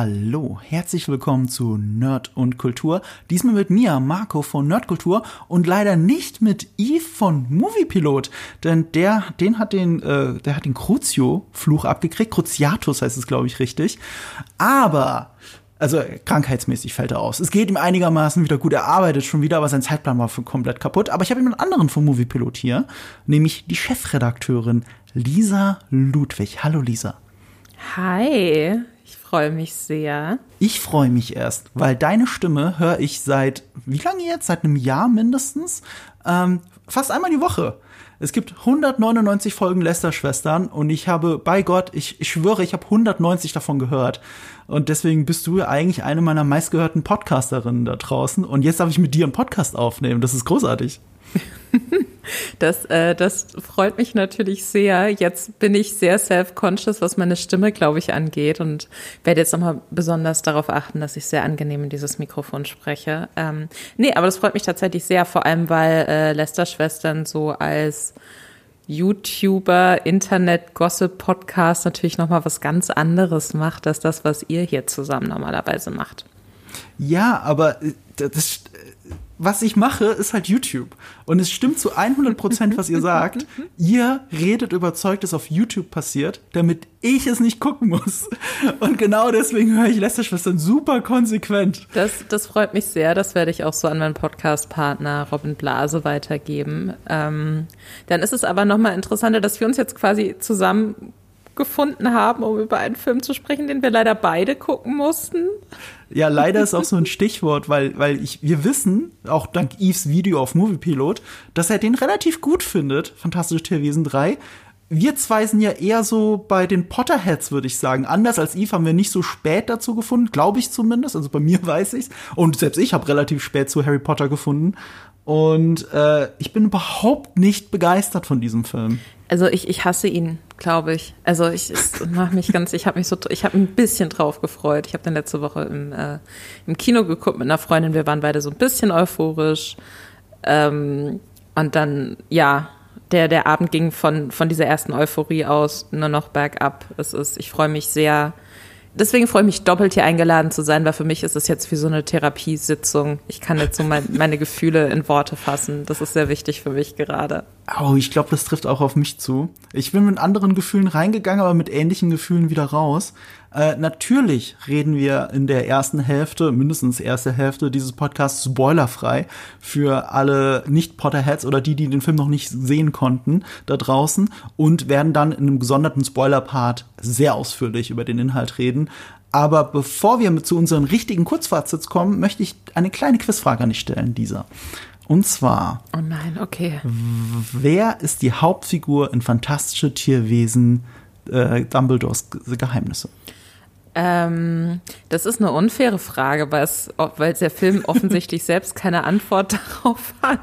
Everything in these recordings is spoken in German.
Hallo, herzlich willkommen zu Nerd und Kultur. Diesmal mit mir, Marco von Nerdkultur und leider nicht mit Yves von Moviepilot, denn der, den hat den, äh, der hat den Crucio-Fluch abgekriegt. Cruciatus heißt es, glaube ich, richtig. Aber also krankheitsmäßig fällt er aus. Es geht ihm einigermaßen wieder gut. Er arbeitet schon wieder, aber sein Zeitplan war komplett kaputt. Aber ich habe einen anderen vom Moviepilot hier, nämlich die Chefredakteurin Lisa Ludwig. Hallo Lisa. Hi, freue mich sehr. Ich freue mich erst, weil deine Stimme höre ich seit, wie lange jetzt? Seit einem Jahr mindestens? Ähm, fast einmal die Woche. Es gibt 199 Folgen Lester-Schwestern und ich habe, bei Gott, ich, ich schwöre, ich habe 190 davon gehört. Und deswegen bist du eigentlich eine meiner meistgehörten Podcasterinnen da draußen. Und jetzt darf ich mit dir einen Podcast aufnehmen. Das ist großartig. Das, äh, das freut mich natürlich sehr. Jetzt bin ich sehr self-conscious, was meine Stimme, glaube ich, angeht und werde jetzt nochmal besonders darauf achten, dass ich sehr angenehm in dieses Mikrofon spreche. Ähm, nee, aber das freut mich tatsächlich sehr, vor allem weil äh, Lester-Schwestern so als YouTuber, Internet, Gossip, Podcast natürlich nochmal was ganz anderes macht, als das, was ihr hier zusammen normalerweise macht. Ja, aber äh, das, was ich mache, ist halt YouTube. Und es stimmt zu 100 Prozent, was ihr sagt. ihr redet überzeugt, dass auf YouTube passiert, damit ich es nicht gucken muss. Und genau deswegen höre ich Lästerschwestern super konsequent. Das, das freut mich sehr. Das werde ich auch so an meinen Podcast-Partner Robin Blase weitergeben. Ähm, dann ist es aber nochmal interessanter, dass wir uns jetzt quasi zusammen gefunden haben, um über einen Film zu sprechen, den wir leider beide gucken mussten. Ja, leider ist auch so ein Stichwort, weil, weil ich, wir wissen, auch dank Eves Video auf Moviepilot, dass er den relativ gut findet, Fantastische Tierwesen 3. Wir zwei sind ja eher so bei den Potterheads, würde ich sagen. Anders als Eve haben wir nicht so spät dazu gefunden, glaube ich zumindest. Also bei mir weiß ich's. Und selbst ich habe relativ spät zu Harry Potter gefunden. Und äh, ich bin überhaupt nicht begeistert von diesem Film. Also ich, ich hasse ihn, glaube ich. Also ich mache mich ganz, ich habe mich so, ich habe ein bisschen drauf gefreut. Ich habe dann letzte Woche im, äh, im Kino geguckt mit einer Freundin. Wir waren beide so ein bisschen euphorisch. Ähm, und dann, ja, der, der Abend ging von, von dieser ersten Euphorie aus nur noch bergab. Es ist, ich freue mich sehr, deswegen freue ich mich doppelt hier eingeladen zu sein, weil für mich ist es jetzt wie so eine Therapiesitzung. Ich kann jetzt so mein, meine Gefühle in Worte fassen. Das ist sehr wichtig für mich gerade. Oh, ich glaube, das trifft auch auf mich zu. Ich bin mit anderen Gefühlen reingegangen, aber mit ähnlichen Gefühlen wieder raus. Äh, natürlich reden wir in der ersten Hälfte, mindestens erste Hälfte dieses Podcasts spoilerfrei für alle Nicht-Potterheads oder die, die den Film noch nicht sehen konnten da draußen und werden dann in einem gesonderten Spoiler-Part sehr ausführlich über den Inhalt reden. Aber bevor wir zu unseren richtigen Kurzfazits kommen, möchte ich eine kleine Quizfrage an dich stellen, dieser. Und zwar. Oh nein, okay. Wer ist die Hauptfigur in Fantastische Tierwesen äh, Dumbledores Geheimnisse? Ähm, das ist eine unfaire Frage, weil, es, weil der Film offensichtlich selbst keine Antwort darauf hat.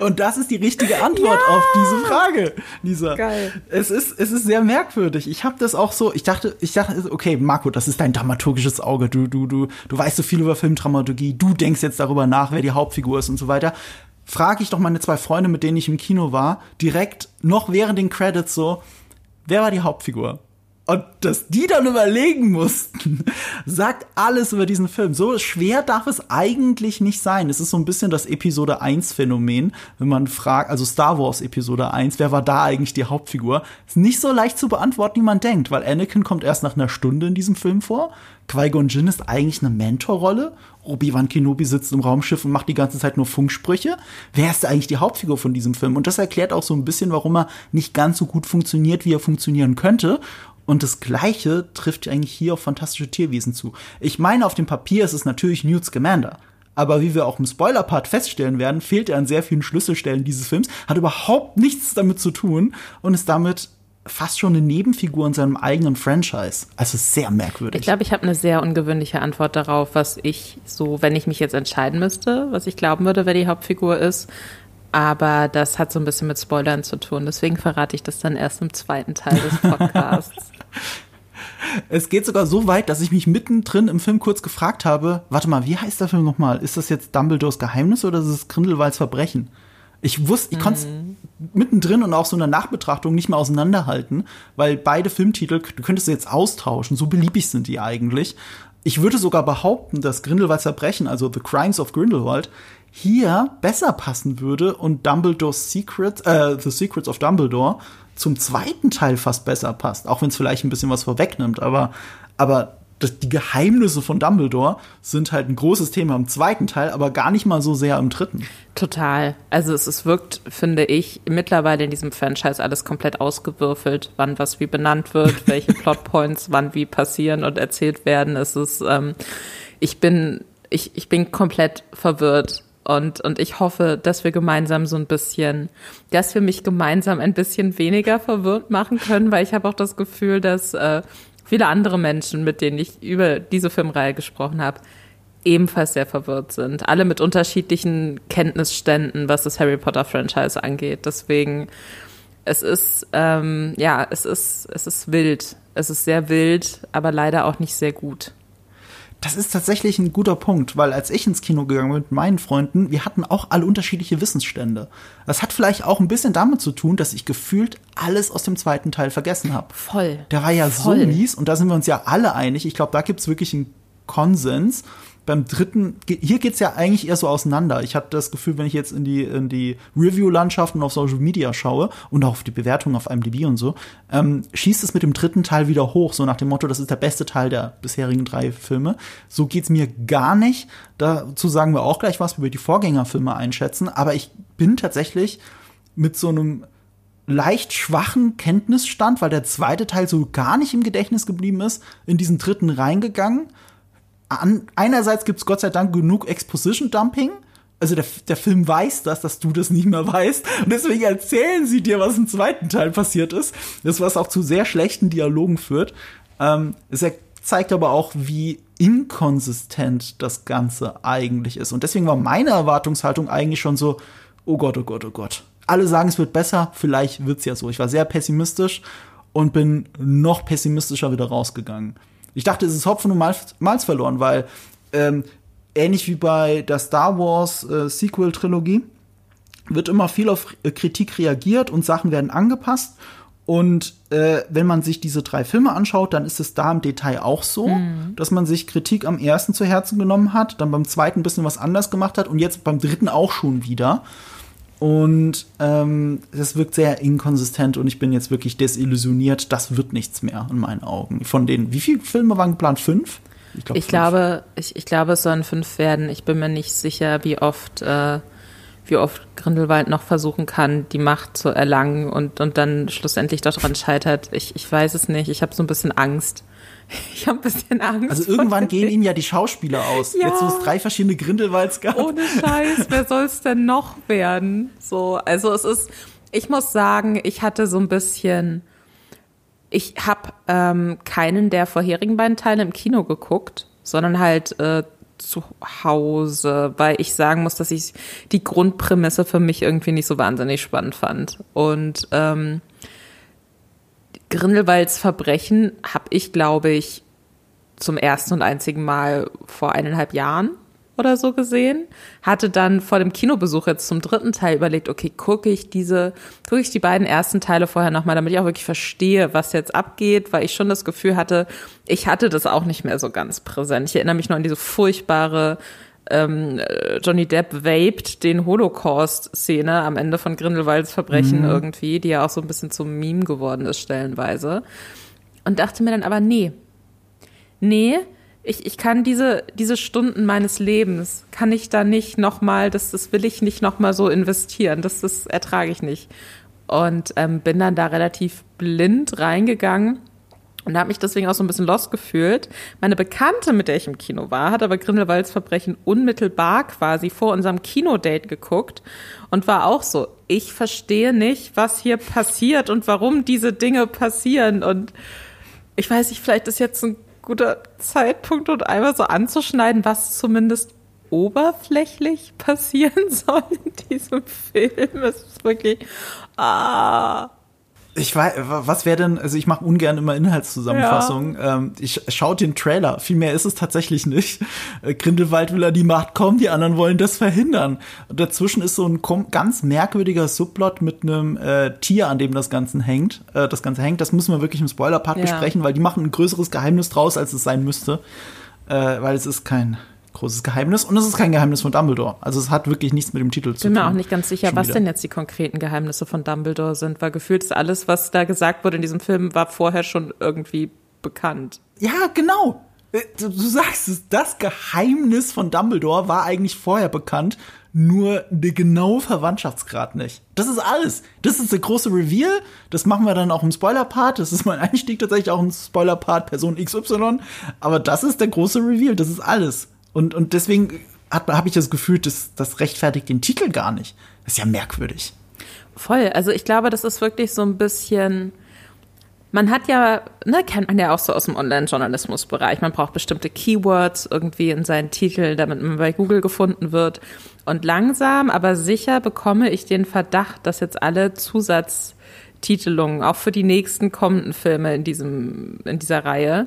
Und das ist die richtige Antwort ja! auf diese Frage, Lisa. Geil. Es ist, es ist sehr merkwürdig. Ich habe das auch so, ich dachte, ich dachte, okay, Marco, das ist dein dramaturgisches Auge. Du, du, du, du weißt so viel über Filmdramaturgie. Du denkst jetzt darüber nach, wer die Hauptfigur ist und so weiter. Frage ich doch meine zwei Freunde, mit denen ich im Kino war, direkt noch während den Credits so, wer war die Hauptfigur? Und dass die dann überlegen mussten, sagt alles über diesen Film. So schwer darf es eigentlich nicht sein. Es ist so ein bisschen das Episode 1 Phänomen, wenn man fragt, also Star Wars Episode 1, wer war da eigentlich die Hauptfigur? Ist nicht so leicht zu beantworten, wie man denkt, weil Anakin kommt erst nach einer Stunde in diesem Film vor. Qui-Gon Jinn ist eigentlich eine Mentorrolle. Obi-Wan Kenobi sitzt im Raumschiff und macht die ganze Zeit nur Funksprüche. Wer ist eigentlich die Hauptfigur von diesem Film? Und das erklärt auch so ein bisschen, warum er nicht ganz so gut funktioniert, wie er funktionieren könnte. Und das Gleiche trifft eigentlich hier auf fantastische Tierwesen zu. Ich meine, auf dem Papier ist es natürlich Newt Scamander. Aber wie wir auch im Spoiler-Part feststellen werden, fehlt er an sehr vielen Schlüsselstellen dieses Films, hat überhaupt nichts damit zu tun und ist damit fast schon eine Nebenfigur in seinem eigenen Franchise. Also sehr merkwürdig. Ich glaube, ich habe eine sehr ungewöhnliche Antwort darauf, was ich so, wenn ich mich jetzt entscheiden müsste, was ich glauben würde, wer die Hauptfigur ist, aber das hat so ein bisschen mit Spoilern zu tun. Deswegen verrate ich das dann erst im zweiten Teil des Podcasts. es geht sogar so weit, dass ich mich mittendrin im Film kurz gefragt habe, warte mal, wie heißt der Film nochmal? Ist das jetzt Dumbledores Geheimnis oder ist es Grindelwalds Verbrechen? Ich wusste, ich konnte es mhm. mittendrin und auch so in der Nachbetrachtung nicht mehr auseinanderhalten, weil beide Filmtitel, du könntest sie jetzt austauschen, so beliebig sind die eigentlich. Ich würde sogar behaupten, dass Grindelwalds Verbrechen, also The Crimes of Grindelwald, hier besser passen würde und Dumbledore's Secret, äh, The Secrets of Dumbledore zum zweiten Teil fast besser passt, auch wenn es vielleicht ein bisschen was vorwegnimmt, aber, aber das, die Geheimnisse von Dumbledore sind halt ein großes Thema im zweiten Teil, aber gar nicht mal so sehr im dritten. Total. Also es, es wirkt, finde ich, mittlerweile in diesem Franchise alles komplett ausgewürfelt, wann was wie benannt wird, welche Plotpoints wann wie passieren und erzählt werden. Es ist, ähm, ich bin, ich, ich bin komplett verwirrt. Und, und ich hoffe, dass wir gemeinsam so ein bisschen, dass wir mich gemeinsam ein bisschen weniger verwirrt machen können, weil ich habe auch das Gefühl, dass äh, viele andere Menschen, mit denen ich über diese Filmreihe gesprochen habe, ebenfalls sehr verwirrt sind. Alle mit unterschiedlichen Kenntnisständen, was das Harry Potter Franchise angeht. Deswegen, es ist, ähm, ja, es ist, es ist wild. Es ist sehr wild, aber leider auch nicht sehr gut. Das ist tatsächlich ein guter Punkt, weil als ich ins Kino gegangen bin mit meinen Freunden, wir hatten auch alle unterschiedliche Wissensstände. Das hat vielleicht auch ein bisschen damit zu tun, dass ich gefühlt alles aus dem zweiten Teil vergessen habe. Voll. Der war ja Voll. so mies und da sind wir uns ja alle einig. Ich glaube, da gibt's wirklich einen Konsens beim dritten, hier geht's ja eigentlich eher so auseinander. Ich hatte das Gefühl, wenn ich jetzt in die, in die Review-Landschaften auf Social Media schaue und auch auf die Bewertung auf IMDb und so, ähm, schießt es mit dem dritten Teil wieder hoch, so nach dem Motto, das ist der beste Teil der bisherigen drei Filme. So geht's mir gar nicht. Dazu sagen wir auch gleich was, wie wir die Vorgängerfilme einschätzen, aber ich bin tatsächlich mit so einem leicht schwachen Kenntnisstand, weil der zweite Teil so gar nicht im Gedächtnis geblieben ist, in diesen dritten reingegangen an, einerseits gibt es Gott sei Dank genug Exposition-Dumping. Also der, der Film weiß das, dass du das nicht mehr weißt. Und deswegen erzählen sie dir, was im zweiten Teil passiert ist. Das, was auch zu sehr schlechten Dialogen führt. Ähm, es zeigt aber auch, wie inkonsistent das Ganze eigentlich ist. Und deswegen war meine Erwartungshaltung eigentlich schon so, oh Gott, oh Gott, oh Gott. Alle sagen, es wird besser, vielleicht wird's ja so. Ich war sehr pessimistisch und bin noch pessimistischer wieder rausgegangen. Ich dachte, es ist Hopfen und Malz, Malz verloren, weil ähm, ähnlich wie bei der Star Wars äh, Sequel-Trilogie wird immer viel auf äh, Kritik reagiert und Sachen werden angepasst. Und äh, wenn man sich diese drei Filme anschaut, dann ist es da im Detail auch so, mhm. dass man sich Kritik am ersten zu Herzen genommen hat, dann beim zweiten ein bisschen was anders gemacht hat und jetzt beim dritten auch schon wieder. Und ähm, das wirkt sehr inkonsistent und ich bin jetzt wirklich desillusioniert. Das wird nichts mehr in meinen Augen. Von den, wie viele Filme waren geplant? Fünf? Ich, glaub, ich glaube, ich, ich glaube, es sollen fünf werden. Ich bin mir nicht sicher, wie oft, äh, wie oft Grindelwald noch versuchen kann, die Macht zu erlangen und, und dann schlussendlich daran scheitert. Ich, ich weiß es nicht. Ich habe so ein bisschen Angst. Ich habe ein bisschen Angst. Also irgendwann gehen ihnen ja die Schauspieler aus. Ja. Jetzt, wo es drei verschiedene Grindelwalds gab. Ohne Scheiß, wer soll es denn noch werden? So, also es ist, ich muss sagen, ich hatte so ein bisschen, ich habe ähm, keinen der vorherigen beiden Teile im Kino geguckt, sondern halt äh, zu Hause, weil ich sagen muss, dass ich die Grundprämisse für mich irgendwie nicht so wahnsinnig spannend fand. Und ähm, Grindelwalds Verbrechen habe ich, glaube ich, zum ersten und einzigen Mal vor eineinhalb Jahren oder so gesehen. Hatte dann vor dem Kinobesuch jetzt zum dritten Teil überlegt, okay, gucke ich diese, gucke ich die beiden ersten Teile vorher nochmal, damit ich auch wirklich verstehe, was jetzt abgeht, weil ich schon das Gefühl hatte, ich hatte das auch nicht mehr so ganz präsent. Ich erinnere mich nur an diese furchtbare ähm, Johnny Depp vaped den Holocaust-Szene am Ende von Grindelwalds Verbrechen mhm. irgendwie, die ja auch so ein bisschen zum Meme geworden ist stellenweise. Und dachte mir dann aber, nee, nee, ich, ich kann diese, diese Stunden meines Lebens, kann ich da nicht nochmal, das, das will ich nicht nochmal so investieren, das, das ertrage ich nicht. Und ähm, bin dann da relativ blind reingegangen und habe mich deswegen auch so ein bisschen lost gefühlt. Meine Bekannte, mit der ich im Kino war, hat aber Grindelwalds Verbrechen unmittelbar quasi vor unserem Kinodate geguckt und war auch so, ich verstehe nicht, was hier passiert und warum diese Dinge passieren. Und ich weiß nicht, vielleicht ist jetzt ein guter Zeitpunkt, um einmal so anzuschneiden, was zumindest oberflächlich passieren soll in diesem Film. Es ist wirklich, ah, Ich weiß, was wäre denn, also ich mache ungern immer Inhaltszusammenfassungen. Ja. Ähm, ich schaue den Trailer, viel mehr ist es tatsächlich nicht. Äh, Grindelwald will er die Macht kommen, die anderen wollen das verhindern. Und dazwischen ist so ein ganz merkwürdiger Subplot mit einem äh, Tier, an dem das Ganze hängt. Äh, das Ganze hängt, das müssen wir wirklich im Spoiler-Part ja. besprechen, weil die machen ein größeres Geheimnis draus, als es sein müsste. Äh, weil es ist kein großes Geheimnis und es ist kein Geheimnis von Dumbledore. Also es hat wirklich nichts mit dem Titel zu tun. Ich bin mir auch nicht ganz sicher, was denn jetzt die konkreten Geheimnisse von Dumbledore sind, weil gefühlt ist alles, was da gesagt wurde in diesem Film, war vorher schon irgendwie bekannt. Ja, genau. Äh, du, du sagst es, das Geheimnis von Dumbledore war eigentlich vorher bekannt, nur der genaue Verwandtschaftsgrad nicht. Das ist alles. Das ist der große Reveal. Das machen wir dann auch im Spoiler-Part. Das ist mein Einstieg tatsächlich auch im Spoiler-Part Person XY. Aber das ist der große Reveal. Das ist alles. Und, und deswegen habe ich das Gefühl, dass das rechtfertigt den Titel gar nicht. Das ist ja merkwürdig. Voll. Also ich glaube, das ist wirklich so ein bisschen. Man hat ja, ne, kennt man ja auch so aus dem Online-Journalismus-Bereich. Man braucht bestimmte Keywords irgendwie in seinen Titeln, damit man bei Google gefunden wird. Und langsam, aber sicher bekomme ich den Verdacht, dass jetzt alle Zusatztitelungen, auch für die nächsten kommenden Filme in diesem, in dieser Reihe,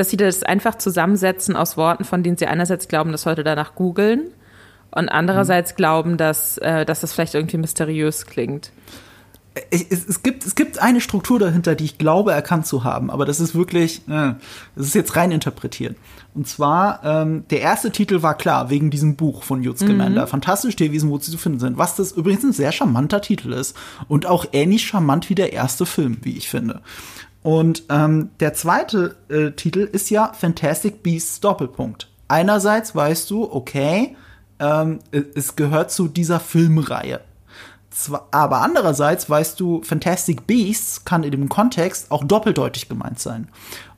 dass sie das einfach zusammensetzen aus Worten, von denen sie einerseits glauben, dass Leute danach googeln und andererseits mhm. glauben, dass, äh, dass das vielleicht irgendwie mysteriös klingt. Es, es, gibt, es gibt eine Struktur dahinter, die ich glaube erkannt zu haben, aber das ist wirklich, äh, das ist jetzt rein interpretiert. Und zwar, ähm, der erste Titel war klar, wegen diesem Buch von Jutz Scamander, mhm. Fantastisch Tierwesen, wo sie zu finden sind, was das übrigens ein sehr charmanter Titel ist und auch ähnlich charmant wie der erste Film, wie ich finde. Und ähm, der zweite äh, Titel ist ja Fantastic Beasts Doppelpunkt. Einerseits weißt du, okay, ähm, es gehört zu dieser Filmreihe. Zwar, aber andererseits weißt du, Fantastic Beasts kann in dem Kontext auch doppeldeutig gemeint sein.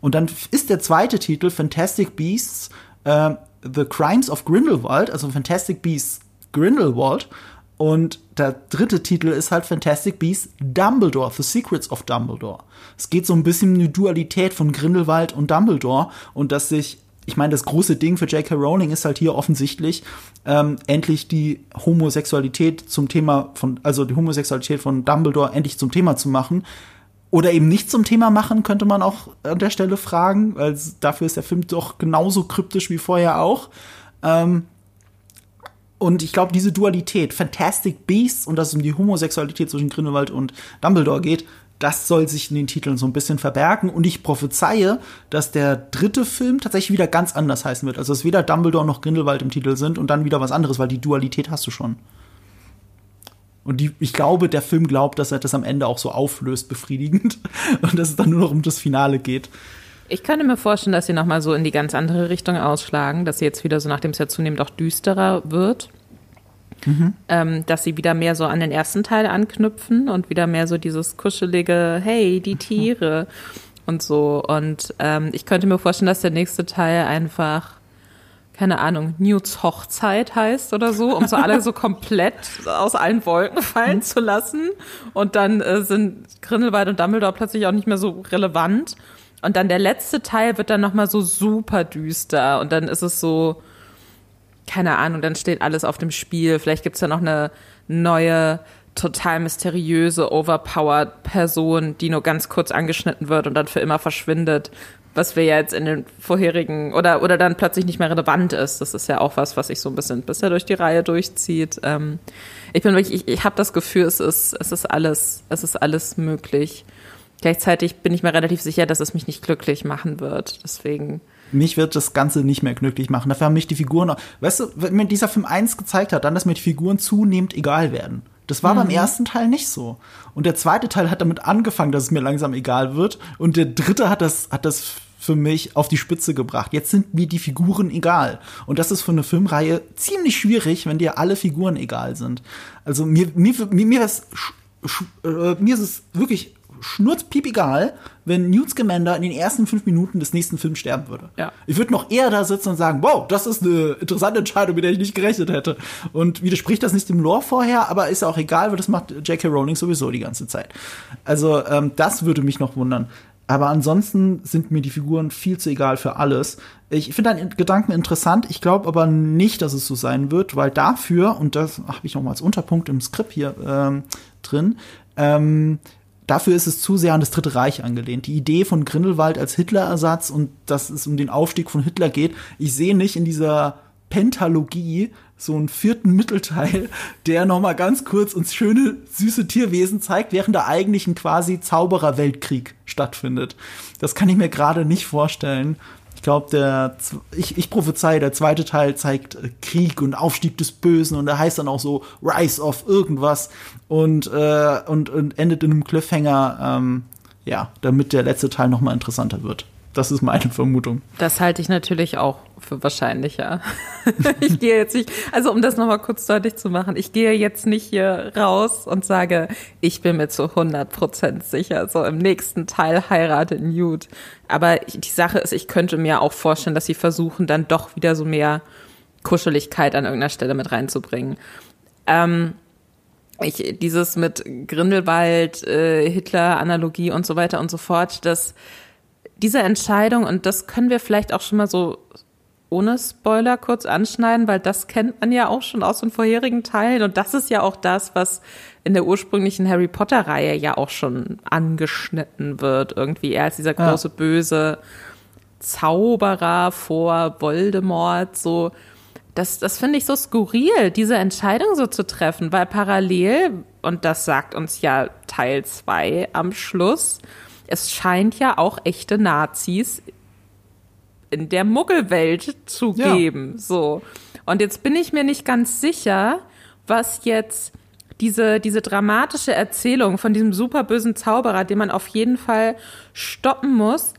Und dann ist der zweite Titel Fantastic Beasts äh, The Crimes of Grindelwald, also Fantastic Beasts Grindelwald. Und der dritte Titel ist halt Fantastic Beasts Dumbledore, The Secrets of Dumbledore. Es geht so ein bisschen um eine Dualität von Grindelwald und Dumbledore und dass sich ich meine, das große Ding für J.K. Rowling ist halt hier offensichtlich, ähm, endlich die Homosexualität zum Thema von, also die Homosexualität von Dumbledore endlich zum Thema zu machen. Oder eben nicht zum Thema machen, könnte man auch an der Stelle fragen, weil dafür ist der Film doch genauso kryptisch wie vorher auch. Ähm, und ich glaube, diese Dualität, Fantastic Beasts und dass es um die Homosexualität zwischen Grindelwald und Dumbledore geht, das soll sich in den Titeln so ein bisschen verbergen. Und ich prophezeie, dass der dritte Film tatsächlich wieder ganz anders heißen wird. Also, dass weder Dumbledore noch Grindelwald im Titel sind und dann wieder was anderes, weil die Dualität hast du schon. Und die, ich glaube, der Film glaubt, dass er das am Ende auch so auflöst, befriedigend. Und dass es dann nur noch um das Finale geht. Ich könnte mir vorstellen, dass sie nochmal so in die ganz andere Richtung ausschlagen, dass sie jetzt wieder so, nachdem es ja zunehmend auch düsterer wird, mhm. ähm, dass sie wieder mehr so an den ersten Teil anknüpfen und wieder mehr so dieses kuschelige, hey, die Tiere und so. Und ähm, ich könnte mir vorstellen, dass der nächste Teil einfach keine Ahnung, Newts Hochzeit heißt oder so, um so alle so komplett aus allen Wolken fallen mhm. zu lassen. Und dann äh, sind Grindelwald und Dumbledore plötzlich auch nicht mehr so relevant. Und dann der letzte Teil wird dann nochmal so super düster und dann ist es so, keine Ahnung, dann steht alles auf dem Spiel. Vielleicht gibt's ja noch eine neue, total mysteriöse, overpowered Person, die nur ganz kurz angeschnitten wird und dann für immer verschwindet. Was wir ja jetzt in den vorherigen oder oder dann plötzlich nicht mehr relevant ist. Das ist ja auch was, was sich so ein bisschen bisher durch die Reihe durchzieht. Ähm, ich bin wirklich, ich, ich habe das Gefühl, es ist es ist alles, es ist alles möglich. Gleichzeitig bin ich mir relativ sicher, dass es mich nicht glücklich machen wird. Deswegen. Mich wird das Ganze nicht mehr glücklich machen. Dafür haben mich die Figuren noch. Weißt du, wenn mir dieser Film eins gezeigt hat, dann, dass mir die Figuren zunehmend egal werden. Das war mhm. beim ersten Teil nicht so. Und der zweite Teil hat damit angefangen, dass es mir langsam egal wird. Und der dritte hat das, hat das für mich auf die Spitze gebracht. Jetzt sind mir die Figuren egal. Und das ist für eine Filmreihe ziemlich schwierig, wenn dir alle Figuren egal sind. Also mir, mir, mir, mir, ist, äh, mir ist es wirklich schnurzpiep egal, wenn Newt Scamander in den ersten fünf Minuten des nächsten Films sterben würde. Ja. Ich würde noch eher da sitzen und sagen, wow, das ist eine interessante Entscheidung, mit der ich nicht gerechnet hätte. Und widerspricht das nicht dem Lore vorher, aber ist ja auch egal, weil das macht J.K. Rowling sowieso die ganze Zeit. Also ähm, das würde mich noch wundern. Aber ansonsten sind mir die Figuren viel zu egal für alles. Ich finde deinen Gedanken interessant. Ich glaube aber nicht, dass es so sein wird, weil dafür, und das habe ich noch mal als Unterpunkt im Skript hier ähm, drin, ähm, dafür ist es zu sehr an das Dritte Reich angelehnt. Die Idee von Grindelwald als Hitlerersatz und dass es um den Aufstieg von Hitler geht, ich sehe nicht in dieser Pentalogie so einen vierten Mittelteil, der noch mal ganz kurz uns schöne, süße Tierwesen zeigt, während da eigentlich ein quasi Zauberer-Weltkrieg stattfindet. Das kann ich mir gerade nicht vorstellen. Ich glaube, der, ich, ich prophezei, der zweite Teil zeigt äh, Krieg und Aufstieg des Bösen und der heißt dann auch so Rise of irgendwas und, äh, und, und endet in einem Cliffhanger, ähm, ja, damit der letzte Teil noch mal interessanter wird. Das ist meine Vermutung. Das halte ich natürlich auch für wahrscheinlicher. ich gehe jetzt nicht, also um das nochmal kurz deutlich zu machen, ich gehe jetzt nicht hier raus und sage, ich bin mir zu 100 Prozent sicher, so im nächsten Teil heiratet Newt. Aber die Sache ist, ich könnte mir auch vorstellen, dass sie versuchen, dann doch wieder so mehr Kuscheligkeit an irgendeiner Stelle mit reinzubringen. Ähm, ich, dieses mit Grindelwald, äh, Hitler-Analogie und so weiter und so fort, das diese Entscheidung, und das können wir vielleicht auch schon mal so ohne Spoiler kurz anschneiden, weil das kennt man ja auch schon aus den vorherigen Teilen. Und das ist ja auch das, was in der ursprünglichen Harry Potter-Reihe ja auch schon angeschnitten wird. Irgendwie er als dieser große ja. böse Zauberer vor Voldemort, so. Das, das finde ich so skurril, diese Entscheidung so zu treffen, weil parallel, und das sagt uns ja Teil zwei am Schluss, es scheint ja auch echte Nazis in der Muggelwelt zu ja. geben. So. Und jetzt bin ich mir nicht ganz sicher, was jetzt diese, diese dramatische Erzählung von diesem superbösen Zauberer, den man auf jeden Fall stoppen muss,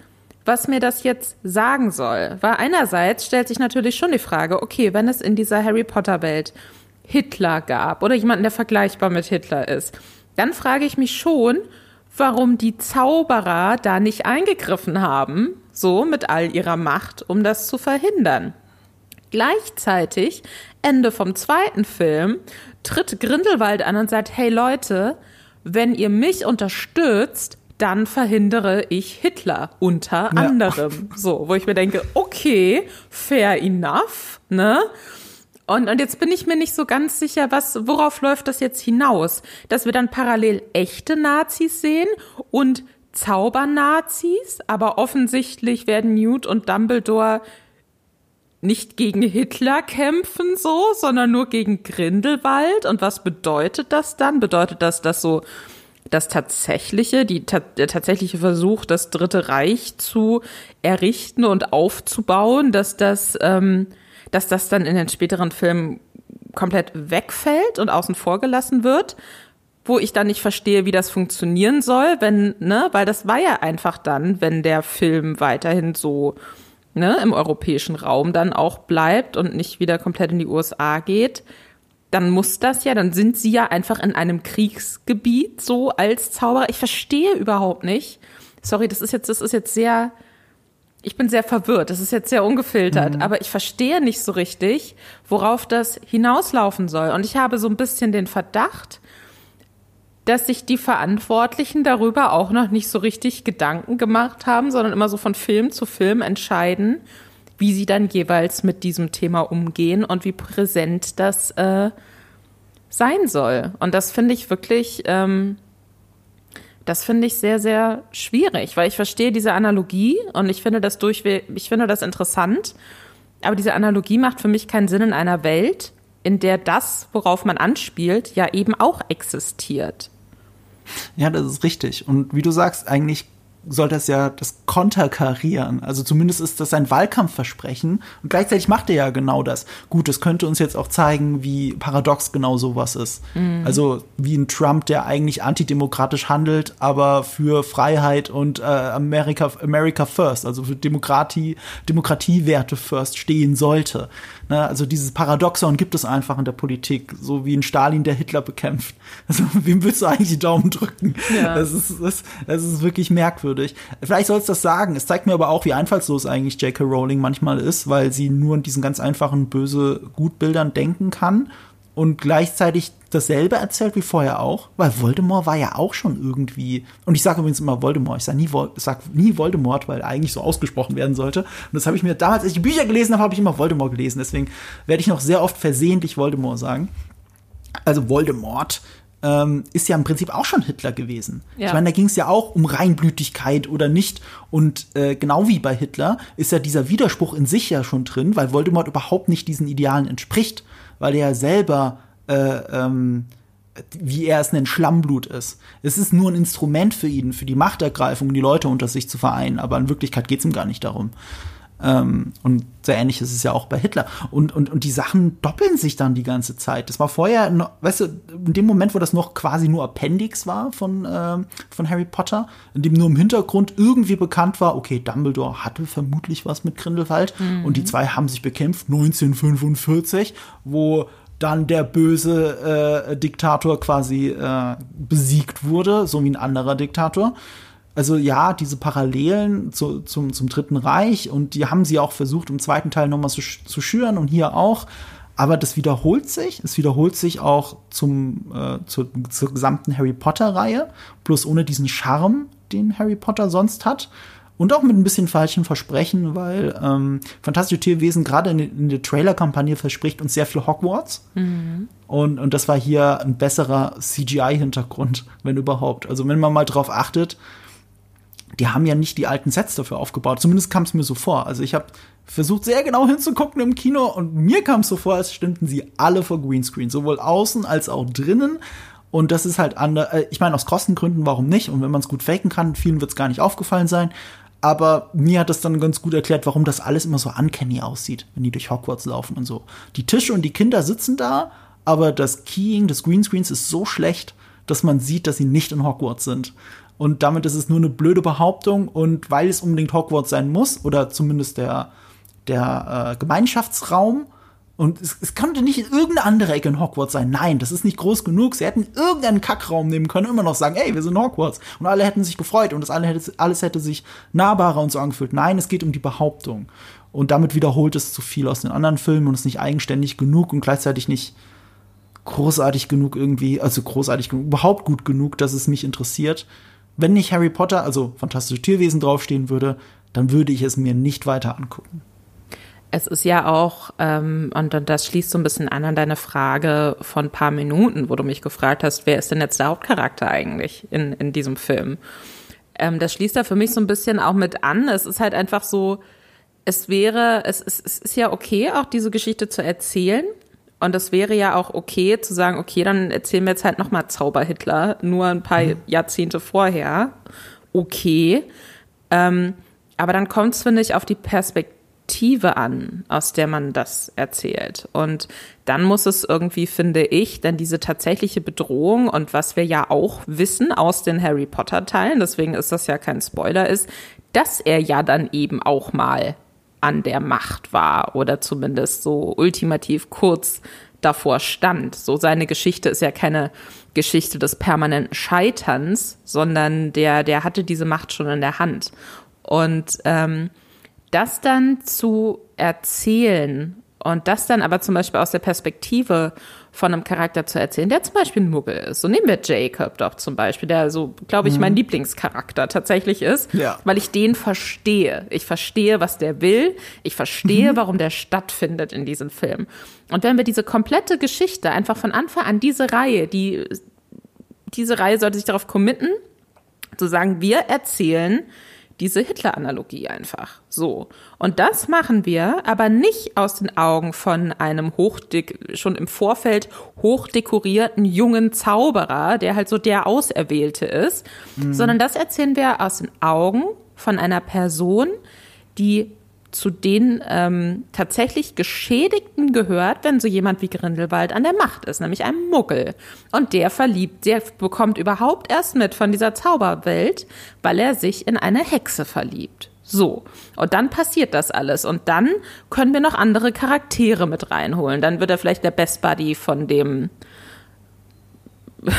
was mir das jetzt sagen soll. Weil einerseits stellt sich natürlich schon die Frage, okay, wenn es in dieser Harry Potter Welt Hitler gab oder jemanden, der vergleichbar mit Hitler ist, dann frage ich mich schon, warum die Zauberer da nicht eingegriffen haben, so mit all ihrer Macht, um das zu verhindern. Gleichzeitig, Ende vom zweiten Film, tritt Grindelwald an und sagt, hey Leute, wenn ihr mich unterstützt, dann verhindere ich Hitler unter ja. anderem. So, wo ich mir denke, okay, fair enough, ne? Und, und jetzt bin ich mir nicht so ganz sicher, was, worauf läuft das jetzt hinaus? Dass wir dann parallel echte Nazis sehen und Zaubernazis, aber offensichtlich werden Newt und Dumbledore nicht gegen Hitler kämpfen so, sondern nur gegen Grindelwald. Und was bedeutet das dann? Bedeutet das, dass so das tatsächliche, die, der tatsächliche Versuch, das Dritte Reich zu errichten und aufzubauen, dass das ähm, dass das dann in den späteren Filmen komplett wegfällt und außen vor gelassen wird, wo ich dann nicht verstehe, wie das funktionieren soll, wenn, ne, weil das war ja einfach dann, wenn der Film weiterhin so, ne, im europäischen Raum dann auch bleibt und nicht wieder komplett in die USA geht, dann muss das ja, dann sind sie ja einfach in einem Kriegsgebiet so als Zauberer. Ich verstehe überhaupt nicht. Sorry, das ist jetzt, das ist jetzt sehr, ich bin sehr verwirrt. Das ist jetzt sehr ungefiltert, mhm. aber ich verstehe nicht so richtig, worauf das hinauslaufen soll. Und ich habe so ein bisschen den Verdacht, dass sich die Verantwortlichen darüber auch noch nicht so richtig Gedanken gemacht haben, sondern immer so von Film zu Film entscheiden, wie sie dann jeweils mit diesem Thema umgehen und wie präsent das äh, sein soll. Und das finde ich wirklich ähm, das finde ich sehr, sehr schwierig, weil ich verstehe diese Analogie und ich finde das durch, ich finde das interessant. Aber diese Analogie macht für mich keinen Sinn in einer Welt, in der das, worauf man anspielt, ja eben auch existiert. Ja, das ist richtig. Und wie du sagst, eigentlich soll das ja das konterkarieren. Also zumindest ist das ein Wahlkampfversprechen. Und gleichzeitig macht er ja genau das. Gut, es könnte uns jetzt auch zeigen, wie paradox genau sowas ist. Mhm. Also wie ein Trump, der eigentlich antidemokratisch handelt, aber für Freiheit und äh, America, America First, also für Demokratie, Demokratiewerte first stehen sollte. Ne? Also dieses Paradoxon gibt es einfach in der Politik, so wie ein Stalin, der Hitler bekämpft. Also wem willst du eigentlich die Daumen drücken? Ja. Das, ist, das, das ist wirklich merkwürdig. Vielleicht soll es das sagen. Es zeigt mir aber auch, wie einfallslos eigentlich J.K. Rowling manchmal ist, weil sie nur in diesen ganz einfachen böse Gutbildern denken kann und gleichzeitig dasselbe erzählt wie vorher auch, weil Voldemort war ja auch schon irgendwie, und ich sage übrigens immer Voldemort, ich sage nie, sag nie Voldemort, weil eigentlich so ausgesprochen werden sollte. Und das habe ich mir damals, als ich die Bücher gelesen habe, habe ich immer Voldemort gelesen. Deswegen werde ich noch sehr oft versehentlich Voldemort sagen. Also Voldemort ähm, ist ja im Prinzip auch schon Hitler gewesen. Ja. Ich meine, da ging es ja auch um Reinblütigkeit oder nicht. Und äh, genau wie bei Hitler ist ja dieser Widerspruch in sich ja schon drin, weil Voldemort überhaupt nicht diesen Idealen entspricht, weil er selber äh, ähm, wie er es nennt, Schlammblut ist. Es ist nur ein Instrument für ihn, für die Machtergreifung, die Leute unter sich zu vereinen, aber in Wirklichkeit geht es ihm gar nicht darum. Ähm, und sehr ähnlich ist es ja auch bei Hitler. Und, und, und die Sachen doppeln sich dann die ganze Zeit. Das war vorher, noch, weißt du, in dem Moment, wo das noch quasi nur Appendix war von, ähm, von Harry Potter, in dem nur im Hintergrund irgendwie bekannt war, okay, Dumbledore hatte vermutlich was mit Grindelwald mhm. und die zwei haben sich bekämpft, 1945, wo dann der böse äh, Diktator quasi äh, besiegt wurde, so wie ein anderer Diktator. Also ja, diese Parallelen zu, zum, zum Dritten Reich und die haben sie auch versucht, im zweiten Teil nochmal zu, zu schüren und hier auch. Aber das wiederholt sich. Es wiederholt sich auch zum, äh, zur, zur gesamten Harry Potter-Reihe, bloß ohne diesen Charme, den Harry Potter sonst hat. Und auch mit ein bisschen falschen Versprechen, weil ähm, Fantastische Tierwesen gerade in, in, der Trailer-Kampagne verspricht uns sehr viel Hogwarts. Mhm. Und, und das war hier ein besserer CGI-Hintergrund, wenn überhaupt. Also wenn man mal drauf achtet, die haben ja nicht die alten Sets dafür aufgebaut. Zumindest kam es mir so vor. Also ich habe versucht sehr genau hinzugucken im Kino und mir kam es so vor, als stimmten sie alle vor Greenscreen, sowohl außen als auch drinnen. Und das ist halt andere, äh, ich meine aus Kostengründen, warum nicht? Und wenn man es gut faken kann, vielen wird es gar nicht aufgefallen sein. Aber mir hat das dann ganz gut erklärt, warum das alles immer so uncanny aussieht, wenn die durch Hogwarts laufen und so. Die Tische und die Kinder sitzen da, aber das Keying des Greenscreens ist so schlecht, dass man sieht, dass sie nicht in Hogwarts sind. Und damit ist es nur eine blöde Behauptung. Und weil es unbedingt Hogwarts sein muss, oder zumindest der, der äh, Gemeinschaftsraum, und es, es konnte nicht irgendeine andere Ecke in Hogwarts sein. Nein, das ist nicht groß genug. Sie hätten irgendeinen Kackraum nehmen können, immer noch sagen, ey, wir sind Hogwarts. Und alle hätten sich gefreut und das alle hätte, alles hätte sich nahbarer und so angefühlt. Nein, es geht um die Behauptung. Und damit wiederholt es zu viel aus den anderen Filmen und ist nicht eigenständig genug und gleichzeitig nicht großartig genug irgendwie, also großartig genug, überhaupt gut genug, dass es mich interessiert wenn nicht Harry Potter, also fantastische Tierwesen draufstehen würde, dann würde ich es mir nicht weiter angucken. Es ist ja auch, ähm, und das schließt so ein bisschen an an deine Frage von ein paar Minuten, wo du mich gefragt hast, wer ist denn jetzt der Hauptcharakter eigentlich in, in diesem Film? Ähm, das schließt da für mich so ein bisschen auch mit an. Es ist halt einfach so, es wäre, es, es, es ist ja okay, auch diese Geschichte zu erzählen. Und das wäre ja auch okay zu sagen, okay, dann erzählen wir jetzt halt nochmal Zauber-Hitler, nur ein paar mhm. Jahrzehnte vorher. Okay. Ähm, aber dann kommt es, finde ich, auf die Perspektive an, aus der man das erzählt. Und dann muss es irgendwie, finde ich, dann diese tatsächliche Bedrohung und was wir ja auch wissen aus den Harry Potter Teilen, deswegen ist das ja kein Spoiler, ist, dass er ja dann eben auch mal an der Macht war oder zumindest so ultimativ kurz davor stand. So seine Geschichte ist ja keine Geschichte des permanenten Scheiterns, sondern der, der hatte diese Macht schon in der Hand. Und ähm, das dann zu erzählen und das dann aber zum Beispiel aus der Perspektive von einem Charakter zu erzählen, der zum Beispiel ein Muggel ist. So nehmen wir Jacob doch zum Beispiel, der so, glaube ich, mhm. mein Lieblingscharakter tatsächlich ist, ja. weil ich den verstehe. Ich verstehe, was der will. Ich verstehe, mhm. warum der stattfindet in diesem Film. Und wenn wir diese komplette Geschichte einfach von Anfang an, diese Reihe, die, diese Reihe sollte sich darauf committen, zu sagen, wir erzählen diese Hitler-Analogie einfach. So. Und das machen wir aber nicht aus den Augen von einem hochdek schon im Vorfeld hochdekorierten jungen Zauberer, der halt so der Auserwählte ist, mhm. sondern das erzählen wir aus den Augen von einer Person, die zu den ähm, tatsächlich Geschädigten gehört, wenn so jemand wie Grindelwald an der Macht ist, nämlich ein Muggel. Und der verliebt, der bekommt überhaupt erst mit von dieser Zauberwelt, weil er sich in eine Hexe verliebt. So. Und dann passiert das alles. Und dann können wir noch andere Charaktere mit reinholen. Dann wird er vielleicht der Best Buddy von dem.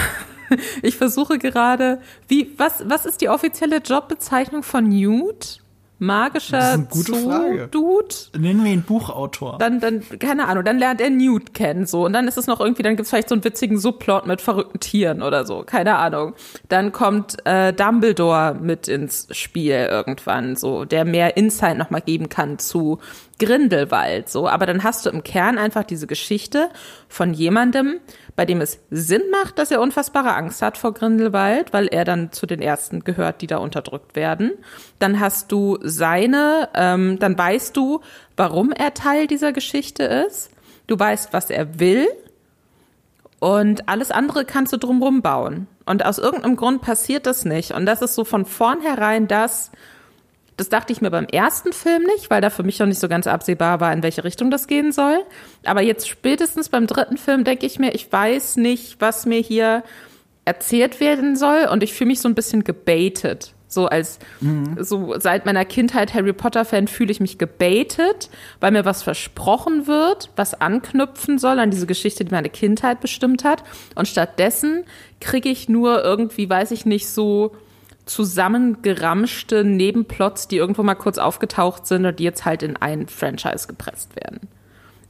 ich versuche gerade, wie, was, was ist die offizielle Jobbezeichnung von Newt? Magischer Zoo-Dude. Nennen wir ihn Buchautor. Dann, dann, keine Ahnung, dann lernt er Newt kennen, so. Und dann ist es noch irgendwie, dann gibt es vielleicht so einen witzigen Subplot mit verrückten Tieren oder so. Keine Ahnung. Dann kommt äh, Dumbledore mit ins Spiel irgendwann, so, der mehr Insight nochmal geben kann zu Grindelwald, so. Aber dann hast du im Kern einfach diese Geschichte von jemandem, bei dem es Sinn macht, dass er unfassbare Angst hat vor Grindelwald, weil er dann zu den Ersten gehört, die da unterdrückt werden. Dann hast du seine, ähm, dann weißt du, warum er Teil dieser Geschichte ist. Du weißt, was er will. Und alles andere kannst du drumrum bauen. Und aus irgendeinem Grund passiert das nicht. Und das ist so von vornherein das, das dachte ich mir beim ersten Film nicht, weil da für mich noch nicht so ganz absehbar war, in welche Richtung das gehen soll. Aber jetzt spätestens beim dritten Film denke ich mir, ich weiß nicht, was mir hier erzählt werden soll und ich fühle mich so ein bisschen gebaitet. So als, mhm. so seit meiner Kindheit Harry Potter Fan fühle ich mich gebaitet, weil mir was versprochen wird, was anknüpfen soll an diese Geschichte, die meine Kindheit bestimmt hat. Und stattdessen kriege ich nur irgendwie, weiß ich nicht, so zusammengeramschte Nebenplots, die irgendwo mal kurz aufgetaucht sind und die jetzt halt in ein Franchise gepresst werden.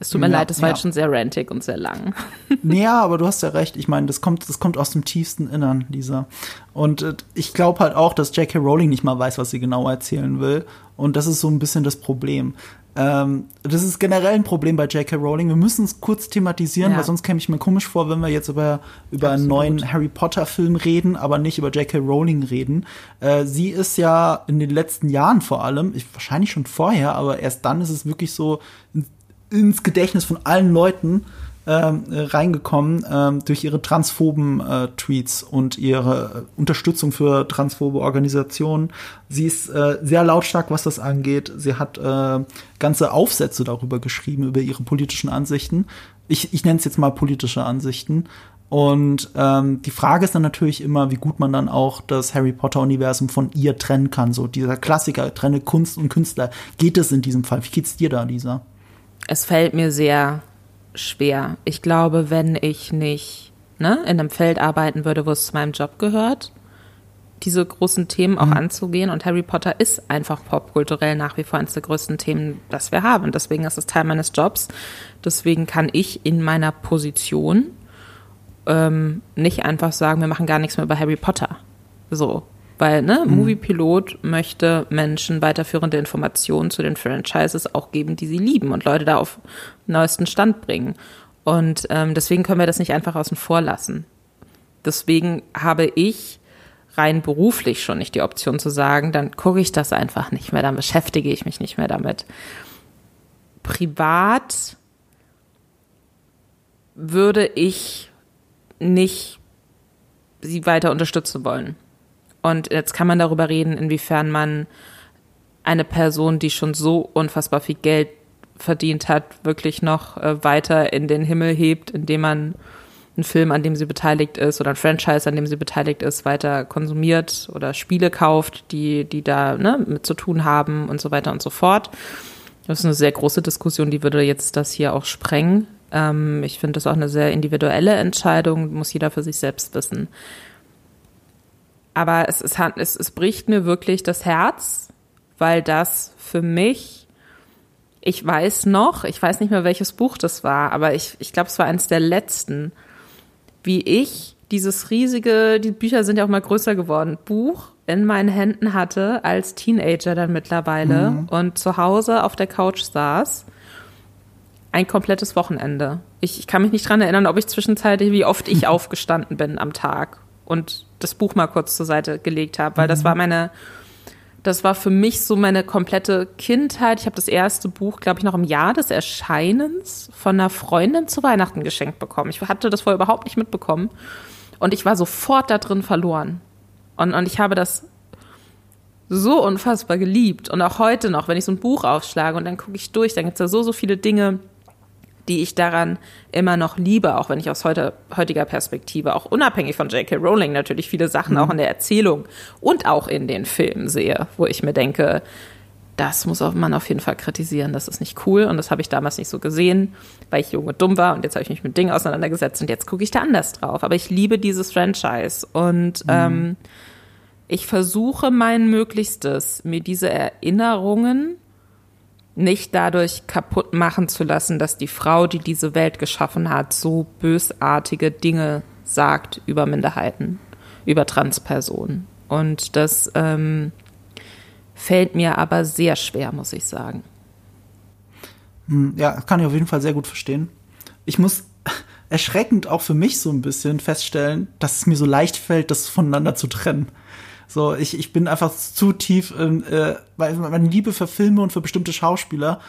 Es tut mir ja, leid, das war ja. jetzt schon sehr rantig und sehr lang. Ja, aber du hast ja recht. Ich meine, das kommt, das kommt aus dem tiefsten Innern, Lisa. Und äh, ich glaube halt auch, dass J.K. Rowling nicht mal weiß, was sie genau erzählen will. Und das ist so ein bisschen das Problem. Ähm, das ist generell ein Problem bei J.K. Rowling. Wir müssen es kurz thematisieren, ja. weil sonst käme ich mir komisch vor, wenn wir jetzt über, über einen neuen Harry Potter-Film reden, aber nicht über J.K. Rowling reden. Äh, sie ist ja in den letzten Jahren vor allem, ich, wahrscheinlich schon vorher, aber erst dann ist es wirklich so ins Gedächtnis von allen Leuten ähm, reingekommen ähm, durch ihre transphoben äh, Tweets und ihre Unterstützung für transphobe Organisationen. Sie ist äh, sehr lautstark, was das angeht. Sie hat äh, ganze Aufsätze darüber geschrieben, über ihre politischen Ansichten. Ich, ich nenne es jetzt mal politische Ansichten. Und ähm, die Frage ist dann natürlich immer, wie gut man dann auch das Harry Potter-Universum von ihr trennen kann. So dieser Klassiker, trenne Kunst und Künstler. Geht es in diesem Fall? Wie geht's dir da, Lisa? Es fällt mir sehr schwer. Ich glaube, wenn ich nicht ne, in einem Feld arbeiten würde, wo es zu meinem Job gehört, diese großen Themen auch mhm. anzugehen. Und Harry Potter ist einfach popkulturell nach wie vor eines der größten Themen, das wir haben. Deswegen ist es Teil meines Jobs. Deswegen kann ich in meiner Position ähm, nicht einfach sagen, wir machen gar nichts mehr über Harry Potter. So. Weil, ne, mhm. Moviepilot möchte Menschen weiterführende Informationen zu den Franchises auch geben, die sie lieben und Leute da auf neuesten Stand bringen. Und ähm, deswegen können wir das nicht einfach außen vor lassen. Deswegen habe ich rein beruflich schon nicht die Option zu sagen, dann gucke ich das einfach nicht mehr, dann beschäftige ich mich nicht mehr damit. Privat würde ich nicht sie weiter unterstützen wollen. Und jetzt kann man darüber reden, inwiefern man eine Person, die schon so unfassbar viel Geld verdient hat, wirklich noch äh, weiter in den Himmel hebt, indem man einen Film, an dem sie beteiligt ist oder ein Franchise, an dem sie beteiligt ist, weiter konsumiert oder Spiele kauft, die, die da ne, mit zu tun haben und so weiter und so fort. Das ist eine sehr große Diskussion, die würde jetzt das hier auch sprengen. Ähm, ich finde das auch eine sehr individuelle Entscheidung, muss jeder für sich selbst wissen. Aber es, es, es, es bricht mir wirklich das Herz, weil das für mich, ich weiß noch, ich weiß nicht mehr, welches Buch das war, aber ich, ich glaube, es war eines der letzten, wie ich dieses riesige, die Bücher sind ja auch mal größer geworden, Buch in meinen Händen hatte als Teenager dann mittlerweile mhm. und zu Hause auf der Couch saß. Ein komplettes Wochenende. Ich, ich kann mich nicht dran erinnern, ob ich zwischenzeitlich, wie oft ich aufgestanden bin am Tag und das Buch mal kurz zur Seite gelegt habe, weil mhm. das war meine, das war für mich so meine komplette Kindheit. Ich habe das erste Buch, glaube ich, noch im Jahr des Erscheinens von einer Freundin zu Weihnachten geschenkt bekommen. Ich hatte das vorher überhaupt nicht mitbekommen. Und ich war sofort da drin verloren. Und, und ich habe das so unfassbar geliebt. Und auch heute noch, wenn ich so ein Buch aufschlage und dann gucke ich durch, dann gibt es da so, so viele Dinge, die ich daran immer noch liebe, auch wenn ich aus heute, heutiger Perspektive, auch unabhängig von J.K. Rowling natürlich viele Sachen mhm. auch in der Erzählung und auch in den Filmen sehe, wo ich mir denke, das muss man auf jeden Fall kritisieren, das ist nicht cool und das habe ich damals nicht so gesehen, weil ich jung und dumm war und jetzt habe ich mich mit Dingen auseinandergesetzt und jetzt gucke ich da anders drauf. Aber ich liebe dieses Franchise und mhm. ähm, ich versuche mein Möglichstes, mir diese Erinnerungen nicht dadurch kaputt machen zu lassen, dass die Frau, die diese Welt geschaffen hat, so bösartige Dinge sagt über Minderheiten, über Transpersonen. Und das ähm, fällt mir aber sehr schwer, muss ich sagen. Hm, ja, kann ich auf jeden Fall sehr gut verstehen. Ich muss erschreckend auch für mich so ein bisschen feststellen, dass es mir so leicht fällt, das voneinander zu trennen. So, ich, ich bin einfach zu tief, äh, weil meine Liebe für Filme und für bestimmte Schauspieler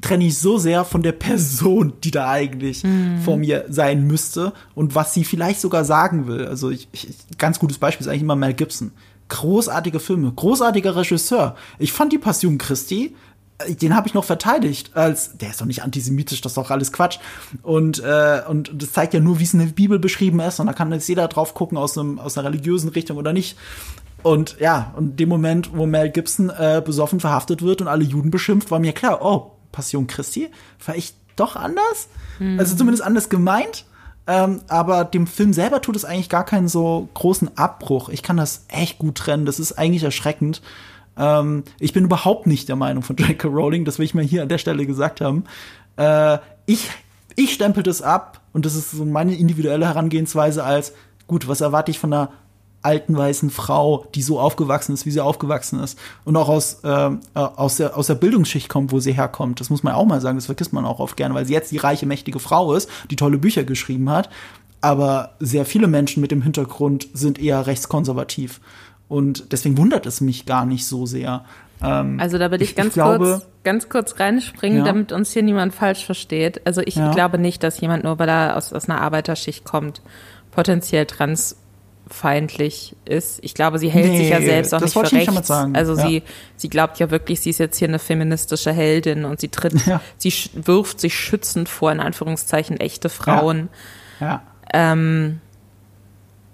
trenne ich so sehr von der Person, die da eigentlich mhm. vor mir sein müsste und was sie vielleicht sogar sagen will. Also ich, ich, ganz gutes Beispiel ist eigentlich immer Mel Gibson. Großartige Filme, großartiger Regisseur. Ich fand die Passion Christi, äh, den habe ich noch verteidigt als der ist doch nicht antisemitisch, das ist doch alles Quatsch. Und äh, und das zeigt ja nur, wie es in der Bibel beschrieben ist und da kann jetzt jeder drauf gucken aus einem aus einer religiösen Richtung oder nicht. Und ja, und dem Moment, wo Mel Gibson äh, besoffen verhaftet wird und alle Juden beschimpft, war mir klar, oh, Passion Christi war ich doch anders. Mhm. Also zumindest anders gemeint. Ähm, aber dem Film selber tut es eigentlich gar keinen so großen Abbruch. Ich kann das echt gut trennen. Das ist eigentlich erschreckend. Ähm, ich bin überhaupt nicht der Meinung von J.K. Rowling, das will ich mal hier an der Stelle gesagt haben. Äh, ich, ich stempel das ab und das ist so meine individuelle Herangehensweise als, gut, was erwarte ich von einer alten weißen Frau, die so aufgewachsen ist, wie sie aufgewachsen ist und auch aus, äh, aus, der, aus der Bildungsschicht kommt, wo sie herkommt. Das muss man auch mal sagen, das vergisst man auch oft gerne, weil sie jetzt die reiche, mächtige Frau ist, die tolle Bücher geschrieben hat. Aber sehr viele Menschen mit dem Hintergrund sind eher rechtskonservativ. Und deswegen wundert es mich gar nicht so sehr. Ähm, also da will ich, ich ganz ich glaube, kurz, ganz kurz reinspringen, ja. damit uns hier niemand falsch versteht. Also ich ja. glaube nicht, dass jemand nur, weil er aus, aus einer Arbeiterschicht kommt, potenziell trans feindlich ist. Ich glaube, sie hält nee, sich ja selbst auch nicht für rechts. Also ja. sie, sie glaubt ja wirklich, sie ist jetzt hier eine feministische Heldin und sie tritt, ja. sie wirft sich schützend vor, in Anführungszeichen, echte Frauen. Ja. Ähm,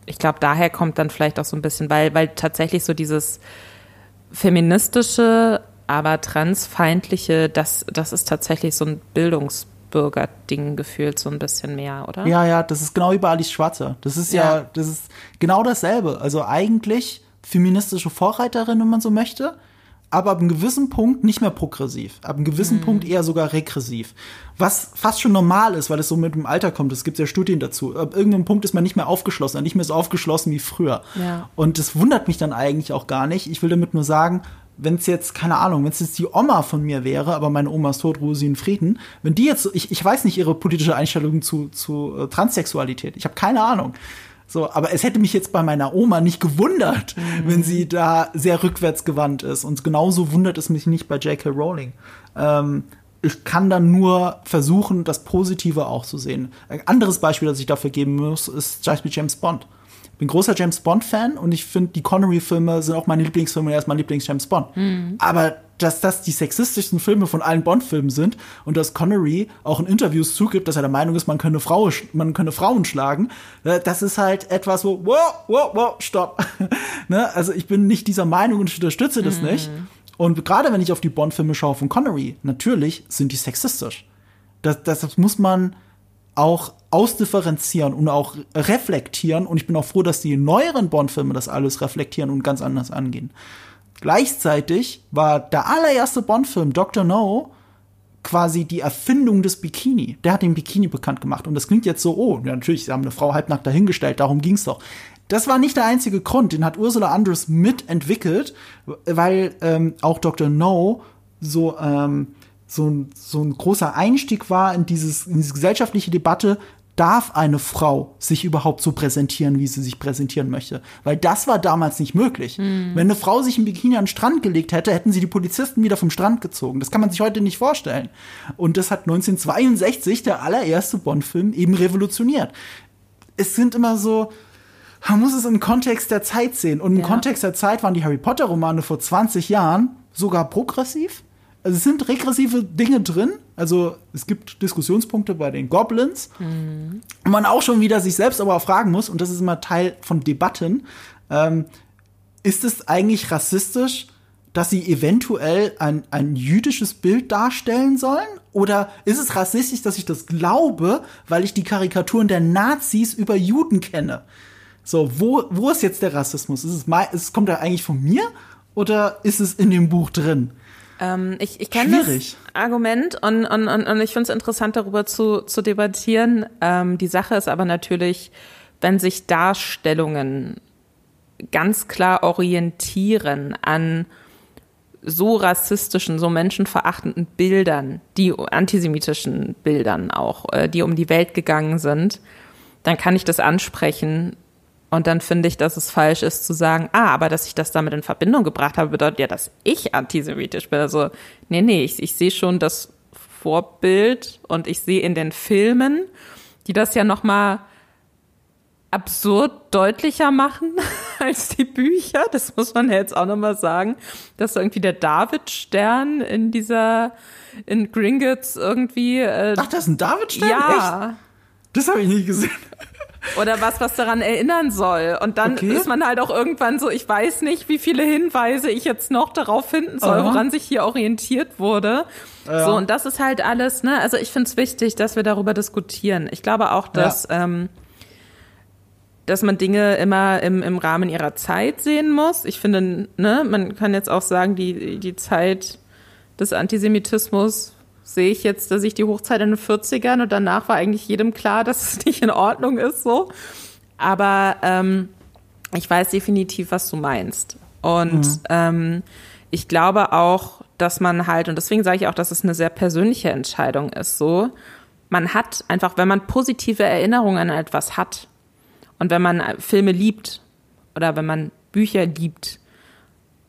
ich glaube, daher kommt dann vielleicht auch so ein bisschen, weil, weil tatsächlich so dieses feministische, aber transfeindliche, das, das ist tatsächlich so ein Bildungs Bürgerding gefühlt so ein bisschen mehr, oder? Ja, ja, das ist genau wie bei Alice Schwarzer. Das ist ja. ja, das ist genau dasselbe. Also eigentlich feministische Vorreiterin, wenn man so möchte, aber ab einem gewissen Punkt nicht mehr progressiv, ab einem gewissen mhm. Punkt eher sogar regressiv. Was fast schon normal ist, weil es so mit dem Alter kommt. Es gibt ja Studien dazu. Ab irgendeinem Punkt ist man nicht mehr aufgeschlossen, nicht mehr so aufgeschlossen wie früher. Ja. Und das wundert mich dann eigentlich auch gar nicht. Ich will damit nur sagen, wenn es jetzt, keine Ahnung, wenn es jetzt die Oma von mir wäre, aber meine Oma ist tot, Ruhe sie in Frieden, wenn die jetzt, ich, ich weiß nicht ihre politische Einstellung zu, zu äh, Transsexualität, ich habe keine Ahnung. So, aber es hätte mich jetzt bei meiner Oma nicht gewundert, mhm. wenn sie da sehr rückwärtsgewandt ist. Und genauso wundert es mich nicht bei J.K. Rowling. Ähm, ich kann dann nur versuchen, das Positive auch zu sehen. Ein anderes Beispiel, das ich dafür geben muss, ist James Bond bin großer James Bond-Fan und ich finde, die Connery-Filme sind auch meine Lieblingsfilme und er ist mein Lieblings-James Bond. Mhm. Aber dass das die sexistischsten Filme von allen Bond-Filmen sind und dass Connery auch in Interviews zugibt, dass er der Meinung ist, man könne, Frau, man könne Frauen schlagen, äh, das ist halt etwas, wo, wow, wow, wow, stopp. ne? Also ich bin nicht dieser Meinung und ich unterstütze das mhm. nicht. Und gerade wenn ich auf die Bond-Filme schaue von Connery, natürlich sind die sexistisch. Das, das muss man auch ausdifferenzieren und auch reflektieren. Und ich bin auch froh, dass die neueren Bond-Filme das alles reflektieren und ganz anders angehen. Gleichzeitig war der allererste Bond-Film, Dr. No, quasi die Erfindung des Bikini. Der hat den Bikini bekannt gemacht. Und das klingt jetzt so, oh, ja, natürlich, sie haben eine Frau halbnackt dahingestellt, darum ging's doch. Das war nicht der einzige Grund, den hat Ursula Andress mitentwickelt, weil ähm, auch Dr. No so ähm, so ein, so ein großer Einstieg war in, dieses, in diese gesellschaftliche Debatte, darf eine Frau sich überhaupt so präsentieren, wie sie sich präsentieren möchte? Weil das war damals nicht möglich. Mhm. Wenn eine Frau sich ein Bikini an den Strand gelegt hätte, hätten sie die Polizisten wieder vom Strand gezogen. Das kann man sich heute nicht vorstellen. Und das hat 1962 der allererste Bond-Film eben revolutioniert. Es sind immer so, man muss es im Kontext der Zeit sehen. Und im ja. Kontext der Zeit waren die Harry Potter-Romane vor 20 Jahren sogar progressiv. Also es sind regressive Dinge drin. Also es gibt Diskussionspunkte bei den Goblins. Mhm. Und man auch schon wieder sich selbst aber fragen muss, und das ist immer Teil von Debatten, ähm, ist es eigentlich rassistisch, dass sie eventuell ein, ein jüdisches Bild darstellen sollen? Oder ist es rassistisch, dass ich das glaube, weil ich die Karikaturen der Nazis über Juden kenne? So, wo, wo ist jetzt der Rassismus? Ist es, ist, kommt er eigentlich von mir oder ist es in dem Buch drin? Ähm, ich ich kenne das Argument und, und, und, und ich finde es interessant, darüber zu, zu debattieren. Ähm, die Sache ist aber natürlich, wenn sich Darstellungen ganz klar orientieren an so rassistischen, so menschenverachtenden Bildern, die antisemitischen Bildern auch, äh, die um die Welt gegangen sind, dann kann ich das ansprechen. Und dann finde ich, dass es falsch ist zu sagen, ah, aber dass ich das damit in Verbindung gebracht habe, bedeutet ja, dass ich antisemitisch bin. Also, nee, nee, ich, ich sehe schon das Vorbild und ich sehe in den Filmen, die das ja noch mal absurd deutlicher machen als die Bücher. Das muss man ja jetzt auch nochmal sagen, dass irgendwie der David-Stern in dieser, in Gringotts irgendwie. Äh, Ach, das ist ein David-Stern? Ja. Echt? Das habe ich nie gesehen. Oder was, was daran erinnern soll. Und dann Okay. ist man halt auch irgendwann so, ich weiß nicht, wie viele Hinweise ich jetzt noch darauf finden soll, Aha. woran sich hier orientiert wurde. Ja. So, und das ist halt alles, ne? Also ich finde es wichtig, dass wir darüber diskutieren. Ich glaube auch, dass, ähm, dass man Dinge immer im, im Rahmen ihrer Zeit sehen muss. Ich finde, ne, man kann jetzt auch sagen, die, die Zeit des Antisemitismus sehe ich jetzt, dass ich die Hochzeit in den 40ern und danach war eigentlich jedem klar, dass es nicht in Ordnung ist so. Aber ähm, ich weiß definitiv, was du meinst. Und ähm, ich glaube auch, dass man halt, und deswegen sage ich auch, dass es eine sehr persönliche Entscheidung ist, so, man hat einfach, wenn man positive Erinnerungen an etwas hat und wenn man Filme liebt oder wenn man Bücher liebt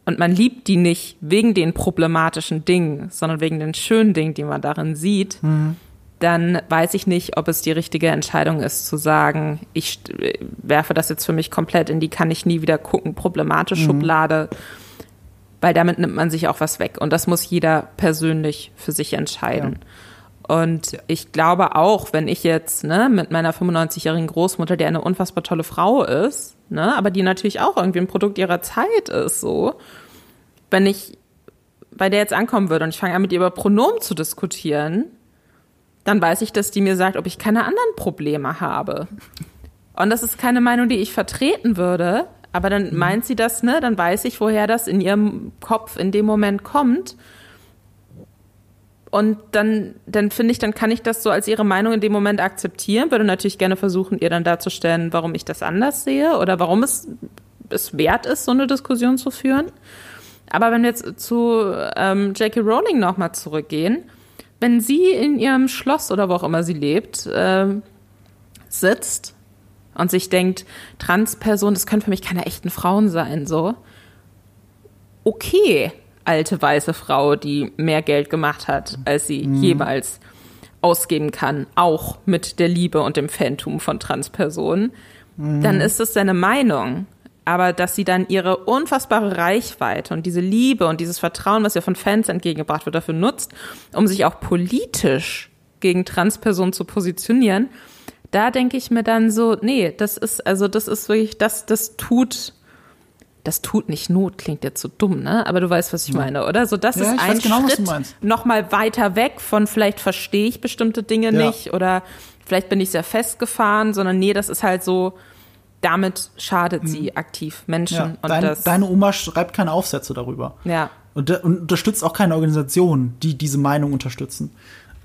und man liebt die nicht wegen den problematischen Dingen, sondern wegen den schönen Dingen, die man darin sieht, dann weiß ich nicht, ob es die richtige Entscheidung ist, zu sagen, ich st- werfe das jetzt für mich komplett in die kann ich nie wieder gucken, problematisch Schublade, weil damit nimmt man sich auch was weg. Und das muss jeder persönlich für sich entscheiden. Und ich glaube auch, wenn ich jetzt ne, mit meiner 95-jährigen Großmutter, die eine unfassbar tolle Frau ist, ne, aber die natürlich auch irgendwie ein Produkt ihrer Zeit ist, so, wenn ich bei der jetzt ankommen würde und ich fange an, mit ihr über Pronomen zu diskutieren, dann weiß ich, dass die mir sagt, ob ich keine anderen Probleme habe. Und das ist keine Meinung, die ich vertreten würde, aber dann meint sie das, ne? Dann weiß ich, woher das in ihrem Kopf in dem Moment kommt. Und dann, dann finde ich, dann kann ich das so als ihre Meinung in dem Moment akzeptieren, würde natürlich gerne versuchen, ihr dann darzustellen, warum ich das anders sehe oder warum es, es wert ist, so eine Diskussion zu führen. Aber wenn wir jetzt zu ähm, J.K. Rowling nochmal zurückgehen, wenn sie in ihrem Schloss oder wo auch immer sie lebt, ähm, sitzt und sich denkt, Transperson, das können für mich keine echten Frauen sein, so. Okay, alte weiße Frau, die mehr Geld gemacht hat, als sie jemals ausgeben kann, auch mit der Liebe und dem Phantom von Transpersonen, dann ist es seine Meinung. Aber dass sie dann ihre unfassbare Reichweite und diese Liebe und dieses Vertrauen, was ihr von Fans entgegengebracht wird, dafür nutzt, um sich auch politisch gegen Transpersonen zu positionieren, da denke ich mir dann so, nee, das ist, also das ist wirklich, das, das tut, das tut nicht Not, klingt jetzt so dumm, ne? Aber du weißt, was ich meine, oder? So, das Ja, ist ein genau, was du Schritt meinst. noch mal weiter weg von vielleicht verstehe ich bestimmte Dinge Ja. nicht oder vielleicht bin ich sehr festgefahren, sondern nee, das ist halt so, damit schadet sie aktiv Menschen Hm. Ja, und dein, das, deine Oma schreibt keine Aufsätze darüber. ja. Und, und unterstützt auch keine Organisationen, die diese Meinung unterstützen.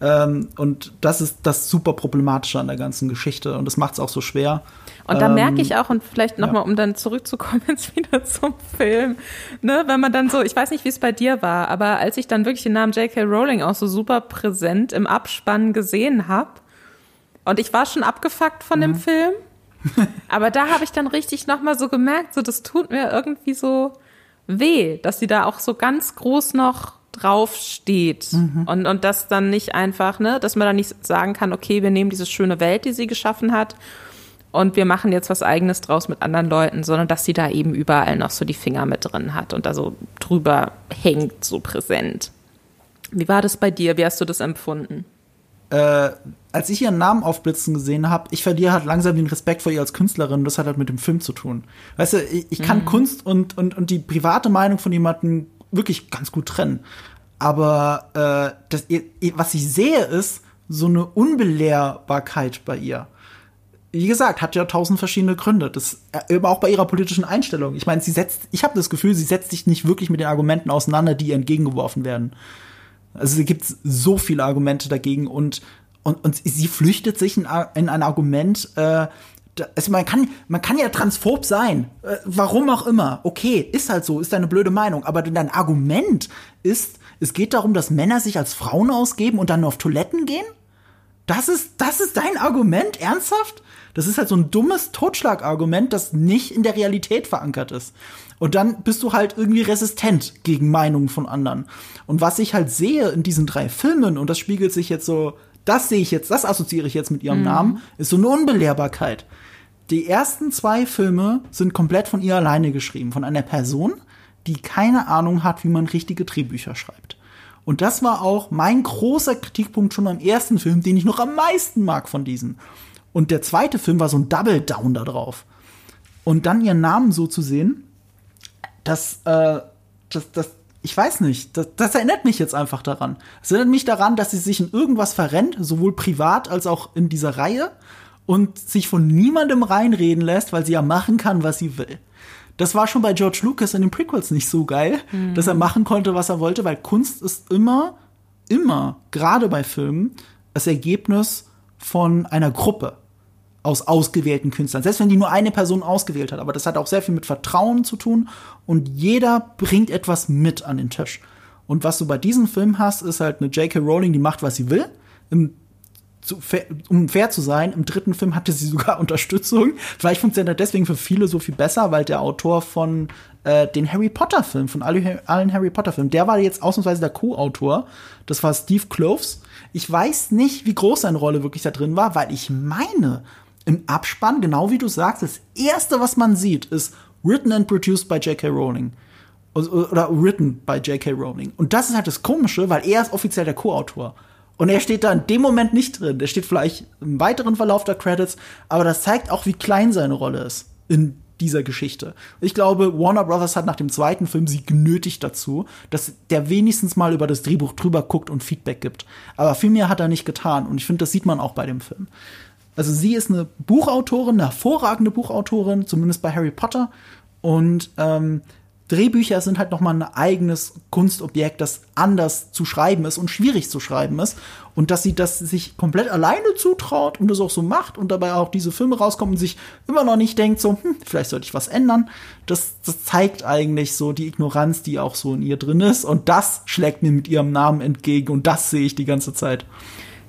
Ähm, und das ist das super problematische an der ganzen Geschichte. Und das macht es auch so schwer. Und da Ähm, merke ich auch, und vielleicht ja. nochmal, um dann zurückzukommen jetzt wieder zum Film, ne, wenn man dann so, ich weiß nicht, wie es bei dir war, aber als ich dann wirklich den Namen J.K. Rowling auch so super präsent im Abspann gesehen habe, und ich war schon abgefuckt von Mhm. dem Film, aber da habe ich dann richtig nochmal so gemerkt, so das tut mir irgendwie so weh, dass sie da auch so ganz groß noch drauf steht Mhm. und, und das dann nicht einfach, ne, dass man dann nicht sagen kann, okay, wir nehmen diese schöne Welt, die sie geschaffen hat und wir machen jetzt was eigenes draus mit anderen Leuten, sondern dass sie da eben überall noch so die Finger mit drin hat und da so drüber hängt, so präsent. Wie war das bei dir? Wie hast du das empfunden? äh, als ich ihren Namen aufblitzen gesehen habe, ich verliere halt langsam den Respekt vor ihr als Künstlerin. und Das hat halt mit dem Film zu tun. Weißt du, ich, ich kann Kunst und, und, und die private Meinung von jemandem wirklich ganz gut trennen. Aber äh, das, was ich sehe, ist so eine Unbelehrbarkeit bei ihr. Wie gesagt, hat ja tausend verschiedene Gründe. Das äh, eben auch bei ihrer politischen Einstellung. Ich meine, sie setzt, ich habe das Gefühl, sie setzt sich nicht wirklich mit den Argumenten auseinander, die ihr entgegengeworfen werden. Also es gibt so viele Argumente dagegen und, und, und sie flüchtet sich in, in ein Argument, äh, also man kann, man kann ja transphob sein, äh, warum auch immer. Okay, ist halt so, ist eine blöde Meinung. Aber dein Argument ist, es geht darum, dass Männer sich als Frauen ausgeben und dann nur auf Toiletten gehen? Das ist, das ist dein Argument? Ernsthaft? Das ist halt so ein dummes Totschlagargument, das nicht in der Realität verankert ist. Und dann bist du halt irgendwie resistent gegen Meinungen von anderen. Und was ich halt sehe in diesen drei Filmen, und das spiegelt sich jetzt so, das sehe ich jetzt, das assoziiere ich jetzt mit ihrem mhm. Namen, ist so eine Unbelehrbarkeit. Die ersten zwei Filme sind komplett von ihr alleine geschrieben, von einer Person, die keine Ahnung hat, wie man richtige Drehbücher schreibt. Und das war auch mein großer Kritikpunkt schon am ersten Film, den ich noch am meisten mag von diesen. Und der zweite Film war so ein Double Down da drauf. Und dann ihren Namen so zu sehen, das, äh, das, das, ich weiß nicht, das, das erinnert mich jetzt einfach daran. Es erinnert mich daran, dass sie sich in irgendwas verrennt, sowohl privat als auch in dieser Reihe und sich von niemandem reinreden lässt, weil sie ja machen kann, was sie will. Das war schon bei George Lucas in den Prequels nicht so geil, mhm. dass er machen konnte, was er wollte, weil Kunst ist immer, immer, gerade bei Filmen, das Ergebnis von einer Gruppe aus ausgewählten Künstlern. Selbst wenn die nur eine Person ausgewählt hat. Aber das hat auch sehr viel mit Vertrauen zu tun. Und jeder bringt etwas mit an den Tisch. Und was du bei diesem Film hast, ist halt eine J.K. Rowling, die macht, was sie will. Im, zu, um fair zu sein, im dritten Film hatte sie sogar Unterstützung. Vielleicht funktioniert das deswegen für viele so viel besser, weil der Autor von äh, den Harry Potter Film, von allen Harry Potter Filmen, der war jetzt ausnahmsweise der Co-Autor. Das war Steve Kloves. Ich weiß nicht, wie groß seine Rolle wirklich da drin war, weil ich meine, im Abspann, genau wie du sagst, das erste, was man sieht, ist written and produced by J.K. Rowling. Oder written by J.K. Rowling. Und das ist halt das Komische, weil er ist offiziell der Co-Autor. Und er steht da in dem Moment nicht drin. Der steht vielleicht im weiteren Verlauf der Credits, aber das zeigt auch, wie klein seine Rolle ist in dieser Geschichte. Ich glaube, Warner Brothers hat nach dem zweiten Film sie genötigt dazu, dass der wenigstens mal über das Drehbuch drüber guckt und Feedback gibt. Aber viel mehr hat er nicht getan. Und ich finde, das sieht man auch bei dem Film. Also sie ist eine Buchautorin, eine hervorragende Buchautorin, zumindest bei Harry Potter. Und ähm, Drehbücher sind halt noch mal ein eigenes Kunstobjekt, das anders zu schreiben ist und schwierig zu schreiben ist. Und dass sie das sich komplett alleine zutraut und das auch so macht und dabei auch diese Filme rauskommen und sich immer noch nicht denkt, so, hm, vielleicht sollte ich was ändern. Das, das zeigt eigentlich so die Ignoranz, die auch so in ihr drin ist. Und das schlägt mir mit ihrem Namen entgegen und das sehe ich die ganze Zeit.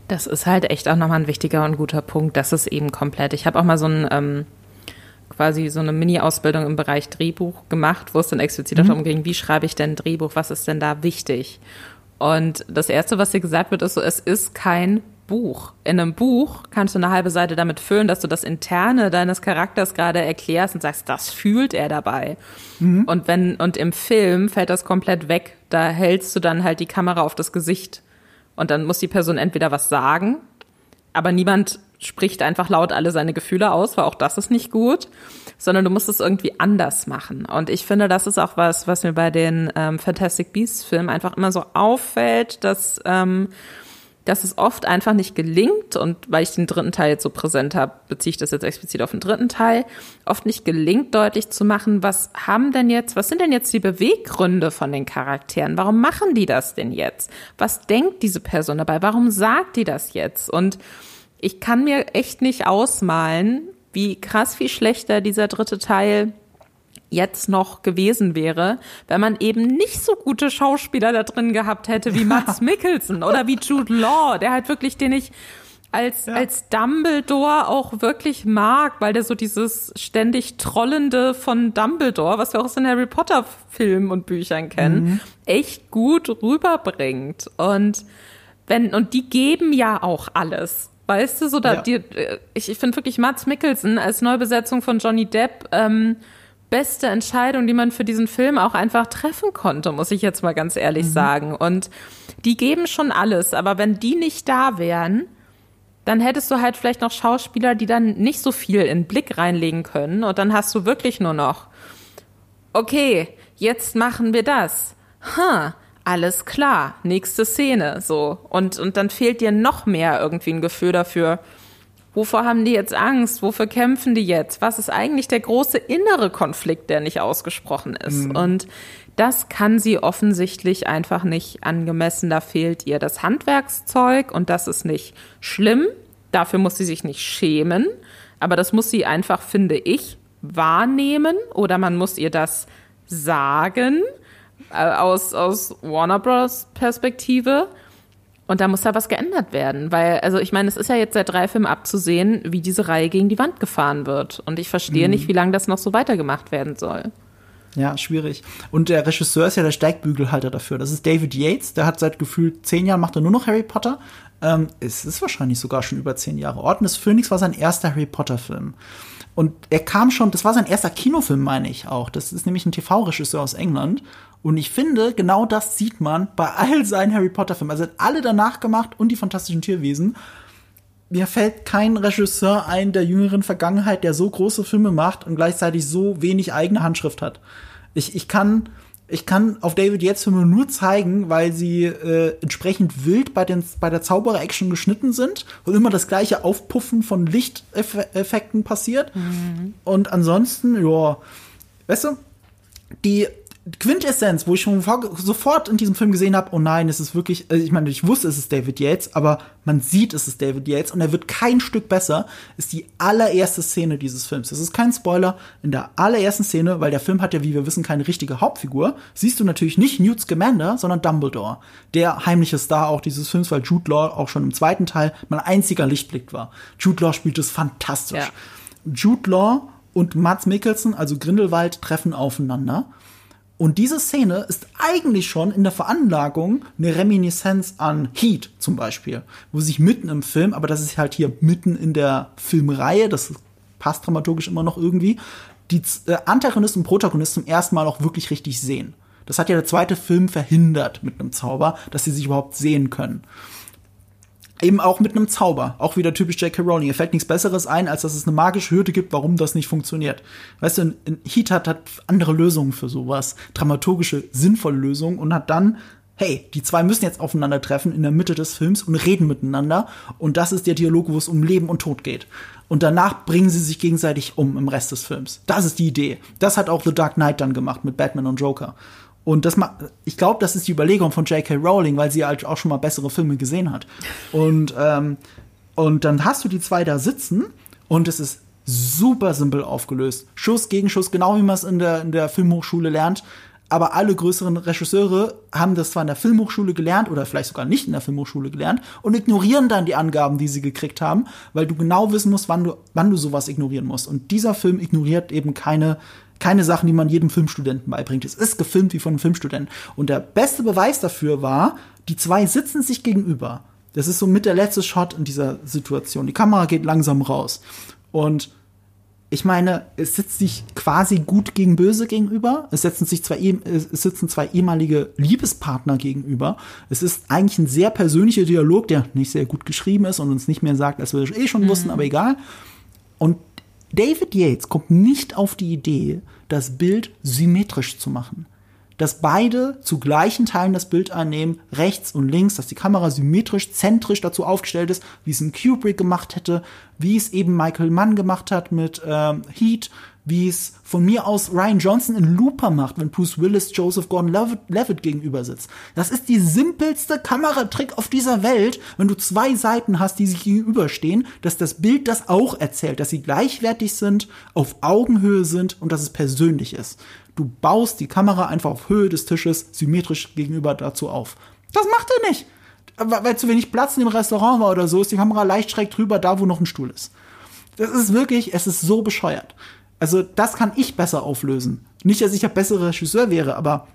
Das ist halt echt auch nochmal ein wichtiger und guter Punkt. Das ist eben komplett. Ich habe auch mal so ein ähm, quasi so eine Mini-Ausbildung im Bereich Drehbuch gemacht, wo es dann explizit mhm. darum ging, wie schreibe ich denn ein Drehbuch, was ist denn da wichtig? Und das Erste, was dir gesagt wird, ist so, es ist kein Buch. In einem Buch kannst du eine halbe Seite damit füllen, dass du das Interne deines Charakters gerade erklärst und sagst, das fühlt er dabei. Mhm. Und wenn, und im Film fällt das komplett weg. Da hältst du dann halt die Kamera auf das Gesicht und dann muss die Person entweder was sagen, aber niemand spricht einfach laut alle seine Gefühle aus, weil auch das ist nicht gut, sondern du musst es irgendwie anders machen. Und ich finde, das ist auch was, was mir bei den ähm, Fantastic Beasts Filmen einfach immer so auffällt, dass ähm, dass es oft einfach nicht gelingt, und weil ich den dritten Teil jetzt so präsent habe, beziehe ich das jetzt explizit auf den dritten Teil, oft nicht gelingt, deutlich zu machen, was haben denn jetzt, was sind denn jetzt die Beweggründe von den Charakteren? Warum machen die das denn jetzt? Was denkt diese Person dabei? Warum sagt die das jetzt? Und ich kann mir echt nicht ausmalen, wie krass viel schlechter dieser dritte Teil jetzt noch gewesen wäre, wenn man eben nicht so gute Schauspieler da drin gehabt hätte wie Max Mikkelsen oder wie Jude Law, der halt wirklich, den ich als, ja. als Dumbledore auch wirklich mag, weil der so dieses ständig Trollende von Dumbledore, was wir auch aus den Harry Potter Filmen und Büchern kennen, mhm. echt gut rüberbringt. Und wenn, und die geben ja auch alles. Weißt du, so da, ja. die, äh, ich, ich finde wirklich Mats Mikkelsen als Neubesetzung von Johnny Depp, ähm, beste Entscheidung, die man für diesen Film auch einfach treffen konnte, muss ich jetzt mal ganz ehrlich mhm. sagen. Und die geben schon alles, aber wenn die nicht da wären, dann hättest du halt vielleicht noch Schauspieler, die dann nicht so viel in Blick reinlegen können und dann hast du wirklich nur noch, okay, jetzt machen wir das. Ha, alles klar, nächste Szene, so. Und, und dann fehlt dir noch mehr irgendwie ein Gefühl dafür, Wovor haben die jetzt Angst? Wofür kämpfen die jetzt? Was ist eigentlich der große innere Konflikt, der nicht ausgesprochen ist? Mhm. Und das kann sie offensichtlich einfach nicht angemessen. Da fehlt ihr das Handwerkszeug und das ist nicht schlimm. Dafür muss sie sich nicht schämen. Aber das muss sie einfach, finde ich, wahrnehmen oder man muss ihr das sagen aus, aus Warner Bros. Perspektive. Und da muss da was geändert werden, weil, also ich meine, es ist ja jetzt seit drei Filmen abzusehen, wie diese Reihe gegen die Wand gefahren wird. Und ich verstehe mhm. nicht, wie lange das noch so weitergemacht werden soll. Ja, schwierig. Und der Regisseur ist ja der Steigbügelhalter dafür. Das ist David Yates, der hat seit gefühlt zehn Jahren macht er nur noch Harry Potter. Ähm, es ist wahrscheinlich sogar schon über zehn Jahre. Orden des Phönix war sein erster Harry Potter-Film. Und er kam schon, das war sein erster Kinofilm, meine ich auch. Das ist nämlich ein TV-Regisseur aus England. Und ich finde, genau das sieht man bei all seinen Harry Potter-Filmen. Also er hat alle danach gemacht und die Fantastischen Tierwesen. Mir fällt kein Regisseur ein der jüngeren Vergangenheit, der so große Filme macht und gleichzeitig so wenig eigene Handschrift hat. Ich, ich kann, ich kann auf David Yates Filme nur zeigen, weil sie äh, entsprechend wild bei, den, bei der Zauberer-Action geschnitten sind und immer das gleiche Aufpuffen von Lichteffekten passiert. Mhm. Und ansonsten, ja, weißt du, die Quintessenz, wo ich schon sofort in diesem Film gesehen habe, oh nein, es ist wirklich, also ich meine, ich wusste, es ist David Yates, aber man sieht, es ist David Yates und er wird kein Stück besser, ist die allererste Szene dieses Films. Das ist kein Spoiler. In der allerersten Szene, weil der Film hat ja, wie wir wissen, keine richtige Hauptfigur, siehst du natürlich nicht Newt Scamander, sondern Dumbledore. Der heimliche Star auch dieses Films, weil Jude Law auch schon im zweiten Teil mein einziger Lichtblick war. Jude Law spielt es fantastisch. Ja. Jude Law und Mats Mikkelsen, also Grindelwald, treffen aufeinander und diese Szene ist eigentlich schon in der Veranlagung eine Reminiszenz an Heat zum Beispiel, wo sich mitten im Film, aber das ist halt hier mitten in der Filmreihe, das passt dramaturgisch immer noch irgendwie, die äh, Antagonist und Protagonist zum ersten Mal auch wirklich richtig sehen. Das hat ja der zweite Film verhindert mit einem Zauber, dass sie sich überhaupt sehen können eben auch mit einem Zauber. Auch wieder typisch J.K. Rowling. Ihr fällt nichts Besseres ein, als dass es eine magische Hürde gibt, warum das nicht funktioniert. Weißt du, in Heat hat, hat andere Lösungen für sowas. Dramaturgische, sinnvolle Lösungen und hat dann hey, die zwei müssen jetzt aufeinandertreffen in der Mitte des Films und reden miteinander. Und das ist der Dialog, wo es um Leben und Tod geht. Und danach bringen sie sich gegenseitig um im Rest des Films. Das ist die Idee. Das hat auch The Dark Knight dann gemacht mit Batman und Joker. Und das ich glaube, das ist die Überlegung von J.K. Rowling, weil sie halt auch schon mal bessere Filme gesehen hat. Und, ähm, und dann hast du die zwei da sitzen und es ist super simpel aufgelöst. Schuss gegen Schuss, genau wie man es in der, in der Filmhochschule lernt. Aber alle größeren Regisseure haben das zwar in der Filmhochschule gelernt oder vielleicht sogar nicht in der Filmhochschule gelernt und ignorieren dann die Angaben, die sie gekriegt haben, weil du genau wissen musst, wann du, wann du sowas ignorieren musst. Und dieser Film ignoriert eben keine keine Sachen, die man jedem Filmstudenten beibringt. Es ist gefilmt wie von einem Filmstudenten. Und der beste Beweis dafür war, die zwei sitzen sich gegenüber. Das ist so mit der letzte Shot in dieser Situation. Die Kamera geht langsam raus. Und ich meine, es sitzt sich quasi gut gegen böse gegenüber. Es setzen sich zwei, es sitzen zwei ehemalige Liebespartner gegenüber. Es ist eigentlich ein sehr persönlicher Dialog, der nicht sehr gut geschrieben ist und uns nicht mehr sagt, als wir eh schon wussten, mhm. aber egal. Und David Yates kommt nicht auf die Idee, das Bild symmetrisch zu machen. Dass beide zu gleichen Teilen das Bild annehmen, rechts und links, dass die Kamera symmetrisch, zentrisch dazu aufgestellt ist, wie es ein Kubrick gemacht hätte, wie es eben Michael Mann gemacht hat mit ähm, Heat, wie es von mir aus Ryan Johnson in Looper macht, wenn Bruce Willis Joseph Gordon-Levitt gegenüber sitzt. Das ist die simpelste Kameratrick auf dieser Welt, wenn du zwei Seiten hast, die sich gegenüberstehen, dass das Bild das auch erzählt, dass sie gleichwertig sind, auf Augenhöhe sind und dass es persönlich ist. Du baust die Kamera einfach auf Höhe des Tisches symmetrisch gegenüber dazu auf. Das macht er nicht. Weil zu wenig Platz in dem Restaurant war oder so, ist die Kamera leicht schräg drüber, da wo noch ein Stuhl ist. Das ist wirklich, es ist so bescheuert. Also das kann ich besser auflösen. Nicht, dass ich der bessere Regisseur wäre, aber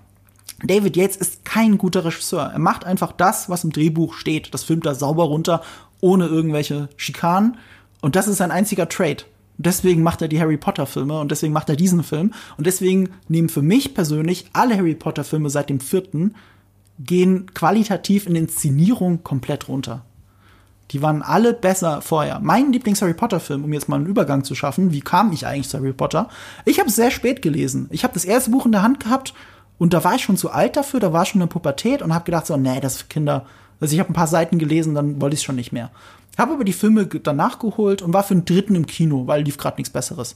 David Yates ist kein guter Regisseur. Er macht einfach das, was im Drehbuch steht. Das filmt er sauber runter, ohne irgendwelche Schikanen. Und das ist sein einziger Trade. deswegen macht er die Harry Potter Filme und deswegen macht er diesen Film. Und deswegen nehmen für mich persönlich alle Harry Potter Filme seit dem vierten gehen qualitativ in Inszenierung komplett runter. Die waren alle besser vorher. Mein Lieblings-Harry Potter-Film, um jetzt mal einen Übergang zu schaffen, wie kam ich eigentlich zu Harry Potter? Ich habe es sehr spät gelesen. Ich habe das erste Buch in der Hand gehabt und da war ich schon zu alt dafür, da war schon eine Pubertät und habe gedacht so, nee, das ist für Kinder. Also ich habe ein paar Seiten gelesen, dann wollte ich es schon nicht mehr. Habe aber die Filme danach geholt und war für den dritten im Kino, weil lief gerade nichts Besseres.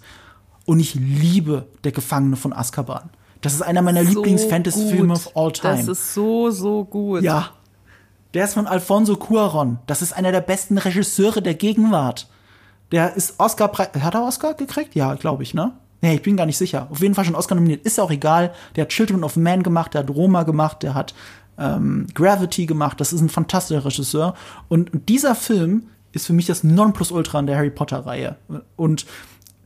Und ich liebe Der Gefangene von Azkaban. Das ist einer meiner so Lieblings-Fantasy-Filme of all time. Das ist so, so gut. Ja, der ist von Alfonso Cuaron. Das ist einer der besten Regisseure der Gegenwart. Der ist Oscar, hat er Oscar gekriegt? Ja, glaube ich, ne? Nee, ich bin gar nicht sicher. Auf jeden Fall schon Oscar nominiert. Ist auch egal. Der hat Children of Man gemacht, der hat Roma gemacht, der hat ähm, Gravity gemacht. Das ist ein fantastischer Regisseur. Und, dieser Film ist für mich das Nonplusultra in der Harry Potter-Reihe. Und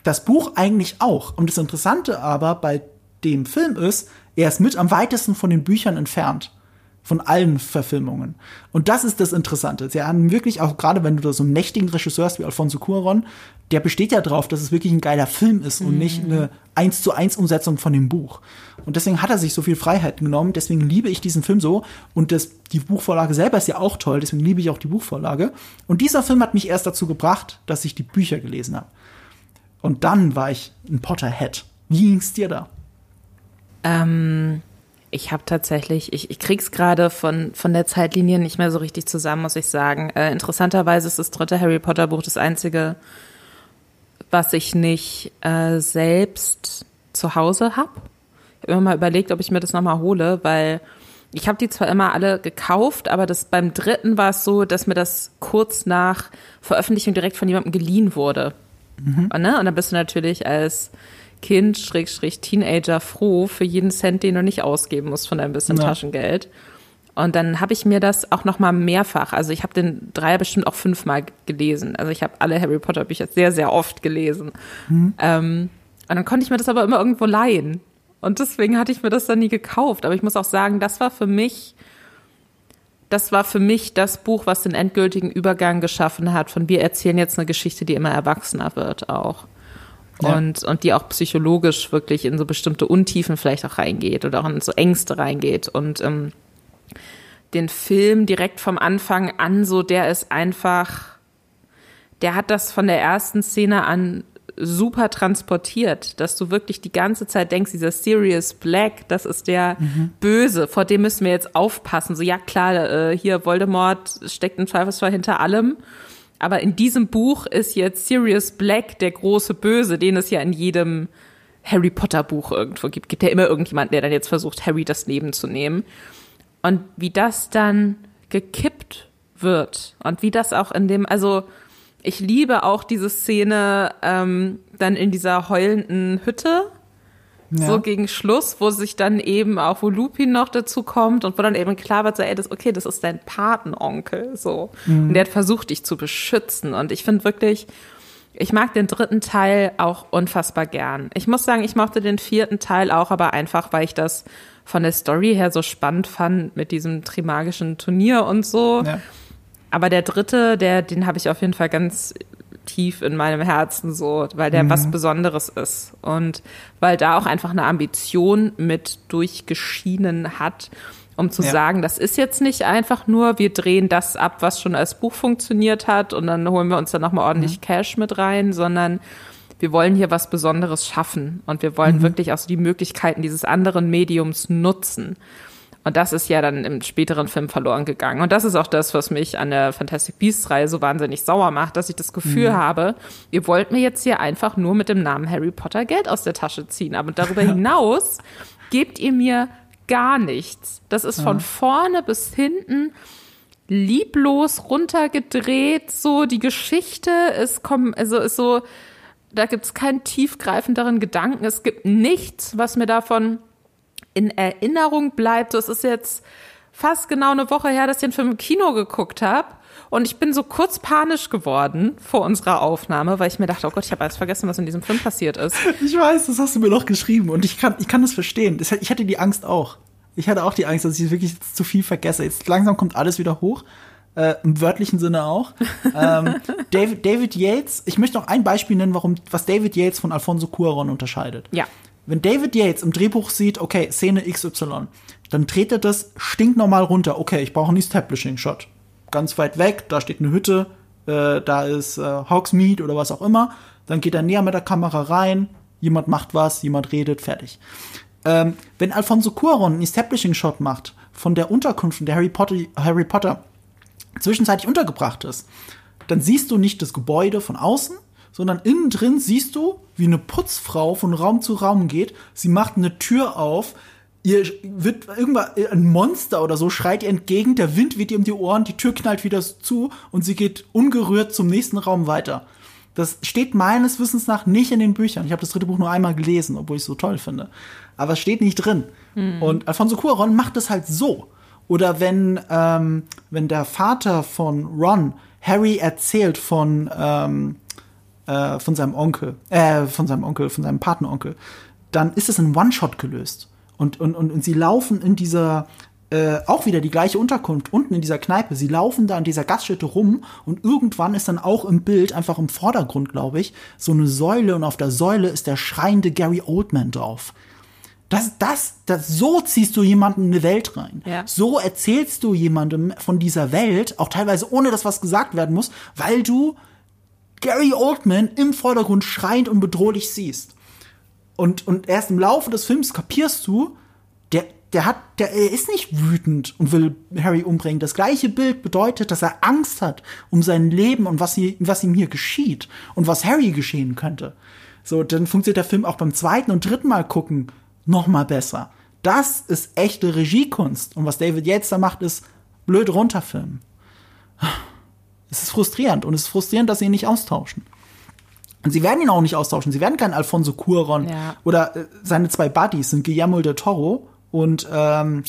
das Buch eigentlich auch. Und das Interessante aber bei dem Film ist, er ist mit am weitesten von den Büchern entfernt. Von allen Verfilmungen. Und das ist das Interessante. Sie haben wirklich auch, gerade wenn du da so einen mächtigen Regisseur hast wie Alfonso Cuaron, der besteht ja drauf, dass es wirklich ein geiler Film ist und nicht eine eins zu eins Umsetzung von dem Buch. Und deswegen hat er sich so viel Freiheit genommen. Deswegen liebe ich diesen Film so. Und das, die Buchvorlage selber ist ja auch toll. Deswegen liebe ich auch die Buchvorlage. Und dieser Film hat mich erst dazu gebracht, dass ich die Bücher gelesen habe. Und dann war ich ein Potterhead. Wie ging's dir da? Ähm, ich habe tatsächlich, ich, ich krieg's gerade von, von der Zeitlinie nicht mehr so richtig zusammen, muss ich sagen. Äh, interessanterweise ist das dritte Harry Potter Buch das einzige, was ich nicht äh, selbst zu Hause habe. Ich habe immer mal überlegt, ob ich mir das nochmal hole, weil ich habe die zwar immer alle gekauft, aber das beim dritten war es so, dass mir das kurz nach Veröffentlichung direkt von jemandem geliehen wurde. Mhm. Und, ne? und dann bist du natürlich als Kind, Schrägstrich, Teenager froh für jeden Cent, den du nicht ausgeben musst von deinem bisschen ja. Taschengeld. Und dann habe ich mir das auch noch mal mehrfach, also ich habe den Dreier bestimmt auch fünfmal gelesen. Also ich habe alle Harry Potter Bücher sehr, sehr oft gelesen. Mhm. Ähm, und dann konnte ich mir das aber immer irgendwo leihen. Und deswegen hatte ich mir das dann nie gekauft. Aber ich muss auch sagen, das war für mich, das war für mich das Buch, was den endgültigen Übergang geschaffen hat. Von wir erzählen jetzt eine Geschichte, die immer erwachsener wird auch und, und die auch psychologisch wirklich in so bestimmte Untiefen vielleicht auch reingeht oder auch in so Ängste reingeht. Und ähm, den Film direkt vom Anfang an, so der ist einfach, der hat das von der ersten Szene an super transportiert, dass du wirklich die ganze Zeit denkst, dieser Sirius Black, das ist der mhm. Böse, vor dem müssen wir jetzt aufpassen. So, ja klar, äh, hier Voldemort steckt im Zweifelsfall hinter allem aber in diesem Buch ist jetzt Sirius Black der große Böse, den es ja in jedem Harry Potter Buch irgendwo gibt. Gibt ja immer irgendjemand, der dann jetzt versucht, Harry das Leben zu nehmen. Und wie das dann gekippt wird und wie das auch in dem, also ich liebe auch diese Szene ähm, dann in dieser heulenden Hütte, ja. So gegen Schluss, wo sich dann eben auch, wo Lupin noch dazu kommt und wo dann eben klar wird, so, ey, das, okay, das ist dein Patenonkel, so. Mhm. Und der hat versucht, dich zu beschützen. Und ich finde wirklich, ich mag den dritten Teil auch unfassbar gern. Ich muss sagen, ich mochte den vierten Teil auch, aber einfach, weil ich das von der Story her so spannend fand mit diesem trimagischen Turnier und so. Ja. Aber der dritte, der, den habe ich auf jeden Fall ganz tief in meinem Herzen so, weil der mhm. was Besonderes ist und weil da auch einfach eine Ambition mit durchgeschienen hat, um zu ja. sagen, das ist jetzt nicht einfach nur, wir drehen das ab, was schon als Buch funktioniert hat und dann holen wir uns dann nochmal ordentlich mhm. Cash mit rein, sondern wir wollen hier was Besonderes schaffen und wir wollen mhm. wirklich auch so die Möglichkeiten dieses anderen Mediums nutzen. Und das ist ja dann im späteren Film verloren gegangen. Und das ist auch das, was mich an der Fantastic Beasts-Reihe so wahnsinnig sauer macht, dass ich das Gefühl mhm. habe, ihr wollt mir jetzt hier einfach nur mit dem Namen Harry Potter Geld aus der Tasche ziehen. Aber darüber hinaus gebt ihr mir gar nichts. Das ist von ja. vorne bis hinten lieblos runtergedreht. So die Geschichte ist also ist so, da gibt es keinen tiefgreifenderen Gedanken. Es gibt nichts, was mir davon in Erinnerung bleibt. Das ist jetzt fast genau eine Woche her, dass ich den Film im Kino geguckt habe. Und ich bin so kurz panisch geworden vor unserer Aufnahme, weil ich mir dachte, oh Gott, ich habe alles vergessen, was in diesem Film passiert ist. Ich weiß, das hast du mir noch geschrieben und ich kann, ich kann das verstehen. Ich hatte die Angst auch. Ich hatte auch die Angst, dass ich wirklich zu viel vergesse. Jetzt langsam kommt alles wieder hoch. Äh, Im wörtlichen Sinne auch. ähm, David, David Yates, ich möchte noch ein Beispiel nennen, warum, was David Yates von Alfonso Cuaron unterscheidet. Ja. Wenn David Yates im Drehbuch sieht, okay, Szene XY, dann dreht er das stinknormal runter. Okay, ich brauche einen Establishing-Shot. Ganz weit weg, da steht eine Hütte, äh, da ist äh, Hogsmeade oder was auch immer. Dann geht er näher mit der Kamera rein, jemand macht was, jemand redet, fertig. Ähm, wenn Alfonso Cuaron einen Establishing-Shot macht von der Unterkunft, in der Harry Potter, Harry Potter zwischenzeitlich untergebracht ist, dann siehst du nicht das Gebäude von außen, sondern innen drin siehst du, wie eine Putzfrau von Raum zu Raum geht. Sie macht eine Tür auf. Ihr wird irgendwann ein Monster oder so schreit ihr entgegen, der Wind weht ihr um die Ohren, die Tür knallt wieder zu und sie geht ungerührt zum nächsten Raum weiter. Das steht meines Wissens nach nicht in den Büchern. Ich habe das dritte Buch nur einmal gelesen, obwohl ich es so toll finde. Aber es steht nicht drin. Mhm. Und Alfonso Cuaron macht das halt so. Oder wenn, ähm, wenn der Vater von Ron Harry erzählt von, ähm, äh, von seinem Onkel, äh, von seinem Onkel, von seinem Patenonkel, dann ist es in One-Shot gelöst. Und, und, und, und sie laufen in dieser, äh, auch wieder die gleiche Unterkunft, unten in dieser Kneipe. Sie laufen da an dieser Gaststätte rum und irgendwann ist dann auch im Bild, einfach im Vordergrund, glaube ich, so eine Säule und auf der Säule ist der schreiende Gary Oldman drauf. Das, das, das, so ziehst du jemanden in eine Welt rein. Ja. So erzählst du jemandem von dieser Welt, auch teilweise ohne dass was gesagt werden muss, weil du Gary Oldman im Vordergrund schreiend und bedrohlich siehst. Und, und erst im Laufe des Films kapierst du, der, der hat, der er ist nicht wütend und will Harry umbringen. Das gleiche Bild bedeutet, dass er Angst hat um sein Leben und was, sie, was ihm hier geschieht und was Harry geschehen könnte. So, dann funktioniert der Film auch beim zweiten und dritten Mal gucken noch mal besser. Das ist echte Regiekunst. Und was David Yates da macht, ist blöd runterfilmen. Es ist frustrierend und es ist frustrierend, dass sie ihn nicht austauschen. Und sie werden ihn auch nicht austauschen. Sie werden keinen Alfonso Cuaron Ja. oder äh, seine zwei Buddies sind Guillermo del Toro und ähm,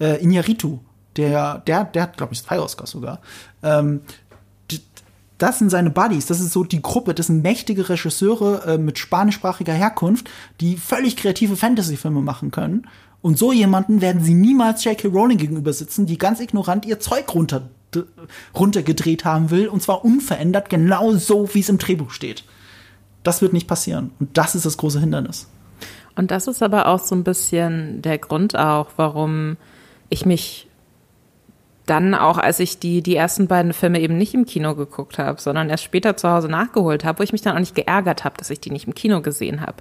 äh, Iñárritu. Der, der, der hat, glaube ich, zwei Oscars sogar. Ähm, das sind seine Buddies, das ist so die Gruppe, das sind mächtige Regisseure äh, mit spanischsprachiger Herkunft, die völlig kreative Fantasy-Filme machen können. Und so jemanden werden sie niemals J.K. Rowling gegenüber sitzen, die ganz ignorant ihr Zeug runter, runtergedreht haben will, und zwar unverändert, genau so, wie es im Drehbuch steht. Das wird nicht passieren. Und das ist das große Hindernis. Und das ist aber auch so ein bisschen der Grund auch, warum ich mich dann auch, als ich die, die ersten beiden Filme eben nicht im Kino geguckt habe, sondern erst später zu Hause nachgeholt habe, wo ich mich dann auch nicht geärgert habe, dass ich die nicht im Kino gesehen habe.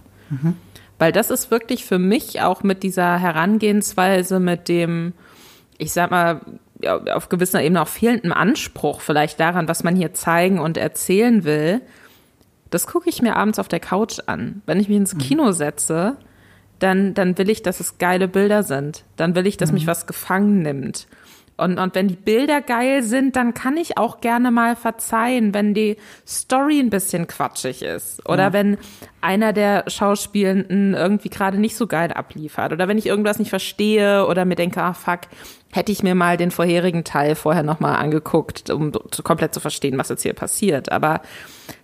Weil das ist wirklich für mich auch mit dieser Herangehensweise, mit dem, ich sag mal, auf gewisser Ebene auch fehlenden Anspruch vielleicht daran, was man hier zeigen und erzählen will, das gucke ich mir abends auf der Couch an. Wenn ich mich ins Kino setze, dann, dann will ich, dass es geile Bilder sind. Dann will ich, dass mich was gefangen nimmt. Und, und wenn die Bilder geil sind, dann kann ich auch gerne mal verzeihen, wenn die Story ein bisschen quatschig ist. Oder wenn einer der Schauspielenden irgendwie gerade nicht so geil abliefert. Oder wenn ich irgendwas nicht verstehe oder mir denke, ah fuck, hätte ich mir mal den vorherigen Teil vorher nochmal angeguckt, um zu- komplett zu verstehen, was jetzt hier passiert. Aber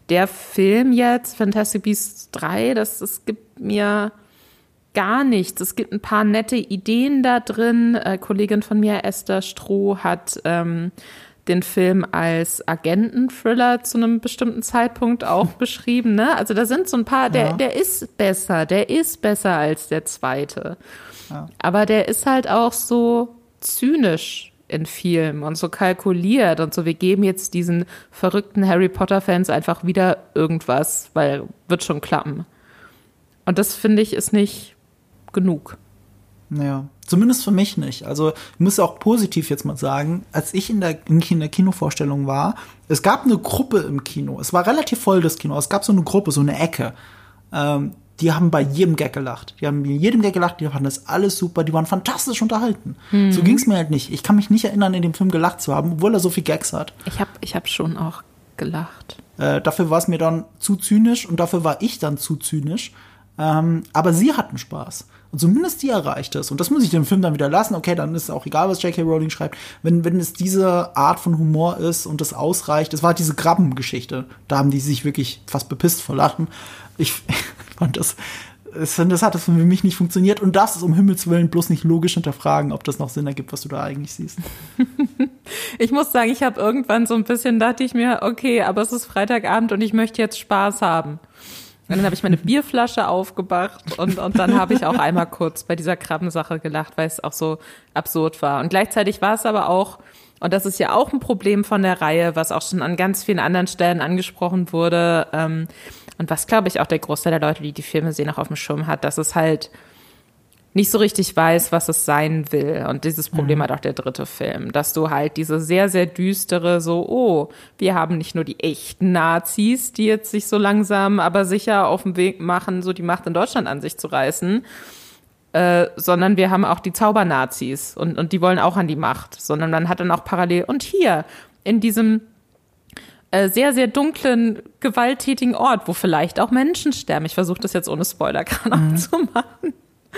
der Film jetzt, Fantastic Beasts 3, das, das gibt mir gar nichts. Es gibt ein paar nette Ideen da drin. Äh, Kollegin von mir, Esther Stroh, hat ähm, den Film als Agenten-Thriller zu einem bestimmten Zeitpunkt auch beschrieben. Ne? Also da sind so ein paar, der, Ja. der ist besser, der ist besser als der zweite. Aber der ist halt auch so zynisch in Filmen und so kalkuliert und so, wir geben jetzt diesen verrückten Harry Potter-Fans einfach wieder irgendwas, weil wird schon klappen. Und das finde ich ist nicht genug. Ja, zumindest für mich nicht. Also ich muss auch positiv jetzt mal sagen, als ich in der, in der Kinovorstellung war, es gab eine Gruppe im Kino. Es war relativ voll das Kino. Es gab so eine Gruppe, so eine Ecke. Ähm, die haben bei jedem Gag gelacht. Die haben bei jedem Gag gelacht, die fanden das alles super, die waren fantastisch unterhalten. So ging's mir halt nicht. Ich kann mich nicht erinnern, in dem Film gelacht zu haben, obwohl er so viel Gags hat. Ich habe ich hab schon auch gelacht. Äh, dafür war es mir dann zu zynisch und dafür war ich dann zu zynisch. Ähm, aber sie hatten Spaß. Und zumindest die erreicht es. Und das muss ich dem Film dann wieder lassen. Okay, dann ist auch egal, was J.K. Rowling schreibt. Wenn, wenn es diese Art von Humor ist und das ausreicht, es war diese Krabbengeschichte. Da haben die sich wirklich fast bepisst vor Lachen. Ich fand das, es- das hat das für mich nicht funktioniert. Und das ist um Himmels Willen bloß nicht logisch hinterfragen, ob das noch Sinn ergibt, was du da eigentlich siehst. Ich muss sagen, ich habe irgendwann so ein bisschen, dachte ich mir, okay, aber es ist Freitagabend und ich möchte jetzt Spaß haben. Und dann habe ich meine Bierflasche aufgemacht und, und dann habe ich auch einmal kurz bei dieser Krabbensache gelacht, weil es auch so absurd war. Und gleichzeitig war es aber auch, und das ist ja auch ein Problem von der Reihe, was auch schon an ganz vielen anderen Stellen angesprochen wurde, ähm, und was, glaube ich, auch der Großteil der Leute, die die Filme sehen, auch auf dem Schirm hat, dass es halt nicht so richtig weiß, was es sein will. Und dieses Problem hat auch der dritte Film, dass du halt diese sehr, sehr düstere, so, oh, wir haben nicht nur die echten Nazis, die jetzt sich so langsam, aber sicher auf den Weg machen, so die Macht in Deutschland an sich zu reißen, äh, sondern wir haben auch die Zaubernazis und, und die wollen auch an die Macht, sondern man hat dann auch parallel, und hier, in diesem äh, sehr, sehr dunklen, gewalttätigen Ort, wo vielleicht auch Menschen sterben. Ich versuche das jetzt ohne Spoiler Mhm. zu machen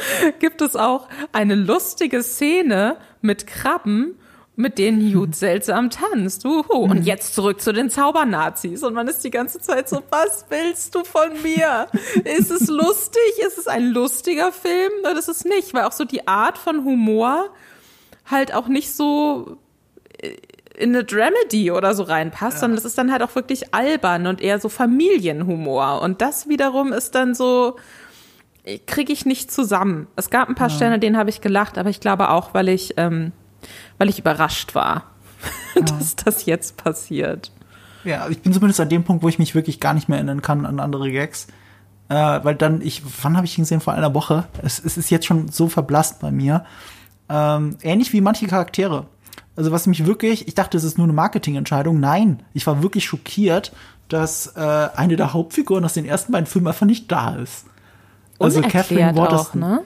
gibt es auch eine lustige Szene mit Krabben, mit denen Hugh seltsam tanzt. Uhu. Und jetzt zurück zu den Zaubernazis. Und man ist die ganze Zeit so, was willst du von mir? Ist es lustig? Ist es ein lustiger Film? Oder ist es nicht? Weil auch so die Art von Humor halt auch nicht so äh, in eine Dramedy oder so reinpasst, ja. sondern es ist dann halt auch wirklich albern und eher so Familienhumor. Und das wiederum ist dann so, kriege ich nicht zusammen. Es gab ein paar ja. Sterne, denen habe ich gelacht, aber ich glaube auch, weil ich, ähm, weil ich überrascht war, ja. dass das jetzt passiert. Ja, ich bin zumindest an dem Punkt, wo ich mich wirklich gar nicht mehr erinnern kann an andere Gags. Äh, weil dann, ich, wann habe ich ihn gesehen? Vor einer Woche. Es, es, ist jetzt schon so verblasst bei mir. Ähm, ähnlich wie manche Charaktere. Also was mich wirklich, ich dachte, es ist nur eine Marketingentscheidung. Nein, ich war wirklich schockiert, dass äh, eine der Hauptfiguren aus den ersten beiden Filmen einfach nicht da ist. Also Catherine Waterston. Auch, ne?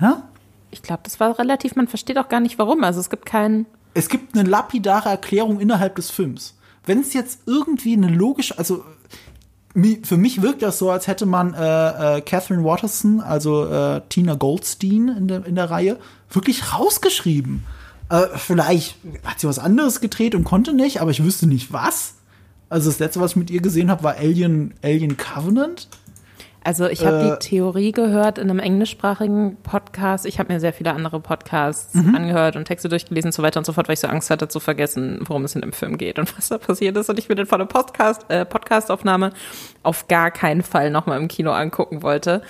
Ja? Ich glaube, das war relativ, man versteht auch gar nicht warum. Also es gibt keinen. Es gibt eine lapidare Erklärung innerhalb des Films. Wenn es jetzt irgendwie eine logische, also für mich wirkt das so, als hätte man äh, äh, Catherine Waterston, also äh, Tina Goldstein in der, in der Reihe, wirklich rausgeschrieben. Äh, vielleicht hat sie was anderes gedreht und konnte nicht, aber ich wüsste nicht was. Also das letzte, was ich mit ihr gesehen habe, war Alien, Alien Covenant. Also ich habe äh, die Theorie gehört in einem englischsprachigen Podcast. Ich habe mir sehr viele andere Podcasts mhm. angehört und Texte durchgelesen und so weiter und so fort, weil ich so Angst hatte zu vergessen, worum es in dem Film geht und was da passiert ist. Und ich mir den vor der Podcast, äh, Podcastaufnahme auf gar keinen Fall nochmal im Kino angucken wollte.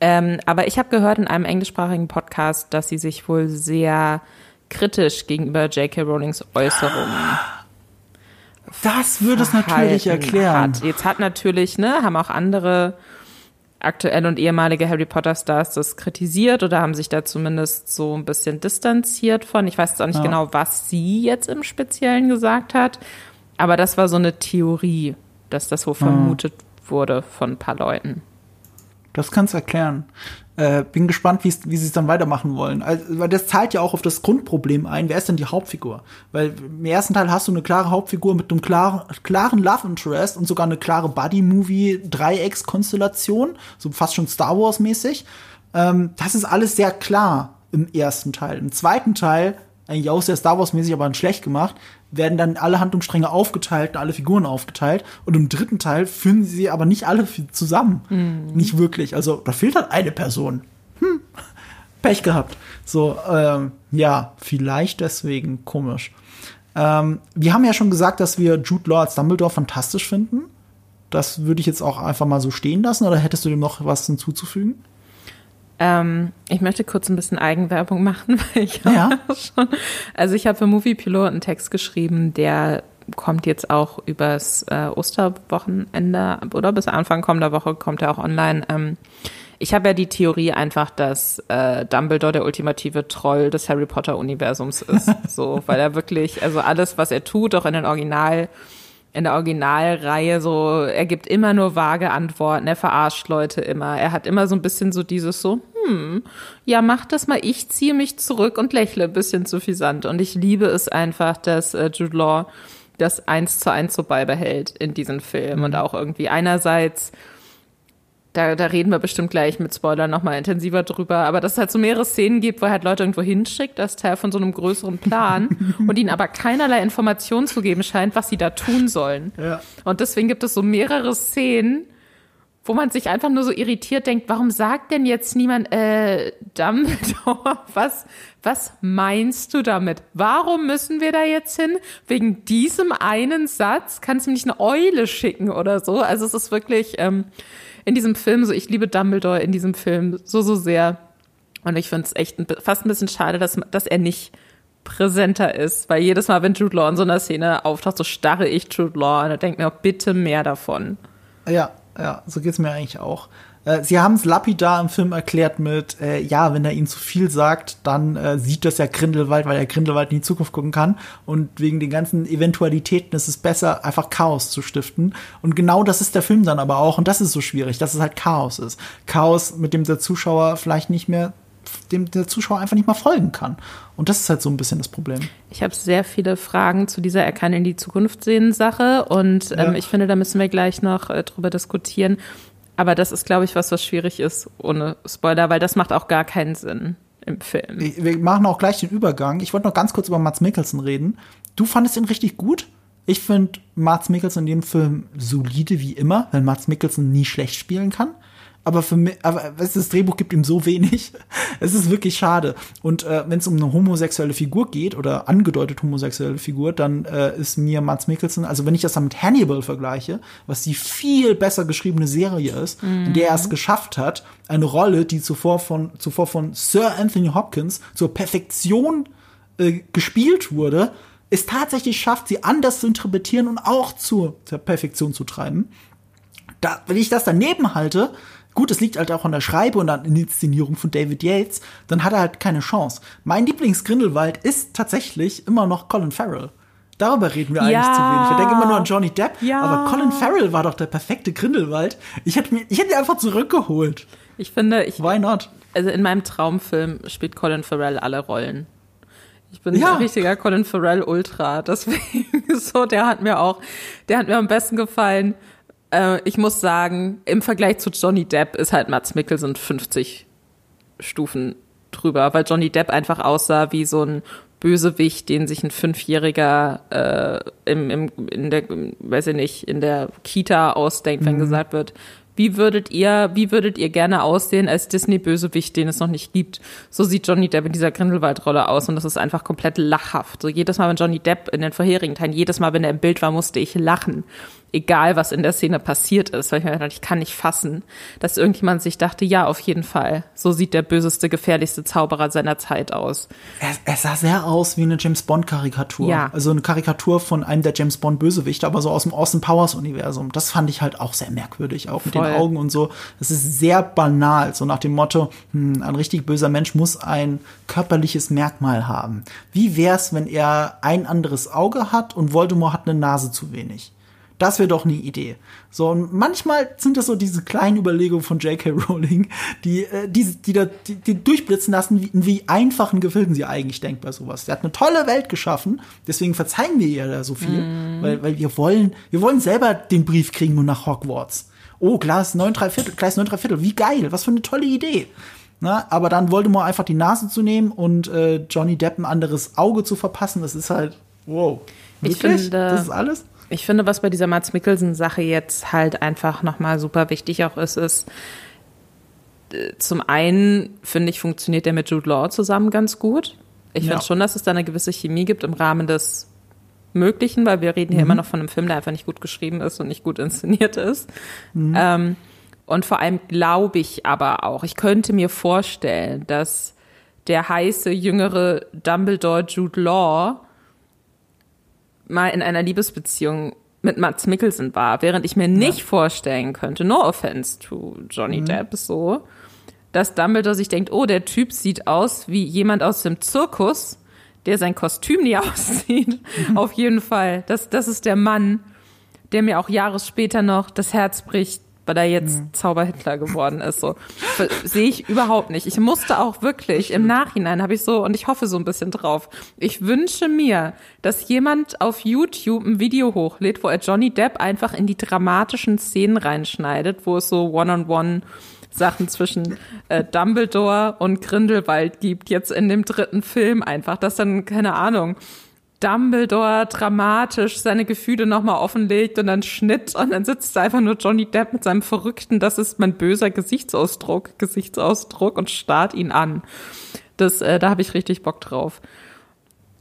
Ähm, aber ich habe gehört in einem englischsprachigen Podcast, dass sie sich wohl sehr kritisch gegenüber J.K. Rowlings Äußerungen das würde es natürlich erklären. Hat. Jetzt hat natürlich, ne, haben auch andere aktuelle und ehemalige Harry Potter Stars das kritisiert oder haben sich da zumindest so ein bisschen distanziert von. Ich weiß jetzt auch nicht ja. genau, was sie jetzt im Speziellen gesagt hat, aber das war so eine Theorie, dass das so vermutet ja. wurde von ein paar Leuten. Das kannst erklären. Äh, bin gespannt, wie sie es dann weitermachen wollen. Also, weil das zahlt ja auch auf das Grundproblem ein. Wer ist denn die Hauptfigur? Weil im ersten Teil hast du eine klare Hauptfigur mit einem klaren, klaren Love Interest und sogar eine klare Buddy-Movie-Dreieckskonstellation, so fast schon Star Wars-mäßig. Ähm, das ist alles sehr klar im ersten Teil. Im zweiten Teil eigentlich auch sehr Star Wars-mäßig, aber schlecht gemacht, werden dann alle Handlungsstränge aufgeteilt, alle Figuren aufgeteilt. Und im dritten Teil führen sie aber nicht alle zusammen. Mhm. Nicht wirklich. Also da fehlt halt eine Person. Hm. Pech gehabt. So, ähm, ja, vielleicht deswegen komisch. Ähm, wir haben ja schon gesagt, dass wir Jude Law als Dumbledore fantastisch finden. Das würde ich jetzt auch einfach mal so stehen lassen, oder hättest du dem noch was hinzuzufügen? Ähm, ich möchte kurz ein bisschen Eigenwerbung machen, weil ich ja. schon, also ich habe für Movie Pilot einen Text geschrieben, der kommt jetzt auch übers äh, Osterwochenende oder bis Anfang kommender Woche kommt er auch online. Ähm, ich habe ja die Theorie einfach, dass äh, Dumbledore der ultimative Troll des Harry Potter Universums ist, so, weil er wirklich, also alles, was er tut, auch in den Original in der Originalreihe so, er gibt immer nur vage Antworten, er verarscht Leute immer. Er hat immer so ein bisschen so dieses so, hm, ja, mach das mal, ich ziehe mich zurück und lächle ein bisschen zu fisant. Und ich liebe es einfach, dass äh, Jude Law das eins zu eins so beibehält in diesem Film mhm. und auch irgendwie einerseits da, da reden wir bestimmt gleich mit Spoilern nochmal intensiver drüber, aber dass es halt so mehrere Szenen gibt, wo er halt Leute irgendwo hinschickt, als Teil von so einem größeren Plan und ihnen aber keinerlei Informationen zu geben scheint, was sie da tun sollen. Ja. Und deswegen gibt es so mehrere Szenen, wo man sich einfach nur so irritiert denkt, warum sagt denn jetzt niemand, äh, Dumbledore, was, was meinst du damit? Warum müssen wir da jetzt hin? Wegen diesem einen Satz kannst du nicht eine Eule schicken oder so. Also es ist wirklich, ähm, in diesem Film, so ich liebe Dumbledore in diesem Film so, so sehr. Und ich finde es echt ein, fast ein bisschen schade, dass, dass er nicht präsenter ist, weil jedes Mal, wenn Jude Law in so einer Szene auftaucht, so starre ich Jude Law und denke mir auch bitte mehr davon. Ja, ja, so geht's mir eigentlich auch. Äh, sie haben es lapidar im Film erklärt mit, äh, ja, wenn er ihnen zu viel sagt, dann äh, sieht das ja Grindelwald, weil er Grindelwald in die Zukunft gucken kann. Und wegen den ganzen Eventualitäten ist es besser, einfach Chaos zu stiften. Und genau das ist der Film dann aber auch. Und das ist so schwierig, dass es halt Chaos ist. Chaos, mit dem der Zuschauer vielleicht nicht mehr dem der Zuschauer einfach nicht mal folgen kann. Und das ist halt so ein bisschen das Problem. Ich habe sehr viele Fragen zu dieser Er kann in die Zukunft sehen Sache und ähm, ja. ich finde, da müssen wir gleich noch äh, drüber diskutieren Aber das ist, glaube ich, was, was schwierig ist ohne Spoiler, weil das macht auch gar keinen Sinn im Film. Wir machen auch gleich den Übergang. Ich wollte noch ganz kurz über Mats Mikkelsen reden. Du fandest ihn richtig gut? Ich finde Mats Mikkelsen in dem Film solide wie immer, weil Mats Mikkelsen nie schlecht spielen kann aber für mich, aber das Drehbuch gibt ihm so wenig. es ist wirklich schade. Und äh, wenn es um eine homosexuelle Figur geht oder angedeutet homosexuelle Figur, dann äh, ist mir Mats Mikkelsen, also wenn ich das dann mit Hannibal vergleiche, was die viel besser geschriebene Serie ist, mhm. in der er es geschafft hat, eine Rolle, die zuvor von zuvor von Sir Anthony Hopkins zur Perfektion äh, gespielt wurde, es tatsächlich schafft, sie anders zu interpretieren und auch zur, zur Perfektion zu treiben. Da, wenn ich das daneben halte, Gut, es liegt halt auch an der Schreibe und an der Inszenierung von David Yates, dann hat er halt keine Chance. Mein Lieblingsgrindelwald ist tatsächlich immer noch Colin Farrell. Darüber reden wir ja. eigentlich zu wenig. Ich denke immer nur an Johnny Depp, ja. aber Colin Farrell war doch der perfekte Grindelwald. Ich hätte mir, ich hätte ihn einfach zurückgeholt. Ich finde, ich. Why not? Also in meinem Traumfilm spielt Colin Farrell alle Rollen. Ich bin ja. ein richtiger Colin Farrell Ultra. Deswegen so, der hat mir auch, der hat mir am besten gefallen äh, ich muss sagen, im Vergleich zu Johnny Depp ist halt Mats Mikkelsen 50 Stufen drüber, weil Johnny Depp einfach aussah wie so ein Bösewicht, den sich ein Fünfjähriger äh, im, im, in der, weiß ich nicht, in der Kita ausdenkt, wenn mhm. gesagt wird, wie würdet ihr, wie würdet ihr gerne aussehen als Disney-Bösewicht, den es noch nicht gibt? So sieht Johnny Depp in dieser Grindelwald-Rolle aus und das ist einfach komplett lachhaft. So jedes Mal, wenn Johnny Depp in den vorherigen Teilen, jedes Mal, wenn er im Bild war, musste ich lachen egal was in der Szene passiert ist, weil ich mir dachte, ich kann nicht fassen, dass irgendjemand sich dachte, ja, auf jeden Fall, so sieht der böseste, gefährlichste Zauberer seiner Zeit aus. Er, er sah sehr aus wie eine James Bond Karikatur. Ja. Also eine Karikatur von einem der James Bond Bösewichte, aber so aus dem Austin Powers Universum. Das fand ich halt auch sehr merkwürdig, auch mit den Augen und so. Das ist sehr banal, so nach dem Motto, hm, ein richtig böser Mensch muss ein körperliches Merkmal haben. Wie wär's, wenn er ein anderes Auge hat und Voldemort hat eine Nase zu wenig? Das wäre doch eine Idee. So, und manchmal sind das so diese kleinen Überlegungen von J.K. Rowling, die, äh, die, die, da, die, die durchblitzen lassen, wie, wie einfachen Gefilden sie eigentlich denkt bei sowas. Sie hat eine tolle Welt geschaffen, deswegen verzeihen wir ihr da so viel, mm. weil, weil wir wollen, wir wollen selber den Brief kriegen und nach Hogwarts. Oh, Glas 9 3 Viertel, Gleis 9 3 Viertel, wie geil, was für eine tolle Idee. Na, aber dann Voldemort einfach die Nase zu nehmen und äh, Johnny Depp ein anderes Auge zu verpassen, das ist halt, wow. Wirklich? Ich finde, das ist alles? Ich finde, was bei dieser Mats Mikkelsen-Sache jetzt halt einfach nochmal super wichtig auch ist, ist, äh, zum einen, finde ich, funktioniert der mit Jude Law zusammen ganz gut. Ich ja. finde schon, dass es da eine gewisse Chemie gibt im Rahmen des Möglichen, weil wir reden hier mhm. immer noch von einem Film, der einfach nicht gut geschrieben ist und nicht gut inszeniert ist. Mhm. Ähm, und vor allem glaube ich aber auch, ich könnte mir vorstellen, dass der heiße, jüngere Dumbledore Jude Law mal in einer Liebesbeziehung mit Mats Mikkelsen war, während ich mir nicht ja. vorstellen könnte, no offense to Johnny mhm. Depp, so, dass Dumbledore sich denkt, oh, der Typ sieht aus wie jemand aus dem Zirkus, der sein Kostüm nie aussieht. Mhm. Auf jeden Fall. Das, das ist der Mann, der mir auch Jahre später noch das Herz bricht, weil er jetzt mhm. Zauberhitler geworden ist. So sehe ich überhaupt nicht. Ich musste auch wirklich im Nachhinein habe ich so und ich hoffe so ein bisschen drauf. Ich wünsche mir, dass jemand auf YouTube ein Video hochlädt, wo er Johnny Depp einfach in die dramatischen Szenen reinschneidet, wo es so One-on-One Sachen zwischen äh, Dumbledore und Grindelwald gibt, jetzt in dem dritten Film einfach, dass dann, keine Ahnung, Dumbledore dramatisch seine Gefühle nochmal offenlegt und dann Schnitt und dann sitzt da einfach nur Johnny Depp mit seinem verrückten, das ist mein böser Gesichtsausdruck, Gesichtsausdruck und starrt ihn an. Das, äh, da habe ich richtig Bock drauf.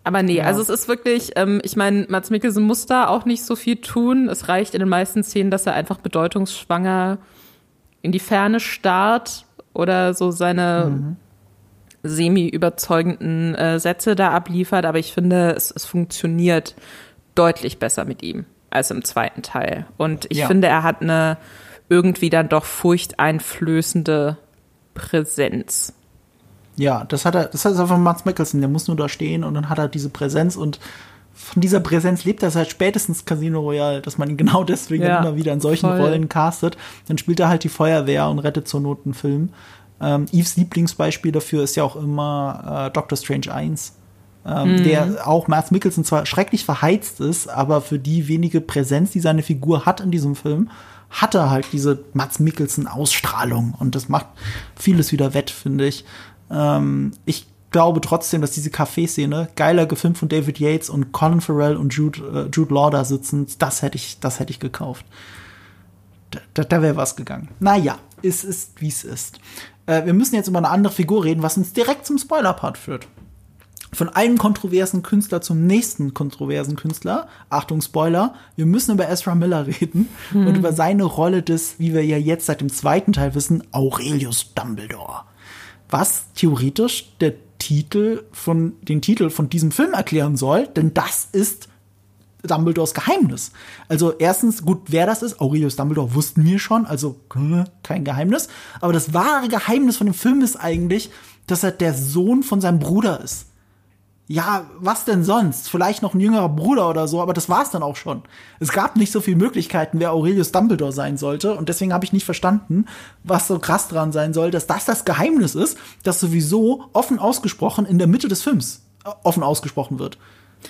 Aber nee, ja. also es ist wirklich, ähm, ich meine, Mats Mikkelsen muss da auch nicht so viel tun. Es reicht in den meisten Szenen, dass er einfach bedeutungsschwanger in die Ferne starrt oder so seine mhm semi-überzeugenden äh, Sätze da abliefert, aber ich finde, es, es funktioniert deutlich besser mit ihm als im zweiten Teil. Und ich ja. finde, er hat eine irgendwie dann doch furchteinflößende Präsenz. Ja, das hat er, das hat er von Mats Mikkelsen, der muss nur da stehen und dann hat er diese Präsenz und von dieser Präsenz lebt er seit spätestens Casino Royale, dass man ihn genau deswegen ja, immer wieder in solchen voll. Rollen castet. Dann spielt er halt die Feuerwehr und rettet zur Not einen Film. Ähm, Eves Lieblingsbeispiel dafür ist ja auch immer äh, Doctor Strange 1, ähm, mhm. der auch Mads Mikkelsen zwar schrecklich verheizt ist, aber für die wenige Präsenz, die seine Figur hat in diesem Film, hat er halt diese Mads Mikkelsen Ausstrahlung und das macht vieles wieder wett, finde ich. Ähm, ich glaube trotzdem, dass diese Café-Szene, geiler gefilmt von David Yates und Colin Farrell und Jude, äh, Jude Law da sitzen, das hätte ich, das hätte ich gekauft. Da, da, da wäre was gegangen. Naja, es ist, wie es ist. Äh, wir müssen jetzt über eine andere Figur reden, was uns direkt zum Spoiler-Part führt. Von einem kontroversen Künstler zum nächsten kontroversen Künstler. Achtung, Spoiler. Wir müssen über Ezra Miller reden hm. und über seine Rolle des, wie wir ja jetzt seit dem zweiten Teil wissen, Aurelius Dumbledore. Was theoretisch der Titel von, den Titel von diesem Film erklären soll, denn das ist Dumbledores Geheimnis. Also erstens, gut, wer das ist, Aurelius Dumbledore wussten wir schon, also kein Geheimnis. Aber das wahre Geheimnis von dem Film ist eigentlich, dass er der Sohn von seinem Bruder ist ja, was denn sonst? Vielleicht noch ein jüngerer Bruder oder so, aber das war's dann auch schon. Es gab nicht so viele Möglichkeiten, wer Aurelius Dumbledore sein sollte und deswegen habe ich nicht verstanden, was so krass dran sein soll, dass das das Geheimnis ist, das sowieso offen ausgesprochen in der Mitte des Films äh, offen ausgesprochen wird.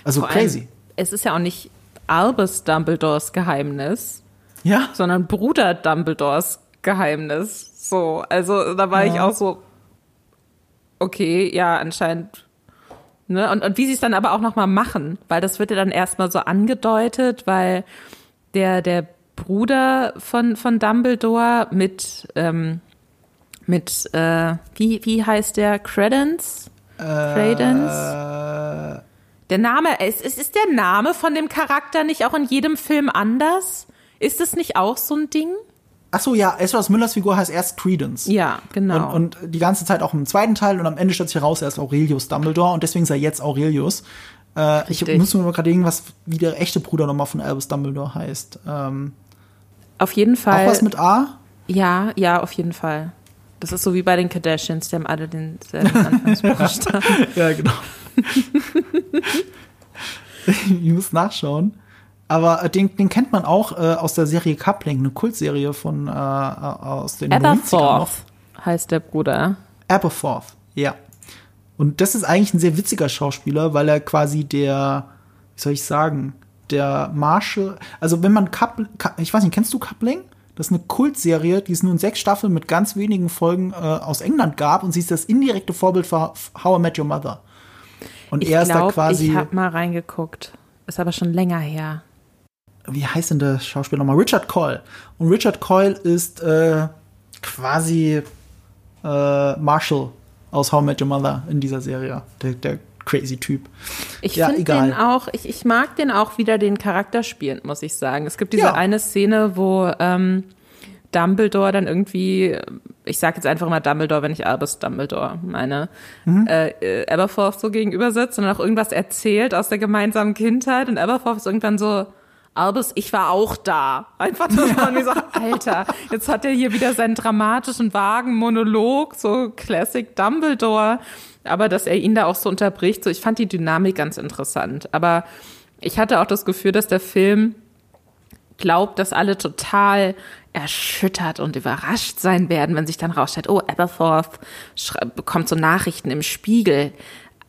Also Vor crazy. Allem, es ist ja auch nicht Albus Dumbledores Geheimnis, ja, sondern Bruder Dumbledores Geheimnis. So, also da war ja. ich auch so okay, ja, anscheinend Ne? Und, und wie sie es dann aber auch nochmal machen, weil das wird ja dann erstmal so angedeutet, weil der, der Bruder von, von Dumbledore mit, ähm, mit äh, wie, wie heißt der? Credence? Äh, Credence? Der Name, ist, ist, ist der Name von dem Charakter nicht auch in jedem Film anders? Ist es nicht auch so ein Ding? Ach so, ja, Ezra Müllers Figur heißt erst Credence. Ja, genau. Und, und, die ganze Zeit auch im zweiten Teil und am Ende stellt sich heraus, er ist Aurelius Dumbledore und deswegen sei jetzt Aurelius. Äh, ich muss mir mal gerade irgendwas, wie der echte Bruder nochmal von Albus Dumbledore heißt. Ähm, auf jeden Fall. Auch was mit A? Ja, ja, auf jeden Fall. Das ist so wie bei den Kardashians, die haben alle denselben Anfangsbuchstaben. ja, genau. Ich muss nachschauen. Aber äh, den, den kennt man auch äh, aus der Serie Coupling, eine Kultserie von äh, äh aus den Aberforth heißt der Bruder. Aberforth, ja. Und das ist eigentlich ein sehr witziger Schauspieler, weil er quasi der, wie soll ich sagen, der Marshall, also wenn man Coupling, ich weiß nicht, kennst du Coupling? Das ist eine Kultserie, die es nur in sechs Staffeln mit ganz wenigen Folgen äh, aus England gab und sie ist das indirekte Vorbild für How I Met Your Mother. Und ich er ist glaub, da quasi. Ich habe mal reingeguckt. Ist aber schon länger her wie heißt denn der Schauspieler nochmal? Richard Coyle. Und Richard Coyle ist äh, quasi äh, Marshall aus How I Met Your Mother in dieser Serie. Der, der crazy Typ. Ich ja, finde den auch, ich, ich mag den auch wieder den Charakter spielen, muss ich sagen. Es gibt diese ja. eine Szene, wo ähm, Dumbledore dann irgendwie, ich sag jetzt einfach mal Dumbledore, wenn ich Albus Dumbledore meine, mhm. äh, äh Aberforth so gegenüber sitzt und auch irgendwas erzählt aus der gemeinsamen Kindheit und Aberforth ist irgendwann so, Albus, ich war auch da. Einfach, dass man mir sagt, Alter, jetzt hat er hier wieder seinen dramatischen Wagenmonolog, so Classic Dumbledore. Aber dass er ihn da auch so unterbricht, so ich fand die Dynamik ganz interessant. Aber ich hatte auch das Gefühl, dass der Film glaubt, dass alle total erschüttert und überrascht sein werden, wenn sich dann rausstellt, oh, Aberforth bekommt so Nachrichten im Spiegel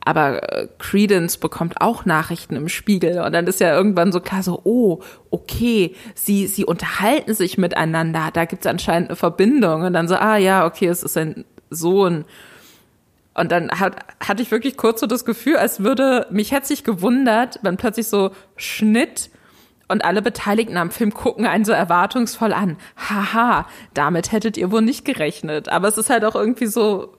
aber äh, Credence bekommt auch Nachrichten im Spiegel und dann ist ja irgendwann so klar so, oh, okay, sie, sie unterhalten sich miteinander, da gibt es anscheinend eine Verbindung und dann so, ah ja, okay, es ist ein Sohn. Und dann hat, hatte ich wirklich kurz so das Gefühl, als würde, mich hätte sich gewundert, wenn plötzlich so Schnitt und alle Beteiligten am Film gucken einen so erwartungsvoll an. Haha, damit hättet ihr wohl nicht gerechnet. Aber es ist halt auch irgendwie so,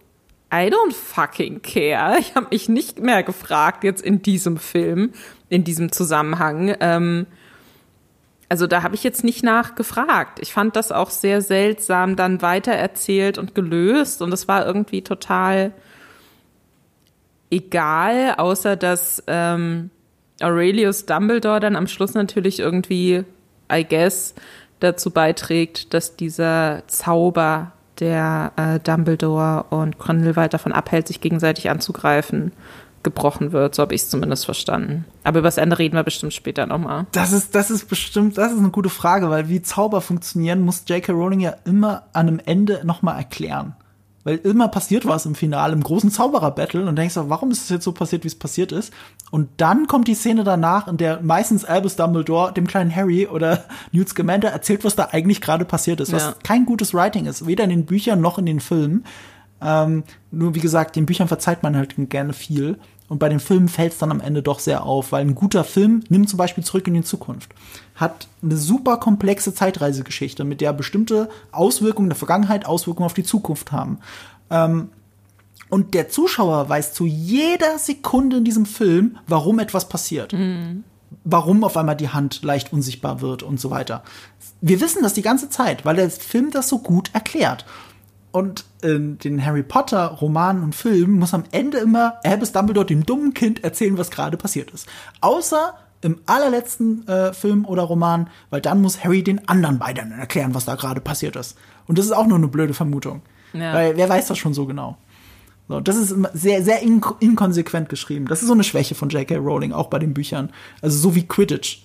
I don't fucking care. Ich habe mich nicht mehr gefragt jetzt in diesem Film, in diesem Zusammenhang. Ähm, also da habe ich jetzt nicht nachgefragt. Ich fand das auch sehr seltsam dann weitererzählt und gelöst und es war irgendwie total egal, außer dass ähm, Aurelius Dumbledore dann am Schluss natürlich irgendwie, I guess, dazu beiträgt, dass dieser Zauber der äh, Dumbledore und Grindelwald davon abhält, sich gegenseitig anzugreifen, gebrochen wird. So habe ich es zumindest verstanden. Aber über das Ende reden wir bestimmt später nochmal. Das ist, das ist bestimmt, das ist eine gute Frage, weil wie Zauber funktionieren, muss J.K. Rowling ja immer an einem Ende nochmal erklären. Weil immer passiert was im Finale, im großen Zauberer-Battle und denkst du, warum ist es jetzt so passiert, wie es passiert ist? Und dann kommt die Szene danach, in der meistens Albus Dumbledore dem kleinen Harry oder Newt Scamander erzählt, was da eigentlich gerade passiert ist, was Ja. kein gutes Writing ist, weder in den Büchern noch in den Filmen. Ähm, nur wie gesagt, den Büchern verzeiht man halt gerne viel. Und bei den Filmen fällt es dann am Ende doch sehr auf, weil ein guter Film nimmt zum Beispiel zurück in die Zukunft. Hat eine super komplexe Zeitreisegeschichte, mit der bestimmte Auswirkungen der Vergangenheit Auswirkungen auf die Zukunft haben. Ähm, und der Zuschauer weiß zu jeder Sekunde in diesem Film, warum etwas passiert. Warum auf einmal die Hand leicht unsichtbar wird und so weiter. Wir wissen das die ganze Zeit, weil der Film das so gut erklärt. Und in den Harry Potter Romanen und Filmen muss am Ende immer Albus Dumbledore dem dummen Kind erzählen, was gerade passiert ist. Außer im allerletzten äh, Film oder Roman, weil dann muss Harry den anderen beiden erklären, was da gerade passiert ist. Und das ist auch nur eine blöde Vermutung. Ja. Weil wer weiß das schon so genau. So, das ist sehr, sehr in inkonsequent geschrieben. Das ist so eine Schwäche von J.K. Rowling, auch bei den Büchern. Also so wie Quidditch.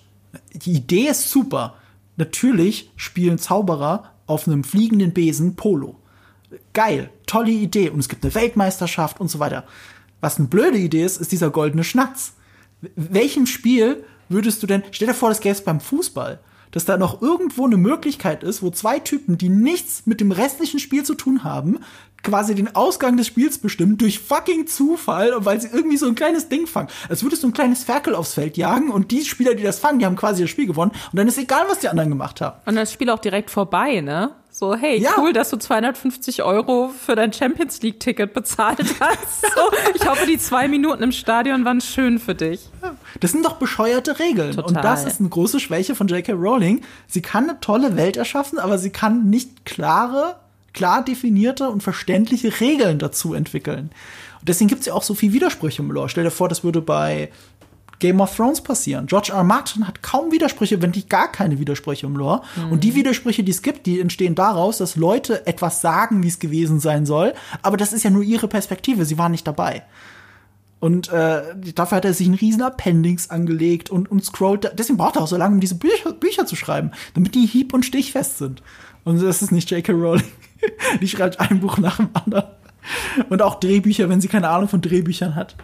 Die Idee ist super. Natürlich spielen Zauberer auf einem fliegenden Besen Polo. Geil, tolle Idee. Und es gibt eine Weltmeisterschaft und so weiter. Was eine blöde Idee ist, ist dieser goldene Schnatz. Welchem Spiel würdest du denn, stell dir vor, das gäbe es beim Fußball, dass da noch irgendwo eine Möglichkeit ist, wo zwei Typen, die nichts mit dem restlichen Spiel zu tun haben, quasi den Ausgang des Spiels bestimmen durch fucking Zufall, weil sie irgendwie so ein kleines Ding fangen. Als würdest du ein kleines Ferkel aufs Feld jagen und die Spieler, die das fangen, die haben quasi das Spiel gewonnen und dann ist egal, was die anderen gemacht haben. Und das Spiel auch direkt vorbei, ne? So, hey, Ja. cool, dass du 250 Euro für dein Champions League-Ticket bezahlt hast. So, ich hoffe, die zwei Minuten im Stadion waren schön für dich. Das sind doch bescheuerte Regeln. Total. Und das ist eine große Schwäche von J.K. Rowling. Sie kann eine tolle Welt erschaffen, aber sie kann nicht klare, klar definierte und verständliche Regeln dazu entwickeln. Und deswegen gibt es ja auch so viel Widersprüche im Lore. Stell dir vor, das würde bei Game of Thrones passieren. George R. Martin hat kaum Widersprüche, wenn nicht gar keine Widersprüche im Lore. Und die Widersprüche, die es gibt, die entstehen daraus, dass Leute etwas sagen, wie es gewesen sein soll. Aber das ist ja nur ihre Perspektive. Sie waren nicht dabei. Und äh, dafür hat er sich einen riesen Appendix angelegt und, und scrollt. Deswegen braucht er auch so lange, um diese Bücher, Bücher zu schreiben, damit die hieb- und stichfest sind. Und das ist nicht J.K. Rowling. Die schreibt ein Buch nach dem anderen. Und auch Drehbücher, wenn sie keine Ahnung von Drehbüchern hat.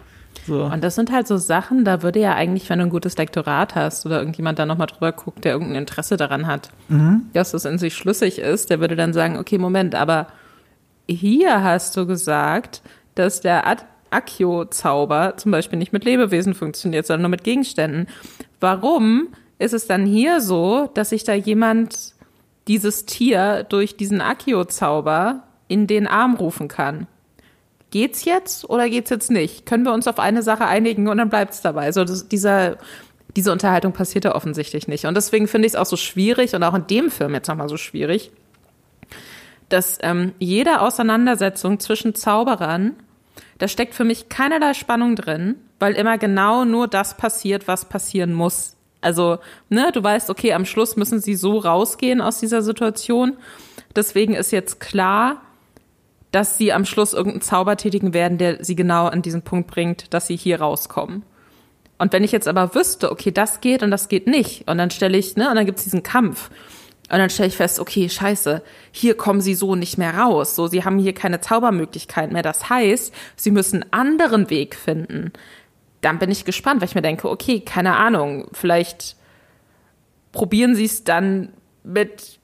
So. Und das sind halt so Sachen, da würde ja eigentlich, wenn du ein gutes Lektorat hast oder irgendjemand da nochmal drüber guckt, der irgendein Interesse daran hat, dass das in sich schlüssig ist, der würde dann sagen, okay, Moment, aber hier hast du gesagt, dass der Ad Accio-Zauber zum Beispiel nicht mit Lebewesen funktioniert, sondern nur mit Gegenständen. Warum ist es dann hier so, dass sich da jemand dieses Tier durch diesen Accio-Zauber in den Arm rufen kann? Geht's jetzt oder geht's jetzt nicht? Können wir uns auf eine Sache einigen und dann bleibt's dabei? Also das, dieser, diese Unterhaltung passiert ja offensichtlich nicht. Und deswegen finde ich es auch so schwierig und auch in dem Film jetzt nochmal so schwierig, dass ähm, jede Auseinandersetzung zwischen Zauberern, da steckt für mich keinerlei Spannung drin, weil immer genau nur das passiert, was passieren muss. Also, ne, du weißt, okay, am Schluss müssen sie so rausgehen aus dieser Situation. Deswegen ist jetzt klar, dass sie am Schluss irgendeinen Zauber tätigen werden, der sie genau an diesen Punkt bringt, dass sie hier rauskommen. Und wenn ich jetzt aber wüsste, okay, das geht und das geht nicht, und dann stelle ich, ne, und dann gibt's diesen Kampf, und dann stelle ich fest, okay, scheiße, hier kommen sie so nicht mehr raus. So, sie haben hier keine Zaubermöglichkeit mehr. Das heißt, sie müssen einen anderen Weg finden. Dann bin ich gespannt, weil ich mir denke, okay, keine Ahnung, vielleicht probieren sie es dann mit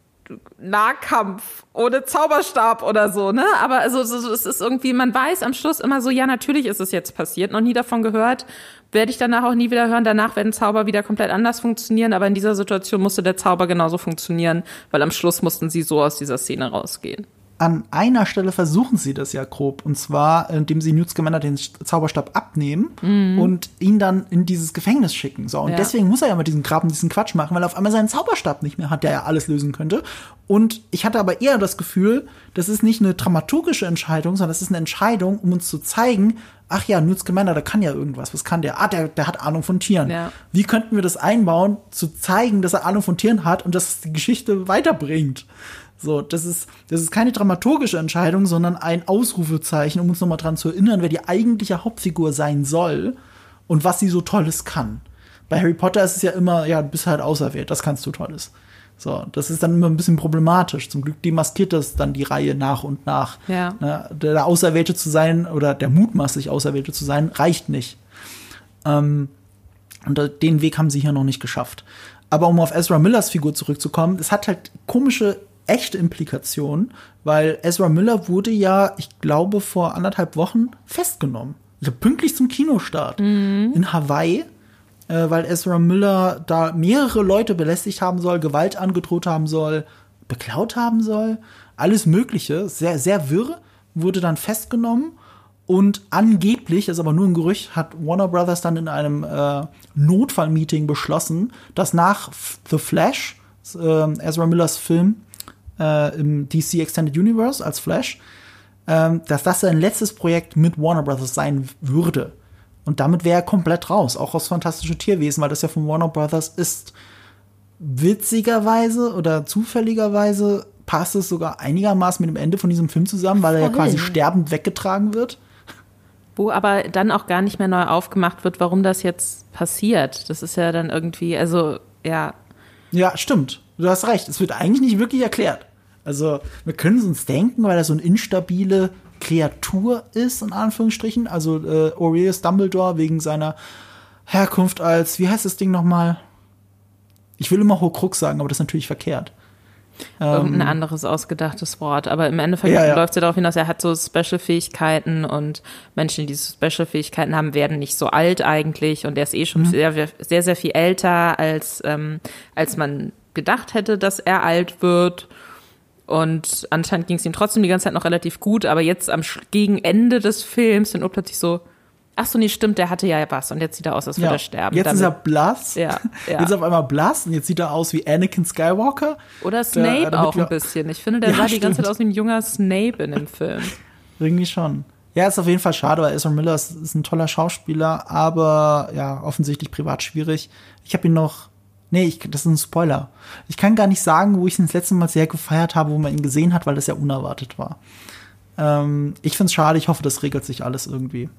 Nahkampf ohne Zauberstab oder so, ne? Aber also so, so, es ist irgendwie, man weiß am Schluss immer so, ja, natürlich ist es jetzt passiert, noch nie davon gehört, werde ich danach auch nie wieder hören. Danach werden Zauber wieder komplett anders funktionieren, aber in dieser Situation musste der Zauber genauso funktionieren, weil am Schluss mussten sie so aus dieser Szene rausgehen. An einer Stelle versuchen sie das ja grob. Und zwar, indem sie Newt Scamander den Zauberstab abnehmen und ihn dann in dieses Gefängnis schicken. So, und Ja. deswegen muss er ja mit diesem Graben diesen Quatsch machen, weil er auf einmal seinen Zauberstab nicht mehr hat, der ja alles lösen könnte. Und ich hatte aber eher das Gefühl, das ist nicht eine dramaturgische Entscheidung, sondern das ist eine Entscheidung, um uns zu zeigen, ach ja, Newt Scamander, der kann ja irgendwas. Was kann der? Ah, der, der hat Ahnung von Tieren. Ja. Wie könnten wir das einbauen, zu zeigen, dass er Ahnung von Tieren hat und dass es die Geschichte weiterbringt? So, das ist, das ist keine dramaturgische Entscheidung, sondern ein Ausrufezeichen, um uns nochmal dran zu erinnern, wer die eigentliche Hauptfigur sein soll und was sie so Tolles kann. Bei Harry Potter ist es ja immer, ja, du bist halt auserwählt, das kannst du Tolles. So, das ist dann immer ein bisschen problematisch. Zum Glück demaskiert das dann die Reihe nach und nach. Ja. Ne, der Auserwählte zu sein oder der mutmaßlich Auserwählte zu sein, reicht nicht. Ähm, und den Weg haben sie hier noch nicht geschafft. Aber um auf Ezra Millers Figur zurückzukommen, es hat halt komische, echte Implikationen, weil Ezra Miller wurde ja, ich glaube, vor anderthalb Wochen festgenommen. Also pünktlich zum Kinostart in Hawaii, äh, weil Ezra Miller da mehrere Leute belästigt haben soll, Gewalt angedroht haben soll, beklaut haben soll, alles Mögliche, sehr, sehr wirr, wurde dann festgenommen. Und angeblich, ist aber nur ein Gerücht, hat Warner Brothers dann in einem äh, Notfallmeeting beschlossen, dass nach The Flash, äh, Ezra Millers Film äh, im DC Extended Universe als Flash, ähm, dass das sein letztes Projekt mit Warner Brothers sein würde. Und damit wäre er komplett raus, auch aus Fantastische Tierwesen, weil das ja von Warner Brothers ist. Witzigerweise oder zufälligerweise passt es sogar einigermaßen mit dem Ende von diesem Film zusammen, weil er ja quasi sterbend weggetragen wird. Wo aber dann auch gar nicht mehr neu aufgemacht wird, warum das jetzt passiert. Das ist ja dann irgendwie, also ja, Ja, stimmt. Du hast recht. Es wird eigentlich nicht wirklich erklärt. Also, wir können es uns denken, weil er so eine instabile Kreatur ist, in Anführungsstrichen. Also, äh, Aurelius Dumbledore wegen seiner Herkunft als, wie heißt das Ding nochmal? Ich will immer Horcrux sagen, aber das ist natürlich verkehrt. irgendein anderes ausgedachtes Wort. Aber im Endeffekt Ähm. Ja, ja. läuft es ja darauf hinaus, er hat so Special-Fähigkeiten und Menschen, die diese Special-Fähigkeiten haben, werden nicht so alt eigentlich und er ist eh Mhm. schon sehr, sehr, sehr viel älter, als, ähm, als man gedacht hätte, dass er alt wird. Und anscheinend ging es ihm trotzdem die ganze Zeit noch relativ gut, aber jetzt am gegen Ende des Films sind plötzlich so, ach so, nee, stimmt, der hatte ja was und jetzt sieht er aus, als würde er sterben. Jetzt ist er Damit- blass. Ja, ja. Jetzt auf einmal blass und jetzt sieht er aus wie Anakin Skywalker. Oder Snape damit auch ein bisschen. Ich finde, der Ja, sah die ganze stimmt. Zeit aus wie ein junger Snape in dem Film. Irgendwie schon. Ja, ist auf jeden Fall schade, weil Ezra Miller ist, ist ein toller Schauspieler, aber ja, offensichtlich privat schwierig. Ich habe ihn noch. Nee, ich, das ist ein Spoiler. Ich kann gar nicht sagen, wo ich ihn das letzte Mal sehr gefeiert habe, wo man ihn gesehen hat, weil das ja unerwartet war. Ähm, ich find's schade, ich hoffe, das regelt sich alles irgendwie.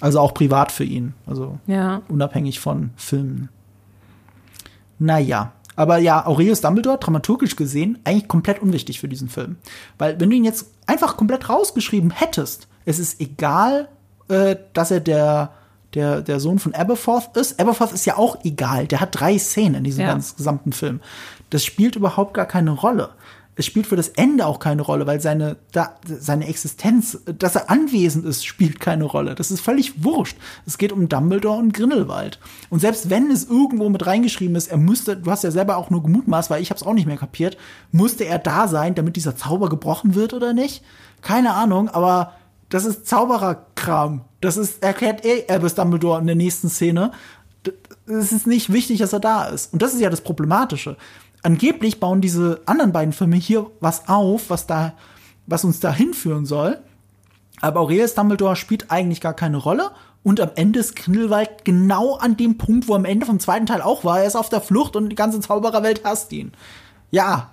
Also auch privat für ihn. Also Ja. unabhängig von Filmen. Naja, aber ja, Aurelius Dumbledore, dramaturgisch gesehen, eigentlich komplett unwichtig für diesen Film. Weil wenn du ihn jetzt einfach komplett rausgeschrieben hättest, es ist egal, äh, dass er der, der, der Sohn von Aberforth ist. Aberforth ist ja auch egal, der hat drei Szenen in diesem Ja. ganz gesamten Film. Das spielt überhaupt gar keine Rolle. Es spielt für das Ende auch keine Rolle, weil seine, da, seine Existenz, dass er anwesend ist, spielt keine Rolle. Das ist völlig wurscht. Es geht um Dumbledore und Grindelwald. Und selbst wenn es irgendwo mit reingeschrieben ist, er müsste, du hast ja selber auch nur gemutmaßt, weil ich hab's auch nicht mehr kapiert, musste er da sein, damit dieser Zauber gebrochen wird oder nicht? Keine Ahnung, aber das ist Zaubererkram. Das ist, erklärt eh Albus Dumbledore in der nächsten Szene. Es ist nicht wichtig, dass er da ist. Und das ist ja das Problematische. Angeblich bauen diese anderen beiden Filme hier was auf, was da, was uns da hinführen soll. Aber Aurelius Dumbledore spielt eigentlich gar keine Rolle. Und am Ende ist Grindelwald genau an dem Punkt, wo am Ende vom zweiten Teil auch war. Er ist auf der Flucht und die ganze Zaubererwelt hasst ihn. Ja,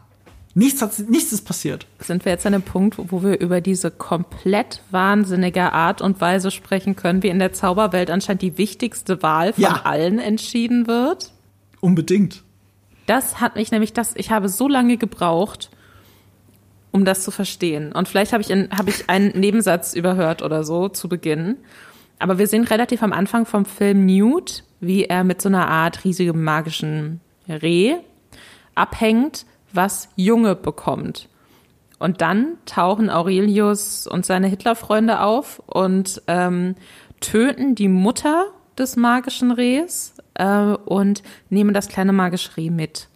nichts, hat, nichts ist passiert. Sind wir jetzt an einem Punkt, wo wir über diese komplett wahnsinnige Art und Weise sprechen können, wie in der Zauberwelt anscheinend die wichtigste Wahl von Ja. allen entschieden wird? Unbedingt. Das hat mich nämlich, das, ich habe so lange gebraucht, um das zu verstehen. Und vielleicht habe ich, in, habe ich einen Nebensatz überhört oder so zu Beginn. Aber wir sehen relativ am Anfang vom Film Newt, wie er mit so einer Art riesigem magischen Reh abhängt, was Junge bekommt. Und dann tauchen Aurelius und seine Hitlerfreunde auf und ähm, töten die Mutter des magischen Rehs äh, und nehmen das kleine magische Reh mit.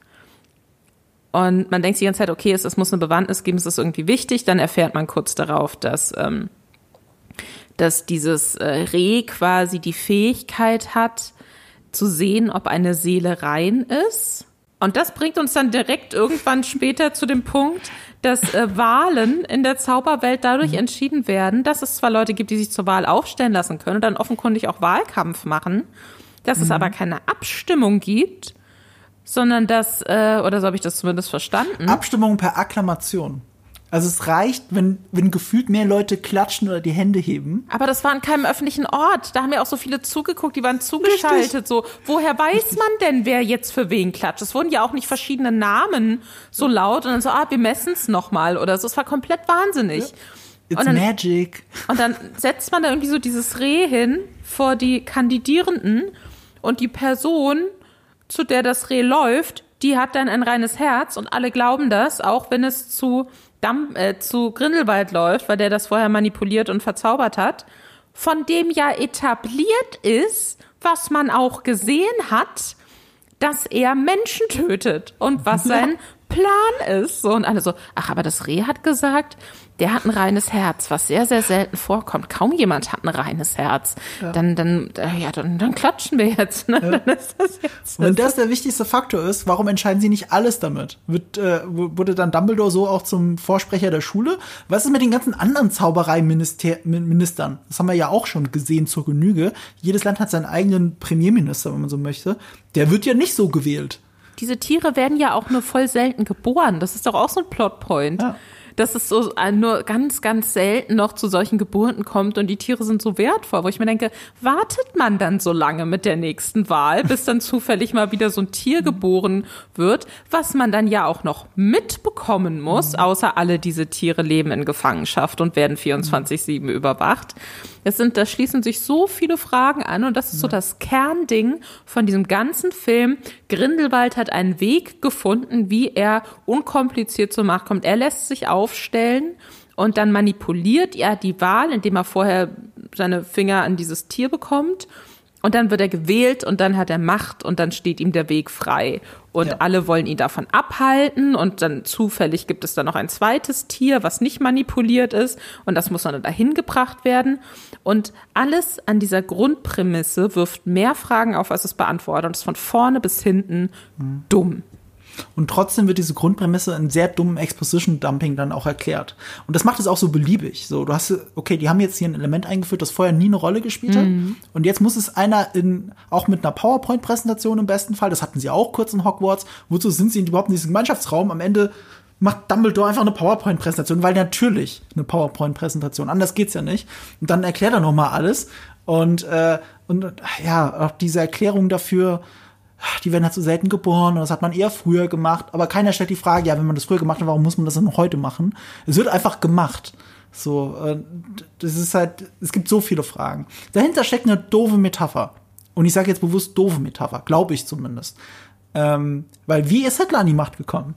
Und man denkt die ganze Zeit, okay, es, es muss eine Bewandtnis geben, es ist irgendwie wichtig. Dann erfährt man kurz darauf, dass, ähm, dass dieses äh, Reh quasi die Fähigkeit hat, zu sehen, ob eine Seele rein ist. Und das bringt uns dann direkt irgendwann später zu dem Punkt, dass äh, Wahlen in der Zauberwelt dadurch entschieden werden, dass es zwar Leute gibt, die sich zur Wahl aufstellen lassen können und dann offenkundig auch Wahlkampf machen, dass es aber keine Abstimmung gibt, sondern dass, äh, oder so habe ich das zumindest verstanden. Abstimmung per Akklamation. Also es reicht, wenn, wenn gefühlt mehr Leute klatschen oder die Hände heben. Aber das war an keinem öffentlichen Ort. Da haben ja auch so viele zugeguckt, die waren zugeschaltet. Richtig. So, woher weiß Richtig. man denn, wer jetzt für wen klatscht? Es wurden ja auch nicht verschiedene Namen so laut und dann so, ah, wir messen es nochmal oder so. Es war komplett wahnsinnig. Ja. It's und dann, magic. Und dann setzt man da irgendwie so dieses Reh hin vor die Kandidierenden und die Person, zu der das Reh läuft, die hat dann ein reines Herz und alle glauben das, auch wenn es zu, Damm, äh, zu Grindelwald läuft, weil der das vorher manipuliert und verzaubert hat, von dem ja etabliert ist, was man auch gesehen hat, dass er Menschen tötet und was sein Plan ist. So, und alle so, ach, aber das Reh hat gesagt, der hat ein reines Herz, was sehr, sehr selten vorkommt. Kaum jemand hat ein reines Herz. Ja. Dann, dann, äh, ja, dann, dann klatschen wir jetzt. Ne? Ja. Dann ist das jetzt. Wenn das der wichtigste Faktor ist, warum entscheiden sie nicht alles damit? Wird, äh, wurde dann Dumbledore so auch zum Vorsprecher der Schule? Was ist mit den ganzen anderen Zaubereiministern? Das haben wir ja auch schon gesehen zur Genüge. Jedes Land hat seinen eigenen Premierminister, wenn man so möchte. Der wird ja nicht so gewählt diese Tiere werden ja auch nur voll selten geboren. Das ist doch auch so ein Plotpoint. Ja dass es so äh, nur ganz, ganz selten noch zu solchen Geburten kommt und die Tiere sind so wertvoll, wo ich mir denke, wartet man dann so lange mit der nächsten Wahl, bis dann zufällig mal wieder so ein Tier geboren wird, was man dann ja auch noch mitbekommen muss, außer alle diese Tiere leben in Gefangenschaft und werden 24-7 überwacht. Es sind, da schließen sich so viele Fragen an und das ist so das Kernding von diesem ganzen Film. Grindelwald hat einen Weg gefunden, wie er unkompliziert zur Macht kommt. Er lässt sich aufstellen und dann manipuliert er die Wahl, indem er vorher seine Finger an dieses Tier bekommt und dann wird er gewählt und dann hat er Macht und dann steht ihm der Weg frei. Und ja. alle wollen ihn davon abhalten und dann zufällig gibt es dann noch ein zweites Tier, was nicht manipuliert ist und das muss dann dahin gebracht werden. Und alles an dieser Grundprämisse wirft mehr Fragen auf, als es beantwortet und ist von vorne bis hinten mhm. dumm. Und trotzdem wird diese Grundprämisse in sehr dummem Exposition-Dumping dann auch erklärt. Und das macht es auch so beliebig. So, du hast, okay, die haben jetzt hier ein Element eingeführt, das vorher nie eine Rolle gespielt hat. Mhm. Und jetzt muss es einer in, auch mit einer PowerPoint-Präsentation im besten Fall, das hatten sie auch kurz in Hogwarts, wozu sind sie überhaupt in diesem Gemeinschaftsraum? Am Ende macht Dumbledore einfach eine PowerPoint-Präsentation, weil natürlich eine PowerPoint-Präsentation, anders geht's ja nicht. Und dann erklärt er noch mal alles. Und, äh, und ja, auch diese Erklärung dafür, die werden halt so selten geboren und das hat man eher früher gemacht. Aber keiner stellt die Frage, ja, wenn man das früher gemacht hat, warum muss man das dann heute machen? Es wird einfach gemacht. So, äh, das ist halt, es gibt so viele Fragen. Dahinter steckt eine doofe Metapher. Und ich sage jetzt bewusst doofe Metapher, glaube ich zumindest. Ähm, weil wie ist Hitler an die Macht gekommen?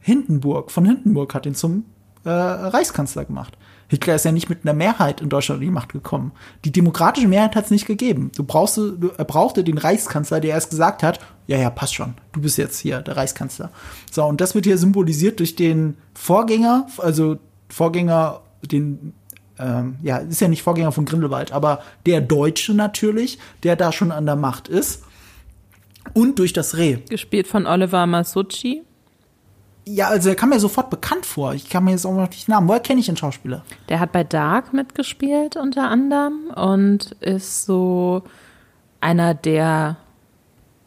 Hindenburg, von Hindenburg hat ihn zum äh, Reichskanzler gemacht. Hitler ist ja nicht mit einer Mehrheit in Deutschland an die Macht gekommen. Die demokratische Mehrheit hat es nicht gegeben. Du brauchst, du, er brauchte den Reichskanzler, der erst gesagt hat, ja, ja, passt schon, du bist jetzt hier der Reichskanzler. So, und das wird hier symbolisiert durch den Vorgänger, also Vorgänger, den, ähm, ja, ist ja nicht Vorgänger von Grindelwald, aber der Deutsche natürlich, der da schon an der Macht ist. Und durch das Reh. Gespielt von Oliver Masucci. Ja, also er kam mir sofort bekannt vor. Ich kann mir jetzt auch noch nicht Namen. Woher kenne ich den Schauspieler? Der hat bei Dark mitgespielt unter anderem und ist so einer der,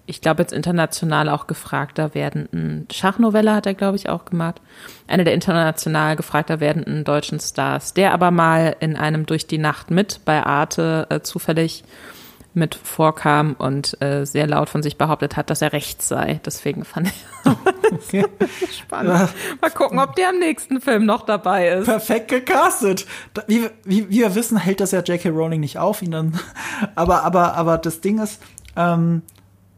ich glaube jetzt international auch gefragter werdenden Schachnovelle hat er glaube ich auch gemacht. Einer der international gefragter werdenden deutschen Stars, der aber mal in einem durch die Nacht mit bei Arte äh, zufällig mit vorkam und äh, sehr laut von sich behauptet hat, dass er rechts sei. Deswegen fand ich okay. spannend. Mal gucken, ob der im nächsten Film noch dabei ist. Perfekt gecastet. Wie, wie, wie wir wissen, hält das ja J.K. Rowling nicht auf, ihn dann. Aber, aber, aber das Ding ist, ähm,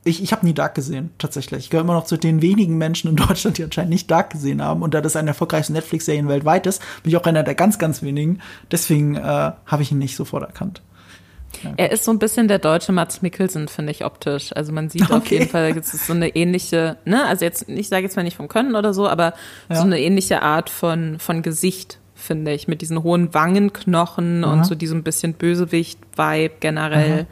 ich, ich habe nie Dark gesehen, tatsächlich. Ich gehöre immer noch zu den wenigen Menschen in Deutschland, die anscheinend nicht Dark gesehen haben. Und da das eine der erfolgreichsten Netflix-Serien weltweit ist, bin ich auch einer der ganz, ganz wenigen. Deswegen äh, habe ich ihn nicht sofort erkannt. Er ist so ein bisschen der deutsche Mats Mikkelsen, finde ich, optisch. Also man sieht okay. auf jeden Fall, es ist so eine ähnliche, ne, also jetzt, ich sage jetzt mal nicht vom Können oder so, aber ja. so eine ähnliche Art von, von Gesicht, finde ich, mit diesen hohen Wangenknochen Aha. und so diesem bisschen Bösewicht-Vibe generell.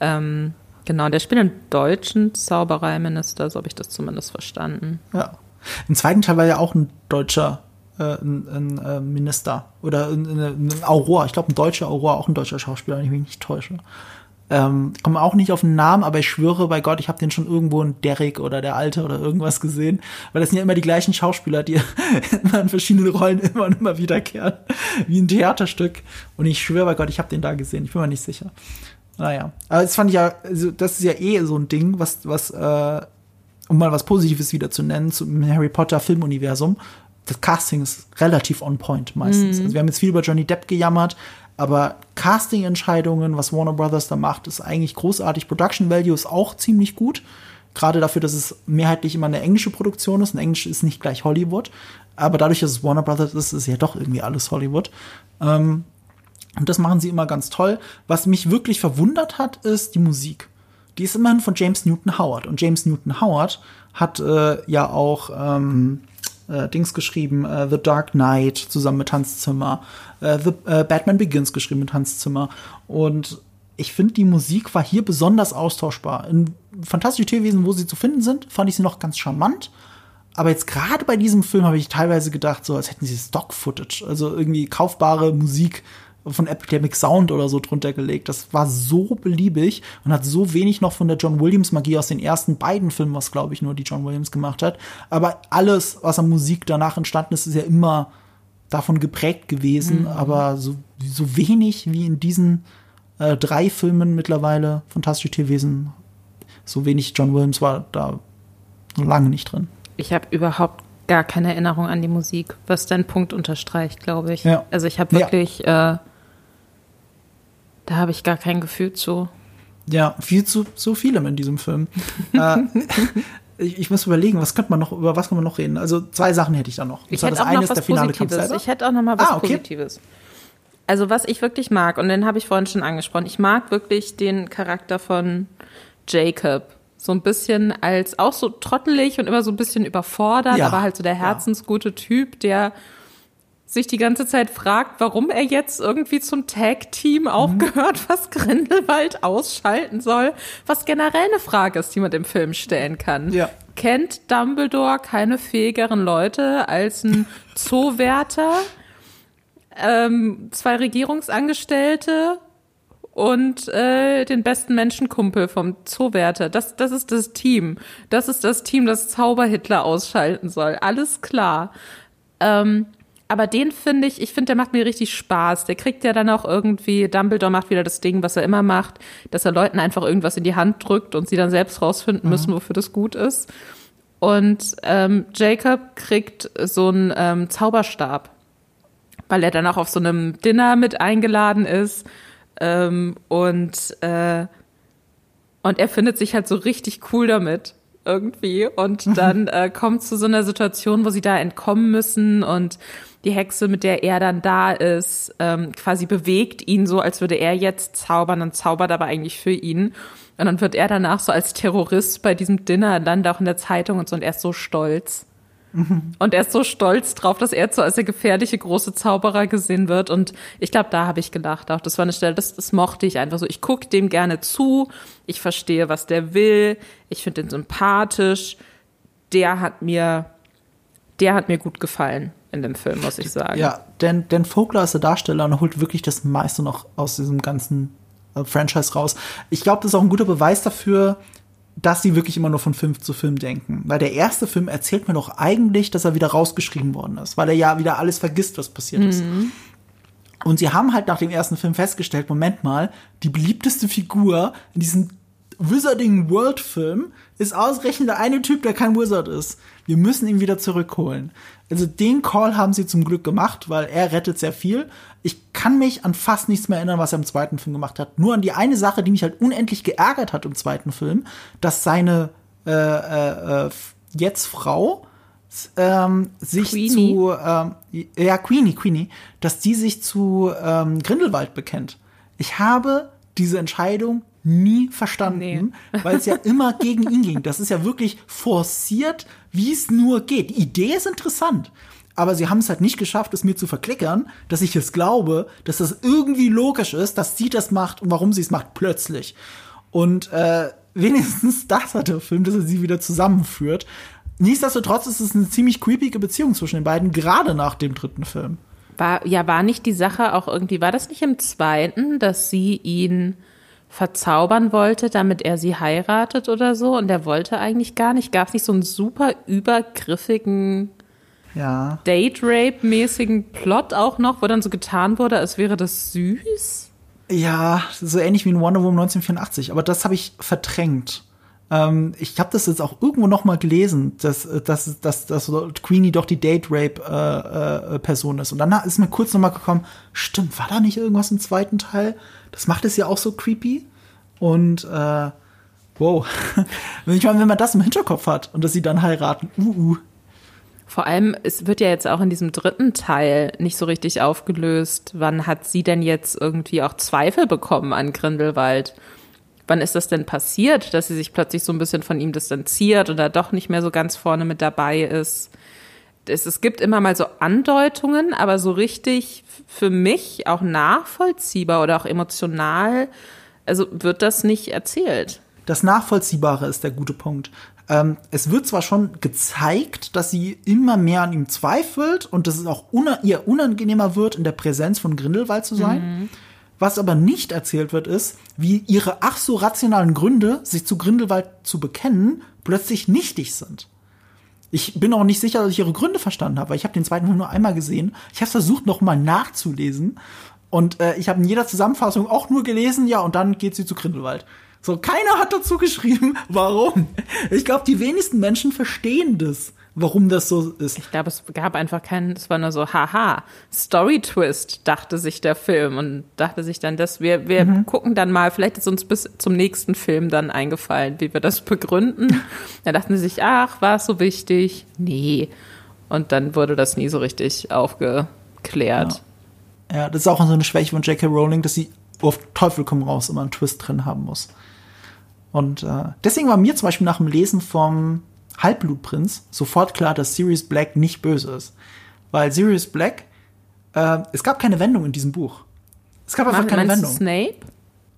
Ähm, genau, der spielt einen deutschen Zaubereiminister, so habe ich das zumindest verstanden. Ja. Im zweiten Teil war ja auch ein deutscher äh, ein, ein, äh, Minister oder ein, ein Aurora. Ich glaube, ein deutscher Aurora, auch ein deutscher Schauspieler, wenn ich mich nicht täusche. ähm, komme auch nicht auf den Namen, aber ich schwöre bei Gott, ich habe den schon irgendwo in Derek oder der Alte oder irgendwas gesehen, weil das sind ja immer die gleichen Schauspieler, die immer in verschiedenen Rollen immer und immer wiederkehren, wie ein Theaterstück. Und ich schwöre bei Gott, ich habe den da gesehen. Ich bin mir nicht sicher. Naja, aber das fand ich ja, also das ist ja eh so ein Ding, was, was, äh, um mal was Positives wieder zu nennen, zum Harry Potter Filmuniversum. Das Casting ist relativ on point meistens. Mhm. Also wir haben jetzt viel über Johnny Depp gejammert, aber Casting-Entscheidungen, was Warner Brothers da macht, ist eigentlich großartig. Production Value ist auch ziemlich gut. Gerade dafür, dass es mehrheitlich immer eine englische Produktion ist. Und Englisch ist nicht gleich Hollywood. Aber dadurch, dass es Warner Brothers ist, ist ja doch irgendwie alles Hollywood. Ähm, und das machen sie immer ganz toll. Was mich wirklich verwundert hat, ist die Musik. Die ist immerhin von James Newton Howard. Und James Newton Howard hat äh, ja auch ähm, äh, Dings geschrieben, äh, The Dark Knight zusammen mit Hans Zimmer, äh, The äh, Batman Begins geschrieben mit Hans Zimmer. Und ich finde, die Musik war hier besonders austauschbar. In Fantastische Tierwesen, wo sie zu finden sind, fand ich sie noch ganz charmant. Aber jetzt gerade bei diesem Film habe ich teilweise gedacht, so als hätten sie Stock-Footage, also irgendwie kaufbare Musik von Epidemic Sound oder so drunter gelegt. Das war so beliebig und hat so wenig noch von der John Williams Magie aus den ersten beiden Filmen, was glaube ich nur die John Williams gemacht hat. Aber alles, was an Musik danach entstanden ist, ist ja immer davon geprägt gewesen, aber so, so wenig wie in diesen äh, drei Filmen mittlerweile, Fantastische Tierwesen, so wenig John Williams war da lange nicht drin. Ich habe überhaupt gar keine Erinnerung an die Musik, was dein Punkt unterstreicht, glaube ich. Ja. Also ich habe Ja. wirklich, äh, da habe ich gar kein Gefühl zu. Ja, viel zu so vielem in diesem Film. äh, ich, ich muss überlegen, was könnte man noch, über was kann man noch reden? Also zwei Sachen hätte ich da noch. Ich zwar hätte das auch eine noch ist was der finale Positives. Ich hätte auch noch mal was Ah, okay. Positives. Also was ich wirklich mag, und den habe ich vorhin schon angesprochen, ich mag wirklich den Charakter von Jacob. So ein bisschen als auch so trottelig und immer so ein bisschen überfordert, Ja, aber halt so der herzensgute Typ, der sich die ganze Zeit fragt, warum er jetzt irgendwie zum Tag-Team auch Mhm. gehört, was Grindelwald ausschalten soll, was generell eine Frage ist, die man dem Film stellen kann. Ja. Kennt Dumbledore keine fähigeren Leute als ein Zoowärter, ähm, zwei Regierungsangestellte und äh, den besten Menschenkumpel vom Zoowärter. Das, das ist das Team. Das ist das Team, das Zauberhitler ausschalten soll. Alles klar. Ähm, aber den finde ich, ich finde, der macht mir richtig Spaß. Der kriegt ja dann auch irgendwie, Dumbledore macht wieder das Ding, was er immer macht, dass er Leuten einfach irgendwas in die Hand drückt und sie dann selbst rausfinden müssen, wofür das gut ist. Und ähm, Jacob kriegt so einen ähm, Zauberstab, weil er dann auch auf so einem Dinner mit eingeladen ist. Ähm, und, äh, und er findet sich halt so richtig cool damit irgendwie. Und dann äh, kommt zu so einer Situation, wo sie da entkommen müssen und die Hexe, mit der er dann da ist, ähm, quasi bewegt ihn so, als würde er jetzt zaubern und zaubert aber eigentlich für ihn. Und dann wird er danach so als Terrorist bei diesem Dinner dann auch in der Zeitung und so und er ist so stolz. Und er ist so stolz drauf, dass er so als der gefährliche große Zauberer gesehen wird. Und ich glaube, da habe ich gedacht. Auch das war eine Stelle, das, das mochte ich einfach so. Ich gucke dem gerne zu. Ich verstehe, was der will. Ich finde den sympathisch. Der hat mir, der hat mir gut gefallen in dem Film, muss ich sagen. Ja, denn, denn Vogler ist der Darsteller und er holt wirklich das meiste noch aus diesem ganzen äh, Franchise raus. Ich glaube, das ist auch ein guter Beweis dafür, dass sie wirklich immer nur von Film zu Film denken. Weil der erste Film erzählt mir doch eigentlich, dass er wieder rausgeschrieben worden ist, weil er ja wieder alles vergisst, was passiert ist. Und sie haben halt nach dem ersten Film festgestellt, Moment mal, die beliebteste Figur in diesem Wizarding World Film ist ausgerechnet der eine Typ, der kein Wizard ist. Wir müssen ihn wieder zurückholen. Also den Call haben sie zum Glück gemacht, weil er rettet sehr viel. Ich kann mich an fast nichts mehr erinnern, was er im zweiten Film gemacht hat. Nur an die eine Sache, die mich halt unendlich geärgert hat im zweiten Film, dass seine äh, äh, äh, jetzt Frau ähm, sich Queenie. zu ähm, ja Queenie Queenie, dass die sich zu ähm, Grindelwald bekennt. Ich habe diese Entscheidung nie verstanden, weil es ja immer gegen ihn ging. Das ist ja wirklich forciert, wie es nur geht. Die Idee ist interessant, aber sie haben es halt nicht geschafft, es mir zu verklickern, dass ich es glaube, dass das irgendwie logisch ist, dass sie das macht und warum sie es macht plötzlich. Und äh, wenigstens das hat der Film, dass er sie wieder zusammenführt. Nichtsdestotrotz ist es eine ziemlich creepige Beziehung zwischen den beiden, gerade nach dem dritten Film. War, ja, war nicht die Sache auch irgendwie, war das nicht im zweiten, dass sie ihn verzaubern wollte, damit er sie heiratet oder so. Und der wollte eigentlich gar nicht. Gab es nicht so einen super übergriffigen Ja. Date-Rape-mäßigen Plot auch noch, wo dann so getan wurde, als wäre das süß? Ja, so ähnlich wie in Wonder Woman 1984, aber das habe ich verdrängt. Ähm, ich habe das jetzt auch irgendwo noch mal gelesen, dass, äh, dass, dass, dass Queenie doch die Date-Rape-Person ist. Und dann ist mir kurz noch mal gekommen, stimmt, war da nicht irgendwas im zweiten Teil? Das macht es ja auch so creepy. Und äh, wow. ich meine, wenn man das im Hinterkopf hat und dass sie dann heiraten, uh, uh. Vor allem, es wird ja jetzt auch in diesem dritten Teil nicht so richtig aufgelöst. Wann hat sie denn jetzt irgendwie auch Zweifel bekommen an Grindelwald? Wann ist das denn passiert, dass sie sich plötzlich so ein bisschen von ihm distanziert oder doch nicht mehr so ganz vorne mit dabei ist? Es, es gibt immer mal so Andeutungen, aber so richtig für mich auch nachvollziehbar oder auch emotional, also wird das nicht erzählt. Das Nachvollziehbare ist der gute Punkt. Ähm, es wird zwar schon gezeigt, dass sie immer mehr an ihm zweifelt und dass es auch una ihr unangenehmer wird, in der Präsenz von Grindelwald zu sein. Was aber nicht erzählt wird, ist, wie ihre ach so rationalen Gründe, sich zu Grindelwald zu bekennen, plötzlich nichtig sind. Ich bin auch nicht sicher, dass ich ihre Gründe verstanden habe, weil ich habe den zweiten Film nur einmal gesehen. Ich habe versucht, noch mal nachzulesen. Und äh, ich habe in jeder Zusammenfassung auch nur gelesen, ja, und dann geht sie zu Grindelwald. So, keiner hat dazu geschrieben, warum. Ich glaube, die wenigsten Menschen verstehen das, warum das so ist. Ich glaube, es gab einfach keinen, es war nur so, haha, Story-Twist, dachte sich der Film und dachte sich dann, dass wir, wir gucken dann mal, vielleicht ist uns bis zum nächsten Film dann eingefallen, wie wir das begründen. Da dachten sie sich, ach, war es so wichtig? Nee. Und dann wurde das nie so richtig aufgeklärt. Ja, das ist auch so eine Schwäche von J.K. Rowling, dass sie auf Teufel komm raus immer einen Twist drin haben muss. Und äh, deswegen war mir zum Beispiel nach dem Lesen vom Halbblutprinz sofort klar, dass Sirius Black nicht böse ist. Weil Sirius Black, äh, es gab keine Wendung in diesem Buch. Es gab einfach keine Meinst du Wendung. Snape?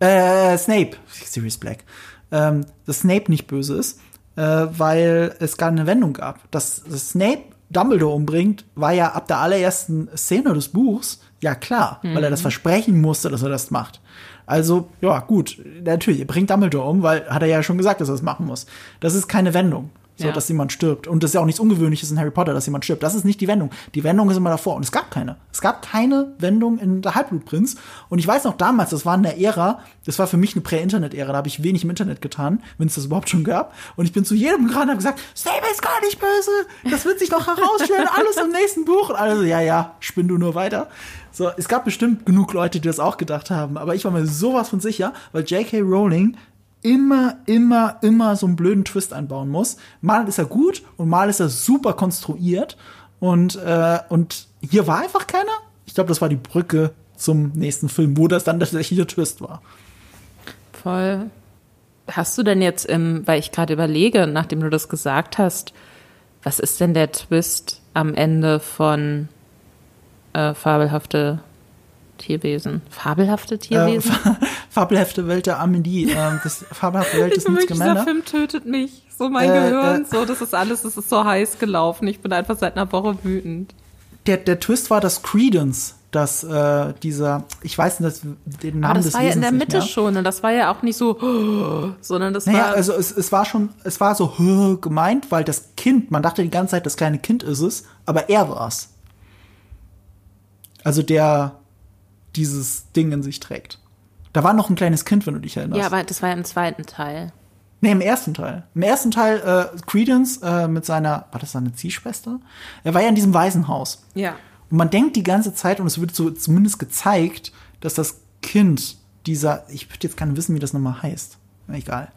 Äh, Snape, Sirius Black. Ähm, dass Snape nicht böse ist, äh, weil es gar eine Wendung gab. Dass, dass Snape Dumbledore umbringt, war ja ab der allerersten Szene des Buchs ja klar, weil er das versprechen musste, dass er das macht. Also, ja, gut, natürlich, er bringt Dumbledore um, weil hat er ja schon gesagt, dass er das machen muss. Das ist keine Wendung. So, Ja. dass jemand stirbt. Und das ist ja auch nichts Ungewöhnliches in Harry Potter, dass jemand stirbt. Das ist nicht die Wendung. Die Wendung ist immer davor. Und es gab keine. Es gab keine Wendung in der Halbblutprinz. Und ich weiß noch damals, das war in der Ära, das war für mich eine Prä-Internet-Ära, da habe ich wenig im Internet getan, wenn es das überhaupt schon gab. Und ich bin zu jedem gerannt und habe gesagt, Snape ist gar nicht böse. Das wird sich noch herausstellen. Alles im nächsten Buch. Und alle so, ja, ja, spinn du nur weiter. So, es gab bestimmt genug Leute, die das auch gedacht haben. Aber ich war mir sowas von sicher, weil J.K. Rowling immer, immer, immer so einen blöden Twist einbauen muss. Mal ist er gut und mal ist er super konstruiert. Und, äh, und hier war einfach keiner. Ich glaube, das war die Brücke zum nächsten Film, wo das dann tatsächlich der Twist war. Voll. Hast du denn jetzt im, weil ich gerade überlege, nachdem du das gesagt hast, was ist denn der Twist am Ende von äh, fabelhafte Tierwesen? Fabelhafte Äh, Tierwesen? Fabelhafte Welt der Amelie. ähm, das fabelhafte Welt des wirklich, dieser. Film tötet mich. So mein Äh, Gehirn, äh. so, das ist alles, das ist so heiß gelaufen. Ich bin einfach seit einer Woche wütend. Der, der Twist war das Credence, dass äh, dieser, ich weiß nicht, den Namen Aber das des war ja in der Mitte mehr. schon und das war ja auch nicht so, sondern das Naja, war. also es, es war schon, es war so gemeint, weil das Kind, man dachte die ganze Zeit, das kleine Kind ist es, aber er war's. Also der dieses Ding in sich trägt. Da war noch ein kleines Kind, wenn du dich erinnerst. ja, aber das war ja im zweiten Teil. Nee, im ersten Teil. Im ersten Teil äh, Credence äh, mit seiner, war das seine Ziehschwester? Er war ja in diesem Waisenhaus. Ja. Und man denkt die ganze Zeit, und es wird so zumindest gezeigt, dass das Kind dieser, ich würde jetzt gerne wissen, wie das nochmal heißt. Egal.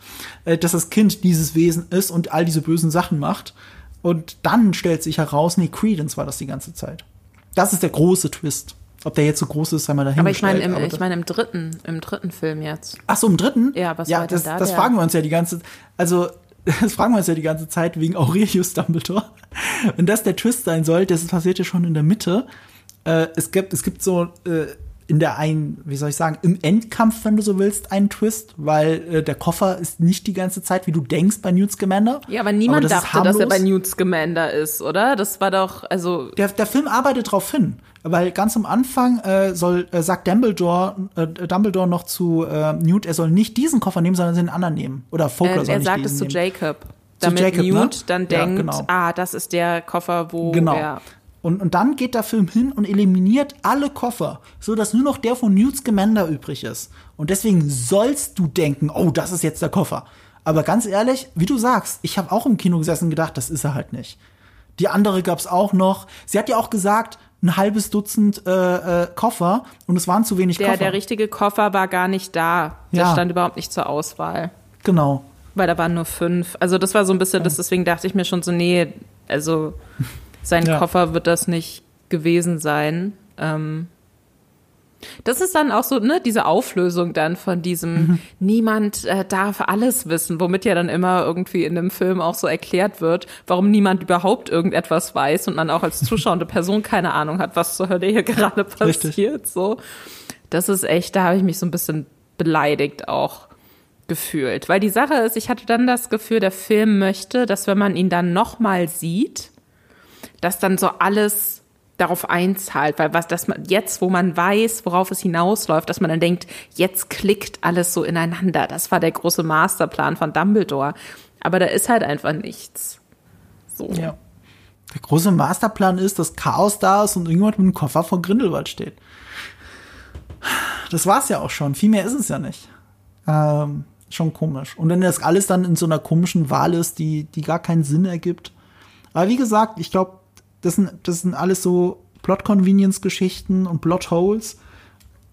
Äh, dass das Kind dieses Wesen ist und all diese bösen Sachen macht. Und dann stellt sich heraus, nee, Credence war das die ganze Zeit. Das ist der große Twist. Ob der jetzt so groß ist, sei mal Aber ich meine, dahingestellt. im, aber ich das- meine im dritten, im dritten Film jetzt. Ach so, im dritten? Ja, was ja, war das, da das fragen wir uns ja die ganze Also, das fragen wir uns ja die ganze Zeit wegen Aurelius Dumbledore. Wenn das der Twist sein soll, das passiert ja schon in der Mitte. Äh, es gibt, es gibt so, äh, in der einen, wie soll ich sagen, im Endkampf, wenn du so willst, einen Twist, weil äh, der Koffer ist nicht die ganze Zeit, wie du denkst, bei Newt Scamander. Ja, aber niemand aber dachte, dass er bei Newt Scamander ist, oder? Das war doch, also. Der, der Film arbeitet darauf hin, weil ganz am Anfang äh, soll, äh, sagt Dumbledore, äh, Dumbledore noch zu äh, Newt, er soll nicht diesen Koffer nehmen, sondern den anderen nehmen. Oder Folklore äh, soll Er sagt es zu nehmen. Jacob. Damit Jacob, ne? Newt dann Ja, denkt, genau. ah, das ist der Koffer, wo Genau. er Und, und dann geht der Film hin und eliminiert alle Koffer, so dass nur noch der von Newt Scamander übrig ist. Und deswegen sollst du denken, oh, das ist jetzt der Koffer. Aber ganz ehrlich, wie du sagst, ich habe auch im Kino gesessen und gedacht, das ist er halt nicht. Die andere gab's auch noch. Sie hat ja auch gesagt, ein halbes Dutzend äh, äh, Koffer und es waren zu wenig Der, Koffer. der richtige Koffer war gar nicht da. Der Ja. stand überhaupt nicht zur Auswahl. genau. Weil da waren nur fünf. Also das war so ein bisschen, das, deswegen dachte ich mir schon so, nee, also sein Ja. Koffer wird das nicht gewesen sein. Ähm, das ist dann auch so, ne, diese Auflösung dann von diesem, Mhm. niemand äh, darf alles wissen, womit ja dann immer irgendwie in dem Film auch so erklärt wird, warum niemand überhaupt irgendetwas weiß und man auch als zuschauende Person keine Ahnung hat, was zur Hölle hier gerade Richtig. passiert, so. Das ist echt, da habe ich mich so ein bisschen beleidigt auch gefühlt. Weil die Sache ist, ich hatte dann das Gefühl, der Film möchte, dass wenn man ihn dann nochmal sieht, dass dann so alles darauf einzahlt, weil was, dass man jetzt, wo man weiß, worauf es hinausläuft, dass man dann denkt, jetzt klickt alles so ineinander. Das war der große Masterplan von Dumbledore. Aber da ist halt einfach nichts. So. Ja. Der große Masterplan ist, dass Chaos da ist und irgendjemand mit einem Koffer vor Grindelwald steht. Das war's ja auch schon. Viel mehr ist es ja nicht. Ähm, schon komisch. Und wenn das alles dann in so einer komischen Wahl ist, die, die gar keinen Sinn ergibt. Aber wie gesagt, ich glaube, das sind, das sind alles so Plot-Convenience-Geschichten und Plot-Holes.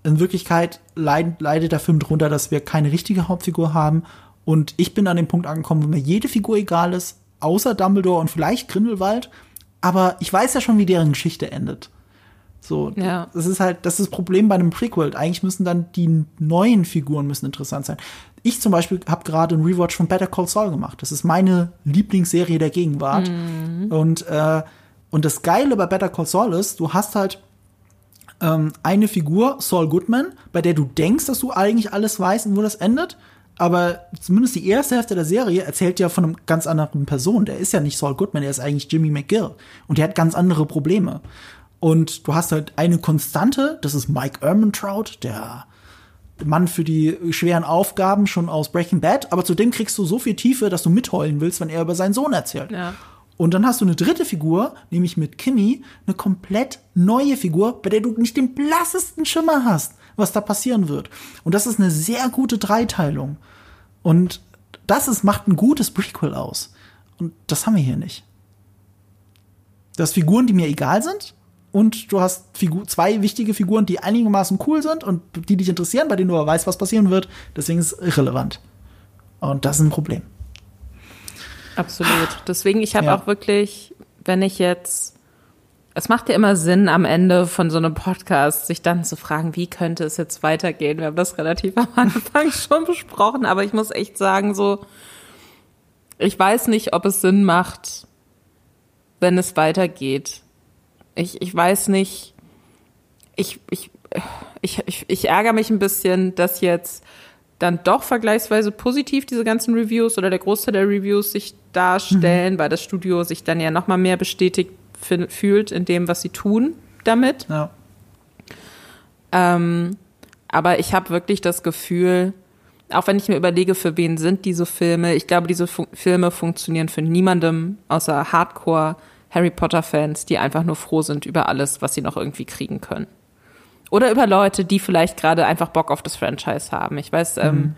In Wirklichkeit leid, leidet der Film darunter, dass wir keine richtige Hauptfigur haben. Und ich bin an dem Punkt angekommen, wo mir jede Figur egal ist, außer Dumbledore und vielleicht Grindelwald. Aber ich weiß ja schon, wie deren Geschichte endet. So, Ja. das ist halt, das ist das Problem bei einem Prequel. Eigentlich müssen dann die neuen Figuren müssen interessant sein. Ich zum Beispiel habe gerade einen Rewatch von Better Call Saul gemacht. Das ist meine Lieblingsserie der Gegenwart. Und äh, und das Geile bei Better Call Saul ist, du hast halt ähm, eine Figur, Saul Goodman, bei der du denkst, dass du eigentlich alles weißt und wo das endet. Aber zumindest die erste Hälfte der Serie erzählt ja von einem ganz anderen Person. Der ist ja nicht Saul Goodman, der ist eigentlich Jimmy McGill. Und der hat ganz andere Probleme. Und du hast halt eine Konstante, das ist Mike Ehrmantraut, der Mann für die schweren Aufgaben schon aus Breaking Bad. Aber zudem kriegst du so viel Tiefe, dass du mitheulen willst, wenn er über seinen Sohn erzählt. Ja. Und dann hast du eine dritte Figur, nämlich mit Kimmy, eine komplett neue Figur, bei der du nicht den blassesten Schimmer hast, was da passieren wird. Und das ist eine sehr gute Dreiteilung. Und das ist, macht ein gutes Prequel aus. Und das haben wir hier nicht. Du hast Figuren, die mir egal sind. Und du hast Figu zwei wichtige Figuren, die einigermaßen cool sind und die dich interessieren, bei denen du aber weißt, was passieren wird. Deswegen ist es irrelevant. Und das ist ein Problem. Absolut. Deswegen, ich habe Ja. auch wirklich, wenn ich jetzt, es macht ja immer Sinn am Ende von so einem Podcast, sich dann zu fragen, wie könnte es jetzt weitergehen? Wir haben das relativ am Anfang schon besprochen, aber ich muss echt sagen, so, ich weiß nicht, ob es Sinn macht, wenn es weitergeht. Ich, ich weiß nicht, ich, ich, ich, ich, ich ärgere mich ein bisschen, dass jetzt dann doch vergleichsweise positiv diese ganzen Reviews oder der Großteil der Reviews sich darstellen, weil das Studio sich dann ja noch mal mehr bestätigt fühlt in dem, was sie tun damit. Ja. Ähm, aber ich habe wirklich das Gefühl, auch wenn ich mir überlege, für wen sind diese Filme, ich glaube, diese Fu Filme funktionieren für niemandem außer Hardcore Harry Potter Fans, die einfach nur froh sind über alles, was sie noch irgendwie kriegen können. Oder über Leute, die vielleicht gerade einfach Bock auf das Franchise haben. Ich weiß, ähm,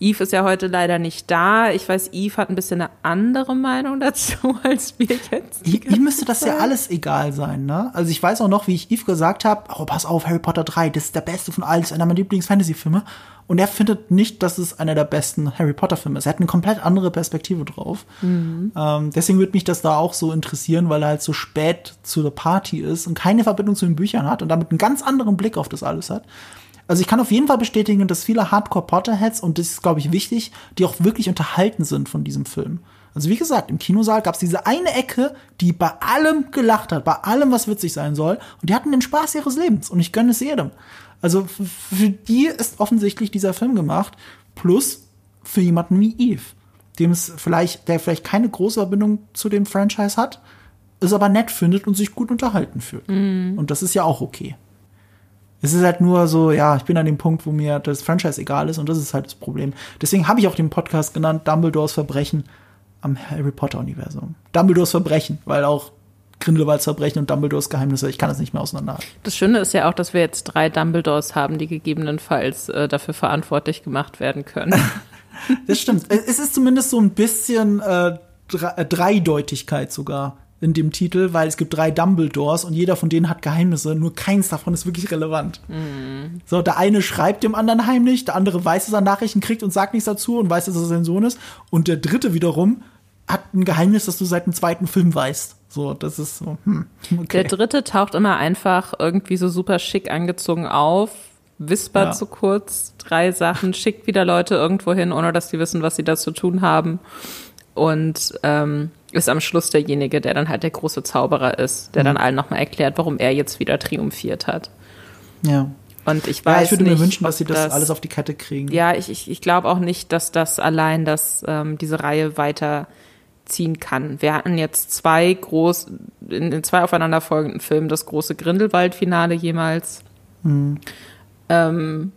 Eve ist ja heute leider nicht da. Ich weiß, Eve hat ein bisschen eine andere Meinung dazu als wir jetzt. Ihm müsste das ja alles egal sein, ne? Also ich weiß auch noch, wie ich Eve gesagt habe, oh, pass auf, Harry Potter 3, das ist der beste von allen, das ist einer meiner Lieblings-Fantasy-Filme. Und er findet nicht, dass es einer der besten Harry Potter-Filme ist. Er hat eine komplett andere Perspektive drauf. Ähm, deswegen würde mich das da auch so interessieren, weil er halt so spät zu der Party ist und keine Verbindung zu den Büchern hat und damit einen ganz anderen Blick auf das alles hat. Also ich kann auf jeden Fall bestätigen, dass viele Hardcore-Potterheads, und das ist, glaube ich, wichtig, die auch wirklich unterhalten sind von diesem Film. Also wie gesagt, im Kinosaal gab es diese eine Ecke, die bei allem gelacht hat, bei allem, was witzig sein soll. Und die hatten den Spaß ihres Lebens. Und ich gönne es jedem. Also für die ist offensichtlich dieser Film gemacht, plus für jemanden wie Eve, dem es vielleicht, der vielleicht keine große Verbindung zu dem Franchise hat, es aber nett findet und sich gut unterhalten fühlt. Mhm. Und das ist ja auch okay. Es ist halt nur so, ja, ich bin an dem Punkt, wo mir das Franchise egal ist und das ist halt das Problem. Deswegen habe ich auch den Podcast genannt, Dumbledores Verbrechen am Harry Potter-Universum. Dumbledores Verbrechen, weil auch Grindelwalds Verbrechen und Dumbledores Geheimnisse, ich kann das nicht mehr auseinanderhalten. Das Schöne ist ja auch, dass wir jetzt drei Dumbledores haben, die gegebenenfalls äh, dafür verantwortlich gemacht werden können. das stimmt. Es ist zumindest so ein bisschen äh, Dreideutigkeit sogar in dem Titel, weil es gibt drei Dumbledores und jeder von denen hat Geheimnisse, nur keins davon ist wirklich relevant. Mhm. So, der eine schreibt dem anderen heimlich, der andere weiß, dass er Nachrichten kriegt und sagt nichts dazu und weiß, dass er sein Sohn ist und der dritte wiederum hat ein Geheimnis, das du seit dem zweiten Film weißt. So, das ist so, hm, okay. Der dritte taucht immer einfach irgendwie so super schick angezogen auf, wispert ja. so kurz drei Sachen, schickt wieder Leute irgendwo hin, ohne dass die wissen, was sie da zu tun haben. Und ähm, ist am Schluss derjenige, der dann halt der große Zauberer ist, der mhm. dann allen nochmal erklärt, warum er jetzt wieder triumphiert hat. Ja. Und ich weiß ja, ich würde nicht, mir wünschen, dass sie das, das, alles auf die Kette kriegen. Ja, ich, ich, ich glaube auch nicht, dass das allein dass ähm, diese Reihe weiterziehen kann. Wir hatten jetzt zwei groß, in, in zwei aufeinanderfolgenden Filmen das große Grindelwald-Finale jemals. Mhm. Ähm,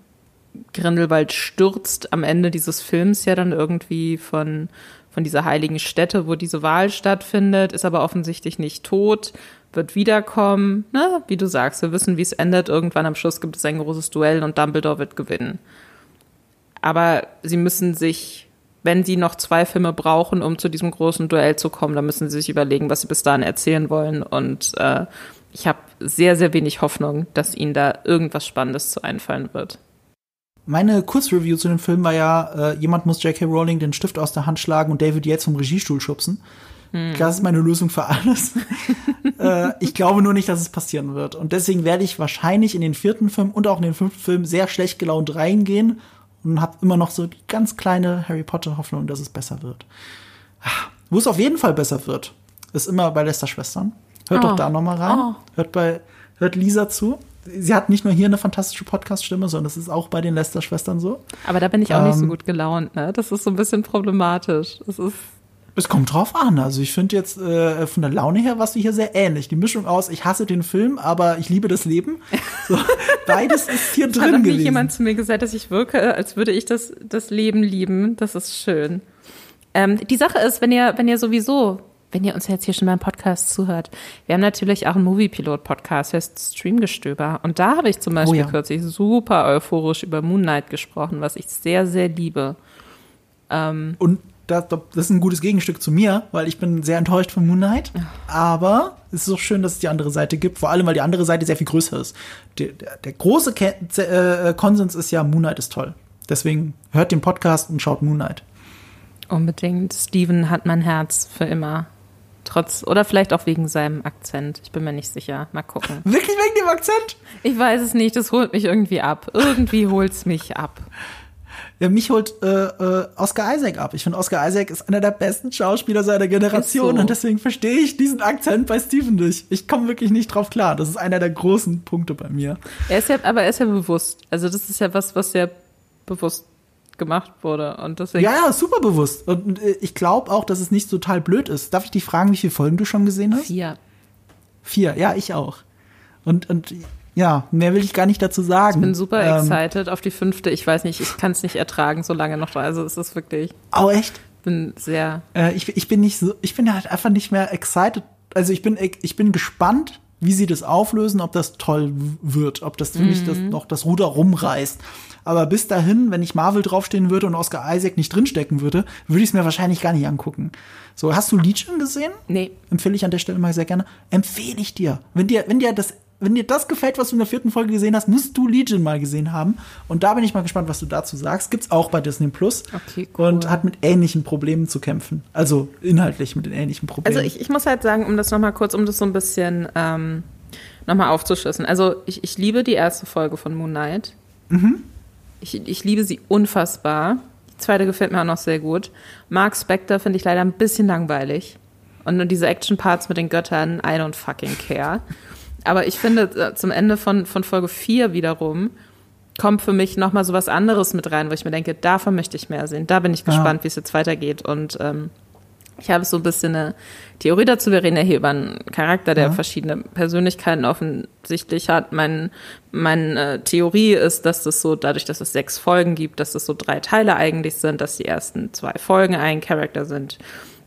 Grindelwald stürzt am Ende dieses Films ja dann irgendwie von von dieser heiligen Stätte, wo diese Wahl stattfindet, ist aber offensichtlich nicht tot, wird wiederkommen. Ne? Wie du sagst, wir wissen, wie es endet. Irgendwann am Schluss gibt es ein großes Duell und Dumbledore wird gewinnen. Aber sie müssen sich, wenn sie noch zwei Filme brauchen, um zu diesem großen Duell zu kommen, dann müssen sie sich überlegen, was sie bis dahin erzählen wollen. Und äh, ich habe sehr, sehr wenig Hoffnung, dass ihnen da irgendwas Spannendes zu einfallen wird. Meine Kurzreview zu dem Film war ja, äh, jemand muss J.K. Rowling den Stift aus der Hand schlagen und David Yates vom Regiestuhl schubsen. Hm. Das ist meine Lösung für alles. äh, ich glaube nur nicht, dass es passieren wird. Und deswegen werde ich wahrscheinlich in den vierten Film und auch in den fünften Film sehr schlecht gelaunt reingehen und habe immer noch so die ganz kleine Harry Potter Hoffnung, dass es besser wird. Wo es auf jeden Fall besser wird, ist immer bei Lester Schwestern. Hört oh. doch da noch mal rein. Oh. Hört bei hört Lisa zu sie hat nicht nur hier eine fantastische Podcast-Stimme, sondern das ist auch bei den Lester-Schwestern so. Aber da bin ich auch ähm, nicht so ähm, gut gelaunt, ne? Das ist so ein bisschen problematisch. Das ist es kommt drauf an. Also ich finde jetzt äh, von der Laune her was du hier sehr ähnlich. Die Mischung aus, ich hasse den Film, aber ich liebe das Leben. So, beides ist hier drin Hat noch nie jemand zu mir gesagt, dass ich wirke, als würde ich das, das Leben lieben. Das ist schön. Ähm, die Sache ist, wenn ihr, wenn ihr sowieso wenn ihr uns jetzt hier schon beim Podcast zuhört, wir haben natürlich auch einen Movie-Pilot-Podcast, heißt Streamgestöber. Und da habe ich zum Beispiel oh ja. kürzlich super euphorisch über Moon Knight gesprochen, was ich sehr, sehr liebe. Ähm, Und das, das ist ein gutes Gegenstück zu mir, weil ich bin sehr enttäuscht von Moon Knight. Aber es ist auch schön, dass es die andere Seite gibt, vor allem, weil die andere Seite sehr viel größer ist. Der, der, der große Ke äh, Konsens ist ja, Moon Knight ist toll. Deswegen hört den Podcast und schaut Moon Knight. Unbedingt. Steven hat mein Herz für immer. Trotz, oder vielleicht auch wegen seinem Akzent. Ich bin mir nicht sicher. Mal gucken. Wirklich wegen dem Akzent? Ich weiß es nicht. Das holt mich irgendwie ab. Irgendwie holt es mich ab. Ja, mich holt äh, äh, Oscar Isaac ab. Ich finde, Oscar Isaac ist einer der besten Schauspieler seiner Generation so. und deswegen verstehe ich diesen Akzent bei Steven nicht. Ich komme wirklich nicht drauf klar. Das ist einer der großen Punkte bei mir. Er ist ja, aber er ist ja bewusst. Also das ist ja was, was sehr bewusst gemacht wurde. Und deswegen ja, ja, super bewusst. Und äh, ich glaube auch, dass es nicht total blöd ist. Darf ich dich fragen, wie viele Folgen du schon gesehen hast? Vier. Vier, ja, ich auch. Und, und ja, mehr will ich gar nicht dazu sagen. Ich bin super ähm, excited auf die fünfte. Ich weiß nicht, ich kann es nicht ertragen, so lange noch. Also es ist wirklich. Oh, echt? Bin sehr. Äh, ich, ich bin nicht so, ich bin halt einfach nicht mehr excited. Also ich bin, ich bin gespannt, wie sie das auflösen, ob das toll wird, ob das für mhm. mich das, noch das Ruder rumreißt. Aber bis dahin, wenn ich Marvel draufstehen würde und Oscar Isaac nicht drinstecken würde, würde ich es mir wahrscheinlich gar nicht angucken. So, hast du Legion gesehen? Nee. Empfehle ich an der Stelle mal sehr gerne. Empfehle ich dir. Wenn dir, wenn dir das wenn dir das gefällt, was du in der vierten Folge gesehen hast, musst du Legion mal gesehen haben. Und da bin ich mal gespannt, was du dazu sagst. Gibt's auch bei Disney Plus. Okay, cool. Und hat mit ähnlichen Problemen zu kämpfen. Also inhaltlich mit den ähnlichen Problemen. Also ich, ich muss halt sagen, um das nochmal kurz, um das so ein bisschen ähm, nochmal aufzuschlüsseln. Also ich, ich liebe die erste Folge von Moon Knight. Mhm. Ich, ich liebe sie unfassbar. Die zweite gefällt mir auch noch sehr gut. Mark Spector finde ich leider ein bisschen langweilig. Und nur diese Action-Parts mit den Göttern, I don't fucking care. Aber ich finde, äh, zum Ende von, von Folge 4 wiederum kommt für mich nochmal so was anderes mit rein, wo ich mir denke, davon möchte ich mehr sehen. Da bin ich gespannt, wie es jetzt weitergeht. Und ähm, ich habe so ein bisschen eine Theorie dazu. Wir reden ja hier über einen Charakter, der Ja. verschiedene Persönlichkeiten offensichtlich hat. Mein, meine Theorie ist, dass das so, dadurch, dass es sechs Folgen gibt, dass es so drei Teile eigentlich sind, dass die ersten zwei Folgen ein Charakter sind.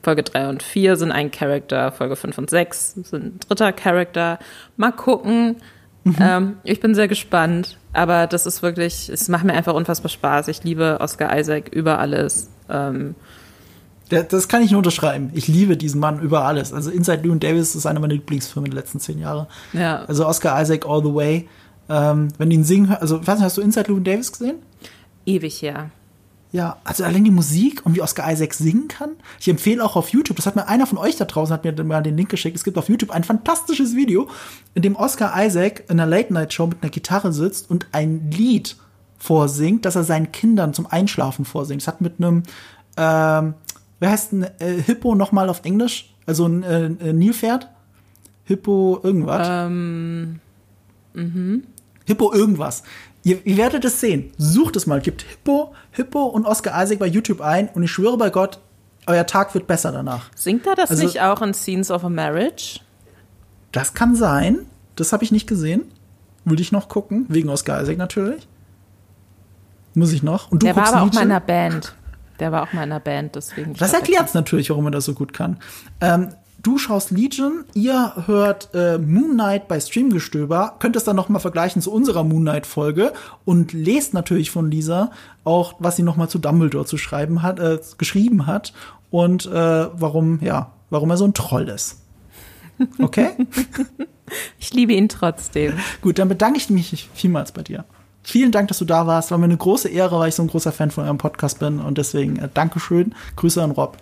Folge drei und vier sind ein Charakter, Folge fünf und sechs sind ein dritter Charakter. Mal gucken. Ähm, ich bin sehr gespannt, aber das ist wirklich, es macht mir einfach unfassbar Spaß. Ich liebe Oscar Isaac über alles. Ähm, das kann ich nur unterschreiben. Ich liebe diesen Mann über alles. Also Inside Llewyn Davis ist einer meiner Lieblingsfilme der letzten zehn Jahre. ja. Also Oscar Isaac all the way. Ähm, wenn du ihn singen also ich weiß nicht, hast du Inside Llewyn Davis gesehen? ewig her. Ja, also allein die Musik und wie Oscar Isaac singen kann. Ich empfehle auch auf YouTube, das hat mir einer von euch da draußen, hat mir mal den Link geschickt. Es gibt auf YouTube ein fantastisches Video, in dem Oscar Isaac in einer Late-Night-Show mit einer Gitarre sitzt und ein Lied vorsingt, das er seinen Kindern zum Einschlafen vorsingt. Es hat mit einem, ähm, wer heißt ein äh, Hippo nochmal auf Englisch? Also ein äh, Nilpferd? Hippo irgendwas? Ähm, Hippo irgendwas. Ihr, ihr werdet es sehen. Sucht es mal. Gebt Hippo, Hippo und Oscar Isaac bei YouTube ein und ich schwöre bei Gott, euer Tag wird besser danach. singt er das Also- nicht auch in Scenes of a Marriage? Das kann sein. Das habe ich nicht gesehen. Würde ich noch gucken. Wegen Oscar Isaac natürlich. Muss ich noch. Und du Der war aber auch mal Nietzsche? in einer Band. Der war auch mal in einer Band, deswegen. Das erklärt es natürlich, warum er das so gut kann. Ähm, du schaust Legion, ihr hört äh, Moon Knight bei Streamgestöber, könnt es dann noch mal vergleichen zu unserer Moon Knight Folge und lest natürlich von Lisa auch, was sie noch mal zu Dumbledore zu schreiben hat, äh, geschrieben hat und äh, warum, ja, warum er so ein Troll ist. Okay? Ich liebe ihn trotzdem. Gut, dann bedanke ich mich vielmals bei dir. Vielen Dank, dass du da warst. War mir eine große Ehre, weil ich so ein großer Fan von eurem Podcast bin und deswegen äh, Dankeschön. Grüße an Rob.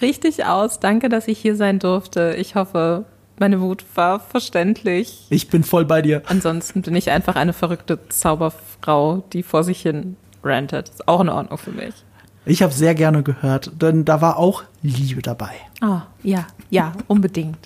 Richtig aus. Danke, dass ich hier sein durfte. Ich hoffe, meine Wut war verständlich. Ich bin voll bei dir. Ansonsten bin ich einfach eine verrückte Zauberfrau, die vor sich hin rantet. Ist auch in Ordnung für mich. Ich habe sehr gerne gehört, denn da war auch Liebe dabei. Ah, ja, ja, unbedingt.